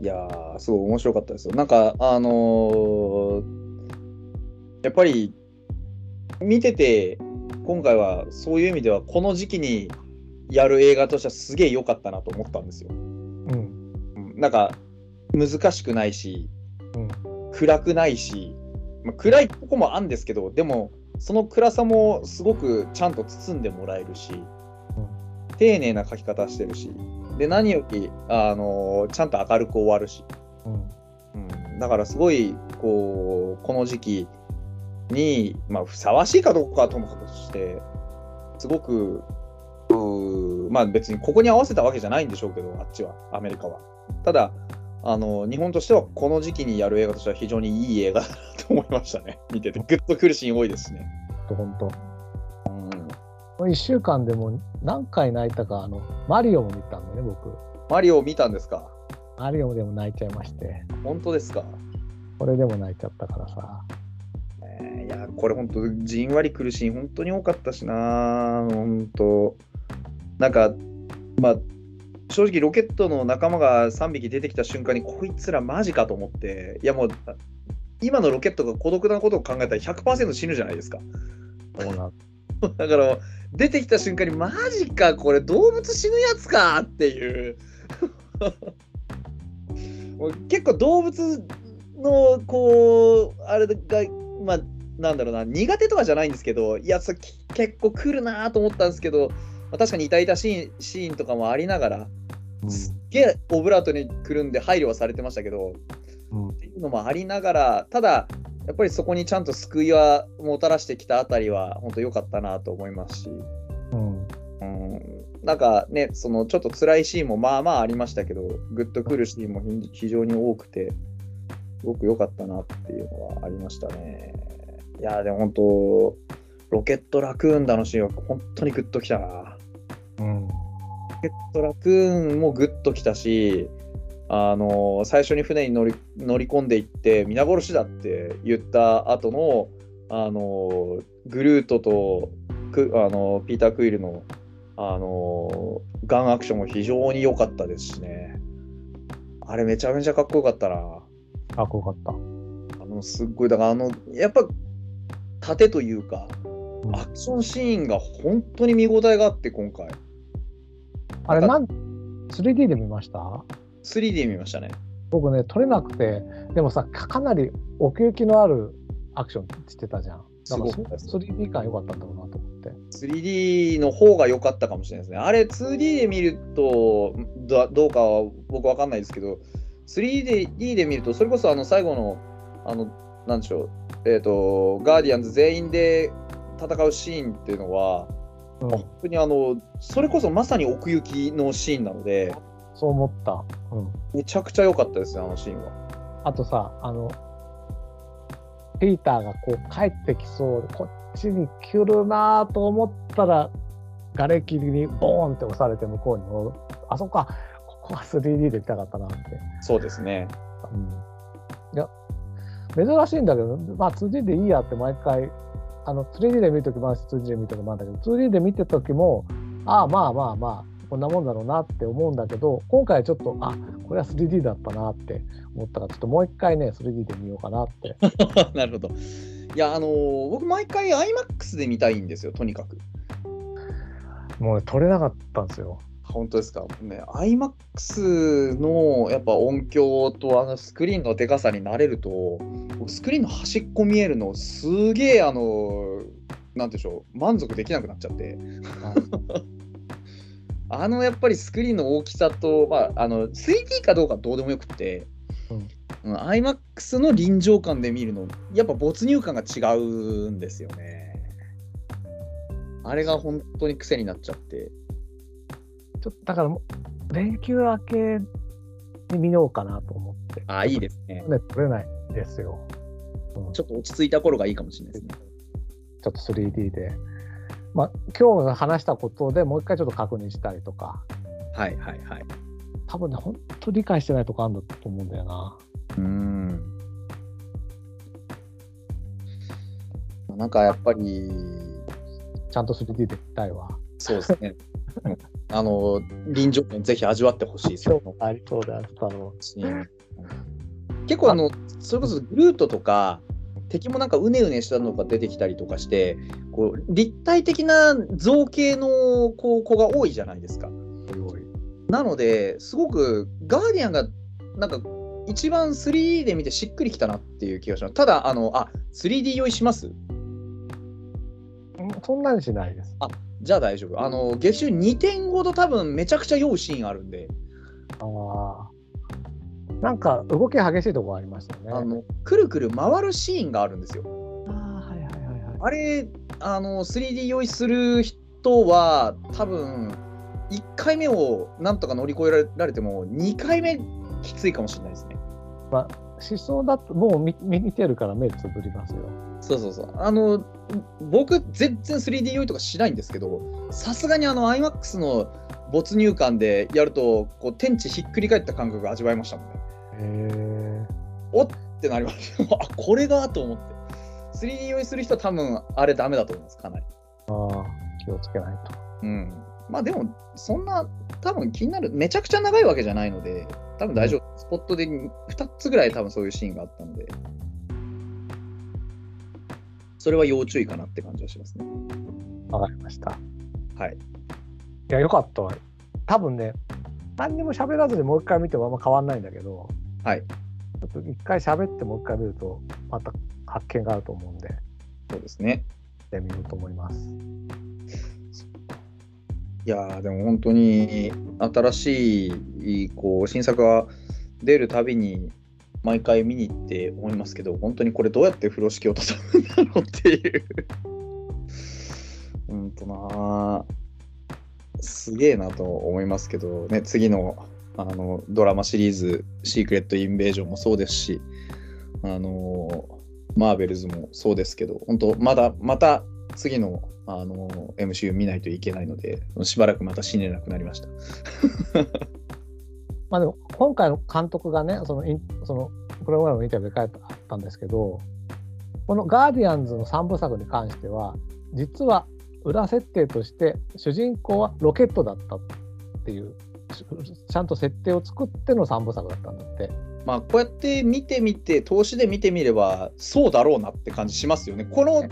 A: いやー、すごい面白かったですよ。なんか、あのーやっぱり見てて、今回はそういう意味では、この時期にやる映画としてはすげえ良かったなと思ったんですよ。
B: うん
A: うんなんか、難しくないし、
B: うん
A: 暗くないし、まあ、暗いとこもあるんですけど、でも、その暗さもすごくちゃんと包んでもらえるし、丁寧な書き方してるし、で、何より、あのちゃんと明るく終わるし、
B: うん。
A: うん、だからすごい、こう、この時期に、まあ、ふさわしいかどうかはともかくとして、すごく、まあ別にここに合わせたわけじゃないんでしょうけど、あっちは、アメリカは。ただ、あの日本としてはこの時期にやる映画としては非常にいい映画だなと思いましたね。見てて。グッとくるシーン多いですしね。
B: 本当
A: うん、
B: この1週間でも何回泣いたかあのマリオも見たんでね僕
A: マリオ見たんですか？
B: マリオでも泣いちゃいまして
A: 本当ですか？
B: これでも泣いちゃったからさ
A: いや、これ本当、じんわり苦しい、本当に多かったしな、本当。なんか、まあ、正直、ロケットの仲間が3匹出てきた瞬間に、こいつらマジかと思って、いやもう、今のロケットが孤独なことを考えたら100%死ぬじゃないですか。
B: そうなん
A: だから、出てきた瞬間に、マジか、これ動物死ぬやつかってい う。結構動物の、こう、あれが、まあ、なんだろうな、苦手とかじゃないんですけど、いや、そ結構来るなと思ったんですけど、まあ、確かに痛々しいシーンとかもありながら、すっげえオブラートにくるんで配慮はされてましたけど、
B: うん。
A: っていうのもありながら、ただ、やっぱりそこにちゃんと救いはもたらしてきたあたりは、本当良かったなと思いますし、
B: うん。
A: うん、なんかね、そのちょっと辛いシーンもまあまあありましたけど、グッとくるシーンも非非常に多くて、すごく良かったなっていうのはありましたね。いやー、でも本当、ロケットラクーンだのシーンは本当にグッときたな。
B: うん。
A: ロケットラクーンもグッときたし、あの最初に船に乗り乗り込んでいって皆殺しだって言った後のあのグルートとクあのピーター・クイルのあのガンアクションも非常に良かったですしね。あれめちゃめちゃかっこよかったな。
B: かっこよかった。
A: あのすっごいだからあのやっぱ盾というか
B: うん。
A: アクションシーンが本当に見応えがあって今回
B: あれなん 3D で見ました
A: ？3D で見ましたね。
B: 僕ね、撮れなくて、でもさ、かかなり奥行きのあるアクションしてたじゃん。だから
A: すごかったです
B: 3D 感良かったんだろうなと思って。
A: 3D の方が良かったかもしれないですね。あれ 2D で見るとどどうかは僕わかんないですけど、3D で見ると、それこそあの最後の、あの、なんでしょう、えっ、と、ガーディアンズ全員で戦うシーンっていうのは、
B: うん
A: 本当にあの、それこそまさに奥行きのシーンなので、
B: そう思った。うん。
A: めちゃくちゃ良かったですね、あのシーンは。
B: あとさ、あの、ピーターがこう帰ってきそうで、こっちに来るなと思ったら、瓦礫にボーンって押されて向こうに。あそこか、ここは 3D で見たかったなって。
A: そうですね。
B: うん、いや、珍しいんだけど、まあ 2D でいいやって毎回、あの 3D で見るときもあるし、2D で見るときもあるんだけど、2D で見てたときも、ああ、まあまあまあ、こんなもんだろうなって思うんだけど、今回ちょっと、あこれは 3D だったなって思ったから、ちょっともう一回ね、3D で見ようかなって。
A: なるほど。いや、あのー僕、毎回 IMAX で見たいんですよ、とにかく。
B: もうね、撮れなかったんですよ。
A: 本当ですか？ね、IMAX のやっぱ音響とあのスクリーンのでかさになれると、僕スクリーンの端っこ見えるの、すげえ、あの、なんていうんでしょう、満足できなくなっちゃって。あのやっぱりスクリーンの大きさと、まあ、あの 3D かどうかはどうでもよくって、うん IMAX の臨場感で見るの、やっぱ没入感が違うんですよね。あれが本当に癖になっちゃって。
B: ちょっとだからもう、連休明けに見ようかなと思って。
A: あ、いいですね。
B: ね、撮れないですよ。うん
A: ちょっと落ち着いた頃がいいかもしれないですね。
B: ちょっと 3D で。まあ、今日話したことでもう一回ちょっと確認したりとか、
A: はいはいはい。
B: 多分ね、本当理解してないとこあるんだと思うんだよな。
A: うーん。なんかやっぱり、
B: ちゃんと 3D で見たいわ。
A: そうですね。うんあの、臨場感ぜひ味わってほしいですよ。
B: ありそうだったろ
A: うん結構あの、それこそグルートとか、敵もなんかうねうねしたのが出てきたりとかして、こう立体的な造形のこう子が多いじゃないですか。なので、すごくガーディアンがなんか一番 3D で見てしっくりきたなっていう気がします。ただ、あの、あ 3D 用意します？
B: うんそんなにしないです。
A: じゃあ大丈夫。あの、月収2点ほど多分めちゃくちゃ酔うシーンあるんで、
B: ああ。なんか動き激しいとこありましたね。
A: あの、くるくる回るシーンがあるんですよ。
B: あーはいはいはいはい。
A: あれ、あの、3D 用意する人は多分、1回目をなんとか乗り越えられても、2回目きついかもしれないですね。
B: 思想だともう見見見てるから目つぶりますよ。
A: そうそうそう。あの、僕、全然 3D 用意とかしないんですけど、さすがにあの IMAX の没入感でやると、こう天地ひっくり返った感覚が味わえましたもんね。
B: へえ。
A: おっってなりました。あこれがと思って。3D 用意する人は多分あれダメだと思います、かなり。
B: ああ、気をつけないと。
A: うん。まあでも、そんな、多分気になる、めちゃくちゃ長いわけじゃないので、多分大丈夫。スポットで2つぐらい多分そういうシーンがあったので、それは要注意かなって感じはしますね。
B: わかりました。
A: はい。
B: いや、よかったわ。多分ね、何にも喋らずにもう一回見てもあんま変わんないんだけど、
A: はい。
B: ちょっと一回喋ってもう一回見ると、また発見があると思うんで、
A: そうですね。
B: 見てみようと思います。
A: いやーでも本当に新しいこう新作が出るたびに毎回見に行って思いますけど本当にこれどうやって風呂敷を畳むんだろうっていう。うんとなすげえなと思いますけどね次のあのドラマシリーズ「シークレット・インベージョン」もそうですしあのマーベルズもそうですけど本当まだまた次のあの MCU 見ないといけないので、しばらくまた死ねなくなりました。
B: まあでも、今回の監督がね、そのインそのプログラムのインタビューで書いてあったんですけど、このガーディアンズの3部作に関しては、実は裏設定として主人公はロケットだったっていう、ちゃんと設定を作っての3部作だったんだって。
A: まあ、こうやって見てみて、投資で見てみれば、そうだろうなって感じしますよね。この、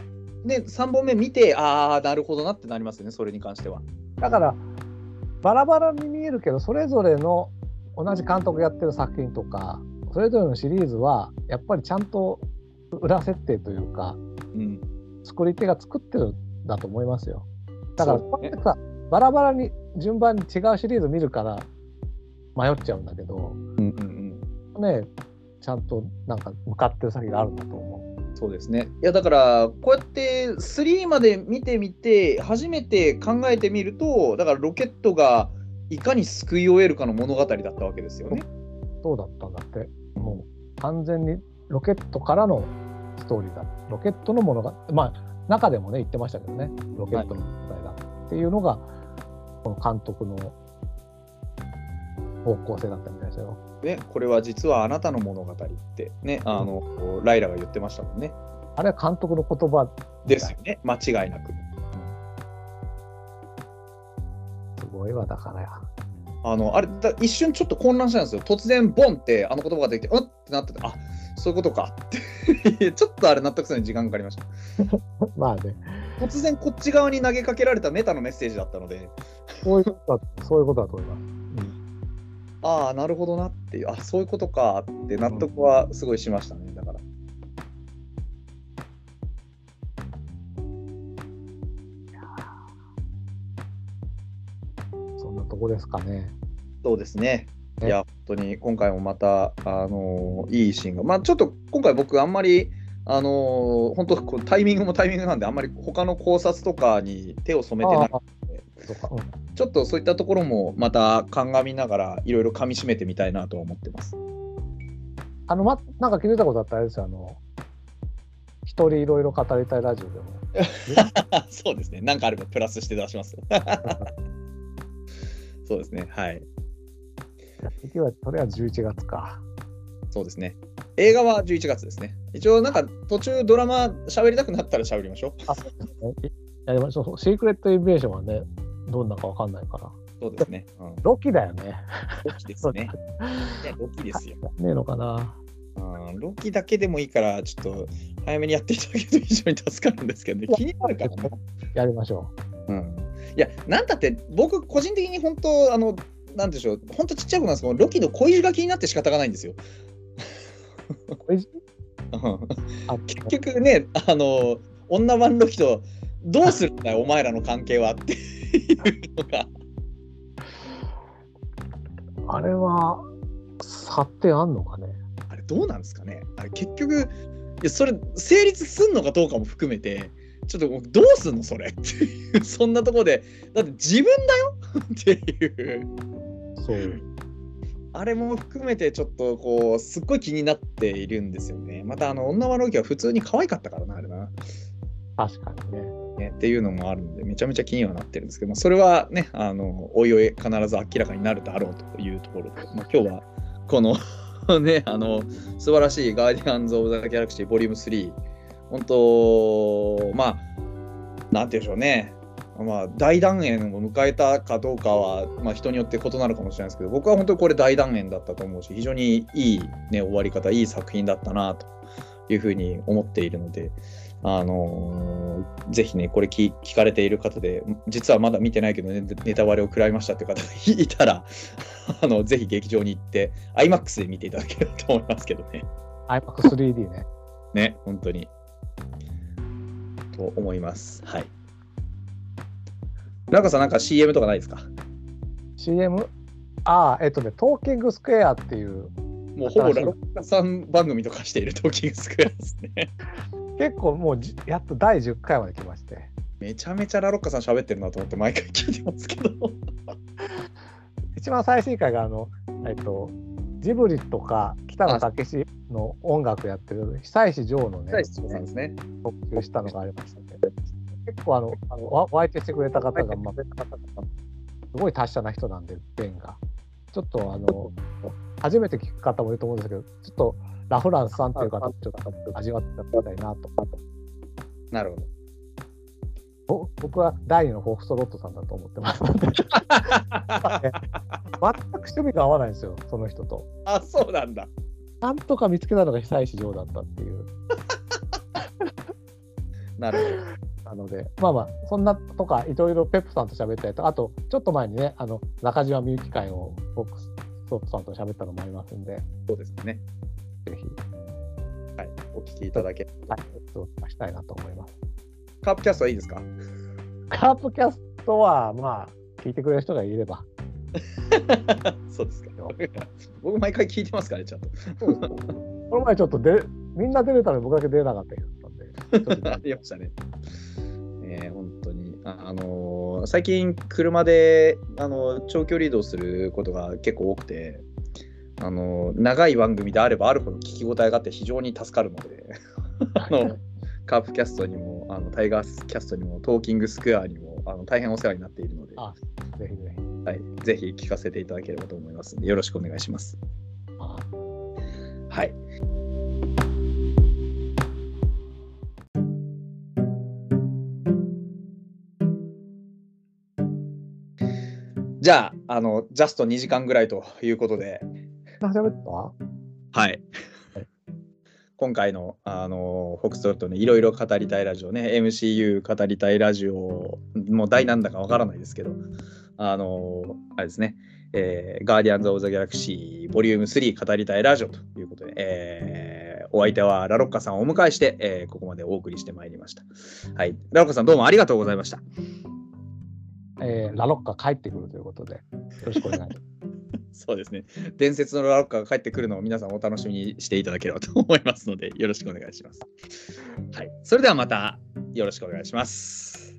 A: ね、3本目見て、ああ、なるほどなってなりますよね、それに関しては。
B: だから、バラバラに見えるけど、それぞれの同じ監督やってる作品とかそれぞれのシリーズはやっぱりちゃんと裏設定というか
A: うん、
B: 作り手が作ってるんだと思いますよ。だからこうやってさバラバラに順番に違うシリーズ見るから迷っちゃうんだけど
A: うんうんうん
B: ねちゃんとなんか向かってる先があるんだと思う。
A: そうですね。いやだからこうやって3まで見てみて初めて考えてみるとだからロケットがいかに救い終えるかの物語だったわけですよね。
B: そうだったんだってもう完全にロケットからのストーリーだロケットのものがまあ中でもね言ってましたけどねロケットの問題だっていうのが、この監督の方向性だったみたいですよ。
A: ね、これは実はあなたの物語ってねあのライラが言ってましたもんね。
B: あれは監督の言葉
A: ですよね間違いなく。
B: すごいわだから
A: あのあれだ一瞬ちょっと混乱したんですよ。突然ボンってあの言葉が出てきてうんってなっててあそういうことかって ちょっとあれ納得するのに時間かかりました。
B: まあね
A: 突然こっち側に投げかけられたメタのメッセージだったので。
B: そういうことだそういうことだと思います。
A: ああ、なるほどなっていう、あそういうことかって納得はすごいしましたね、だから。
B: そんなとこですかね。
A: そうですね。
B: ね
A: いや、本当に今回もまた、あのーいいシーンが、まあちょっと今回僕、あんまり、あのー本当こうタイミングもタイミングなんで、あんまり他の考察とかに手を染めてない
B: あそうか、うん
A: ちょっとそういったところもまた鑑みながら、いろいろ噛み締めてみたいなとは思ってます。
B: あの、ま、なんか気づいたことあったらあれですよ、あの、一人いろいろ語りたいラジオでも。
A: そうですね、なんかあればプラスして出します。そうですね、はい。
B: 次は、それは11月か。
A: そうですね。映画は11月ですね。一応、なんか途中ドラマ喋りたくなったら喋りましょう。
B: あ、そうですね。やりましょう。シークレットインベーションはね、どんなかわかんないから。
A: そうですね。うん、
B: ロキだよね。
A: ロキですね。ねロキですよ、
B: ねえのかな。
A: うん。ロキだけでもいいから、ちょっと早めにやっていただけると非常に助かるんですけどね。気になるからね。
B: やりましょ
A: うん。いや、なんだって、僕、個人的に本当、あの、なんでしょう、本当ちっちゃい子なんですけど、ロキの恋路が気になって仕方がないんですよ。
B: う。これ
A: うん
B: あ
A: 結局ね、あの、女版ロキとどうするんだよ、お前らの関係はっていうのが。
B: あれは、差ってあんのかね？
A: あれどうなんですかね？あれ結局、いやそれ成立すんのかどうかも含めて、ちょっとどうすんのそれ？っていう、そんなところで、だって自分だよ？っていう、
B: そう。
A: あれも含めてちょっとこう、すっごい気になっているんですよね。また、あの、女はロキは普通に可愛かったからな、あれな。
B: 確かにね。
A: ね、っていうのもあるので、めちゃめちゃ気にはなってるんですけど、それはね、あの、おいおい必ず明らかになるだろうというところで、まあ、今日はこの ね、あの、素晴らしいガーディアンズ・オブ・ザ・ギャラクシーボリューム3、本当、まあ、なんて言うんでしょうね、まあ、大団円を迎えたかどうかは、まあ、人によって異なるかもしれないですけど、僕は本当にこれ大団円だったと思うし、非常にいい、ね、終わり方、いい作品だったなというふうに思っているので、あのーぜひね、これ聞聞かれている方で、実はまだ見てないけど、ね、ネタバレを食らいましたって方が いたら、あのぜひ劇場に行って、IMAX で見ていただければと思いますけどね。
B: iMac3D ね。
A: ね、本当に。と思います。はい。なんかさん、なんか CM とかないですか
B: ？CM? ああ、えっとね、トーキングスクエアっていう、
A: もうほぼラロッカさん番組とかしているトーキングスクエアですね。
B: 結構もうじやっと第10回まで来まして。
A: めちゃめちゃラロッカさん喋ってるなと思って毎回聞いてますけど。
B: 一番最新回があの、えっと、ジブリとか北野武の音楽やってる久石譲のね、
A: ね。
B: 特集したのがありましたね。結構あの、あのわお相手してくれた方が、まあ、すごい達者な人なんで、ベンが。ちょっとあの、初めて聞く方もいると思うんですけど、ちょっとラフランスさんっていう方、ちょっと味わってみたいなと。
A: なるほど。
B: ぼ僕は第二のフォックストロットさんだと思ってます。全く趣味が合わないんですよ、その人と。
A: あ、そうなんだ。
B: なんとか見つけたのが久石譲だったっていう。
A: なるほ
B: なので、まあまあ、そんなとか、いろいろペップさんと喋ったりとか、あと、ちょっと前にね、あの中島みゆき回をフォックストロットさんと喋ったのもありますんで、
A: そうですね。
B: ぜひ、
A: はい。お聞きいただけ。
B: はい、お伝えしたいなと思います。
A: カープキャストはいいですか？
B: カープキャストは、まあ、聞いてくれる人がいれば。
A: そうですか。僕、毎回聞いてますからね、ちゃんと。
B: この前ちょっとで、みんな出れたのに僕だけ出れなかったけど。
A: ありましたね。えー、本当に。あのー最近、車で、あの長距離移動することが結構多くて、あの長い番組であればあるほど聞き応えがあって非常に助かるので、あのカープキャストにも、あのタイガースキャストにも、トーキングスクエアにもあの大変お世話になっているので、
B: あぜひぜひ。
A: はい、ぜひ聞かせていただければと思いますので、よろしくお願いします。
B: あ
A: はい。じゃあ、あの、ジャスト2時間ぐらいということで、
B: 何喋った？
A: はい。今回の、あの、フォックストロットのいろいろ語りたいラジオね、MCU 語りたいラジオ、もう題なんだかわからないですけど、あの、あれですね、えーガーディアンズ・オブ・ザ・ギャラクシー、ボリューム3語りたいラジオということで、えーお相手はラロッカさんをお迎えして、えーここまでお送りしてまいりました。はい。ラロッカさん、どうもありがとうございました。
B: えーラロッカ帰ってくるということで、よろしくお願いします。
A: そうですね。伝説のラロッカが帰ってくるのを皆さんお楽しみにしていただければと思いますので、よろしくお願いします。はい。それではまたよろしくお願いします。